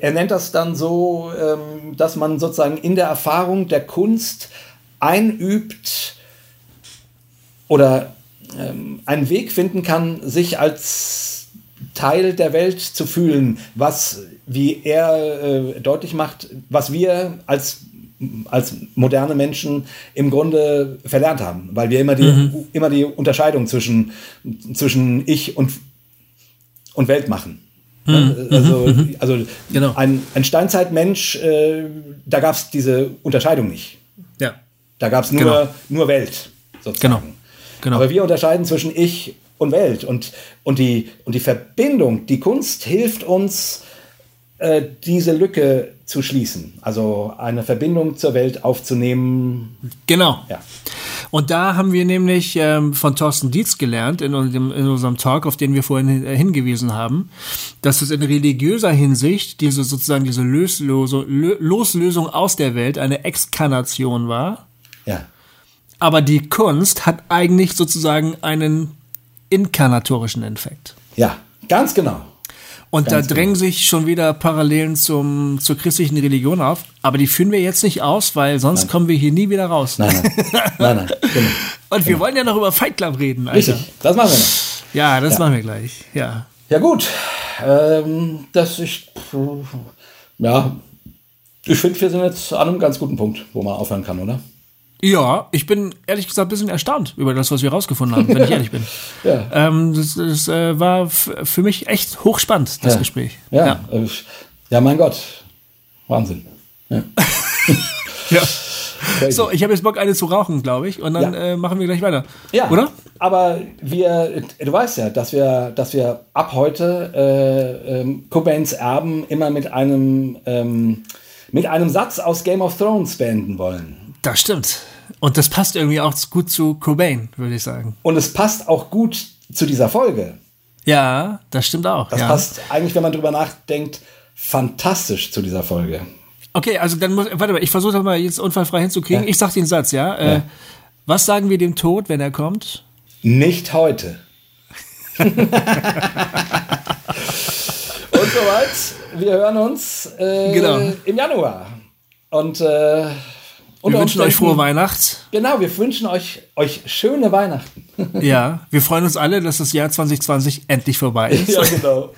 Er nennt das dann so, ähm, dass man sozusagen in der Erfahrung der Kunst einübt oder einen Weg finden kann, sich als Teil der Welt zu fühlen, was, wie er äh, deutlich macht, was wir als als moderne Menschen im Grunde verlernt haben, weil wir immer die, mhm. immer die Unterscheidung zwischen, zwischen Ich und, und Welt machen. Mhm. Also, mhm. also genau. ein, ein Steinzeitmensch, äh, da gab es diese Unterscheidung nicht. Ja. Da gab es nur, genau. nur Welt, sozusagen. Genau. Genau. Aber wir unterscheiden zwischen Ich und Welt. Und, und, die, und die Verbindung, die Kunst hilft uns, äh, diese Lücke zu schließen. Also eine Verbindung zur Welt aufzunehmen. Genau. Ja. Und da haben wir nämlich ähm, von Thorsten Dietz gelernt in unserem, in unserem Talk, auf den wir vorhin äh, hingewiesen haben, dass es in religiöser Hinsicht diese sozusagen diese Löslose, Loslösung aus der Welt eine Exkarnation war. Ja aber die Kunst hat eigentlich sozusagen einen inkarnatorischen Effekt. Ja, ganz genau. Und Ganz da drängen genau. sich schon wieder Parallelen zum, zur christlichen Religion auf. Aber die führen wir jetzt nicht aus, weil sonst nein. kommen wir hier nie wieder raus. Nein, nein. nein, nein. [laughs] Genau. Und wir genau. wollen ja noch über Fight Club reden. Alter. Richtig, das machen wir noch. Ja, das ja. machen wir gleich. Ja, ja gut. Ähm, das ich, ja, ich finde, wir sind jetzt an einem ganz guten Punkt, wo man aufhören kann, oder? Ja, ich bin ehrlich gesagt ein bisschen erstaunt über das, was wir rausgefunden haben, wenn ich [laughs] ehrlich bin. ja. Ähm, das, das äh, war für mich echt hochspannend, das ja. Gespräch. Ja. Ja. Äh, ja, mein Gott. Wahnsinn. Ja. [laughs] ja. So, ich habe jetzt Bock, eine zu rauchen, glaube ich, und dann äh, machen wir gleich weiter. Ja. Oder? Aber wir, du weißt ja, dass wir, dass wir ab heute äh, ähm, Cobains Erben immer mit einem, ähm, mit einem Satz aus Game of Thrones beenden wollen. Das stimmt. Und das passt irgendwie auch gut zu Cobain, würde ich sagen. Und es passt auch gut zu dieser Folge. Ja, das stimmt auch. Das ja. passt eigentlich, wenn man drüber nachdenkt, fantastisch zu dieser Folge. Okay, also dann muss, warte mal, ich versuche das mal jetzt unfallfrei hinzukriegen. Ja. Ich sag den Satz, ja? Äh, ja. Was sagen wir dem Tod, wenn er kommt? Nicht heute. [laughs] Und soweit, wir hören uns äh, genau. im Januar. Und äh, wir wünschen euch frohe Weihnachten. Genau, wir wünschen euch, euch schöne Weihnachten. [laughs] ja, wir freuen uns alle, dass das Jahr 2020 endlich vorbei [laughs] ist. ja, genau.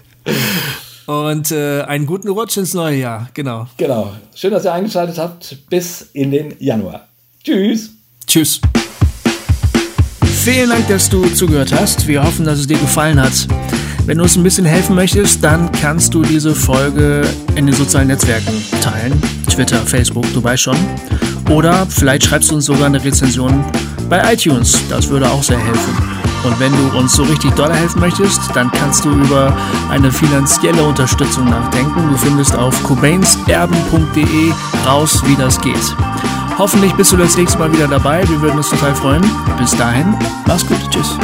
Und äh, einen guten Rutsch ins neue Jahr, genau. Genau. Schön, dass ihr eingeschaltet habt. Bis in den Januar. Tschüss. Tschüss. Vielen Dank, dass du zugehört hast. Wir hoffen, dass es dir gefallen hat. Wenn du uns ein bisschen helfen möchtest, dann kannst du diese Folge in den sozialen Netzwerken teilen. Twitter, Facebook, du weißt schon. Oder vielleicht schreibst du uns sogar eine Rezension bei iTunes. Das würde auch sehr helfen. Und wenn du uns so richtig doll helfen möchtest, dann kannst du über eine finanzielle Unterstützung nachdenken. Du findest auf cobainerben.de raus, wie das geht. Hoffentlich bist du das nächste Mal wieder dabei. Wir würden uns total freuen. Bis dahin, mach's gut. Tschüss.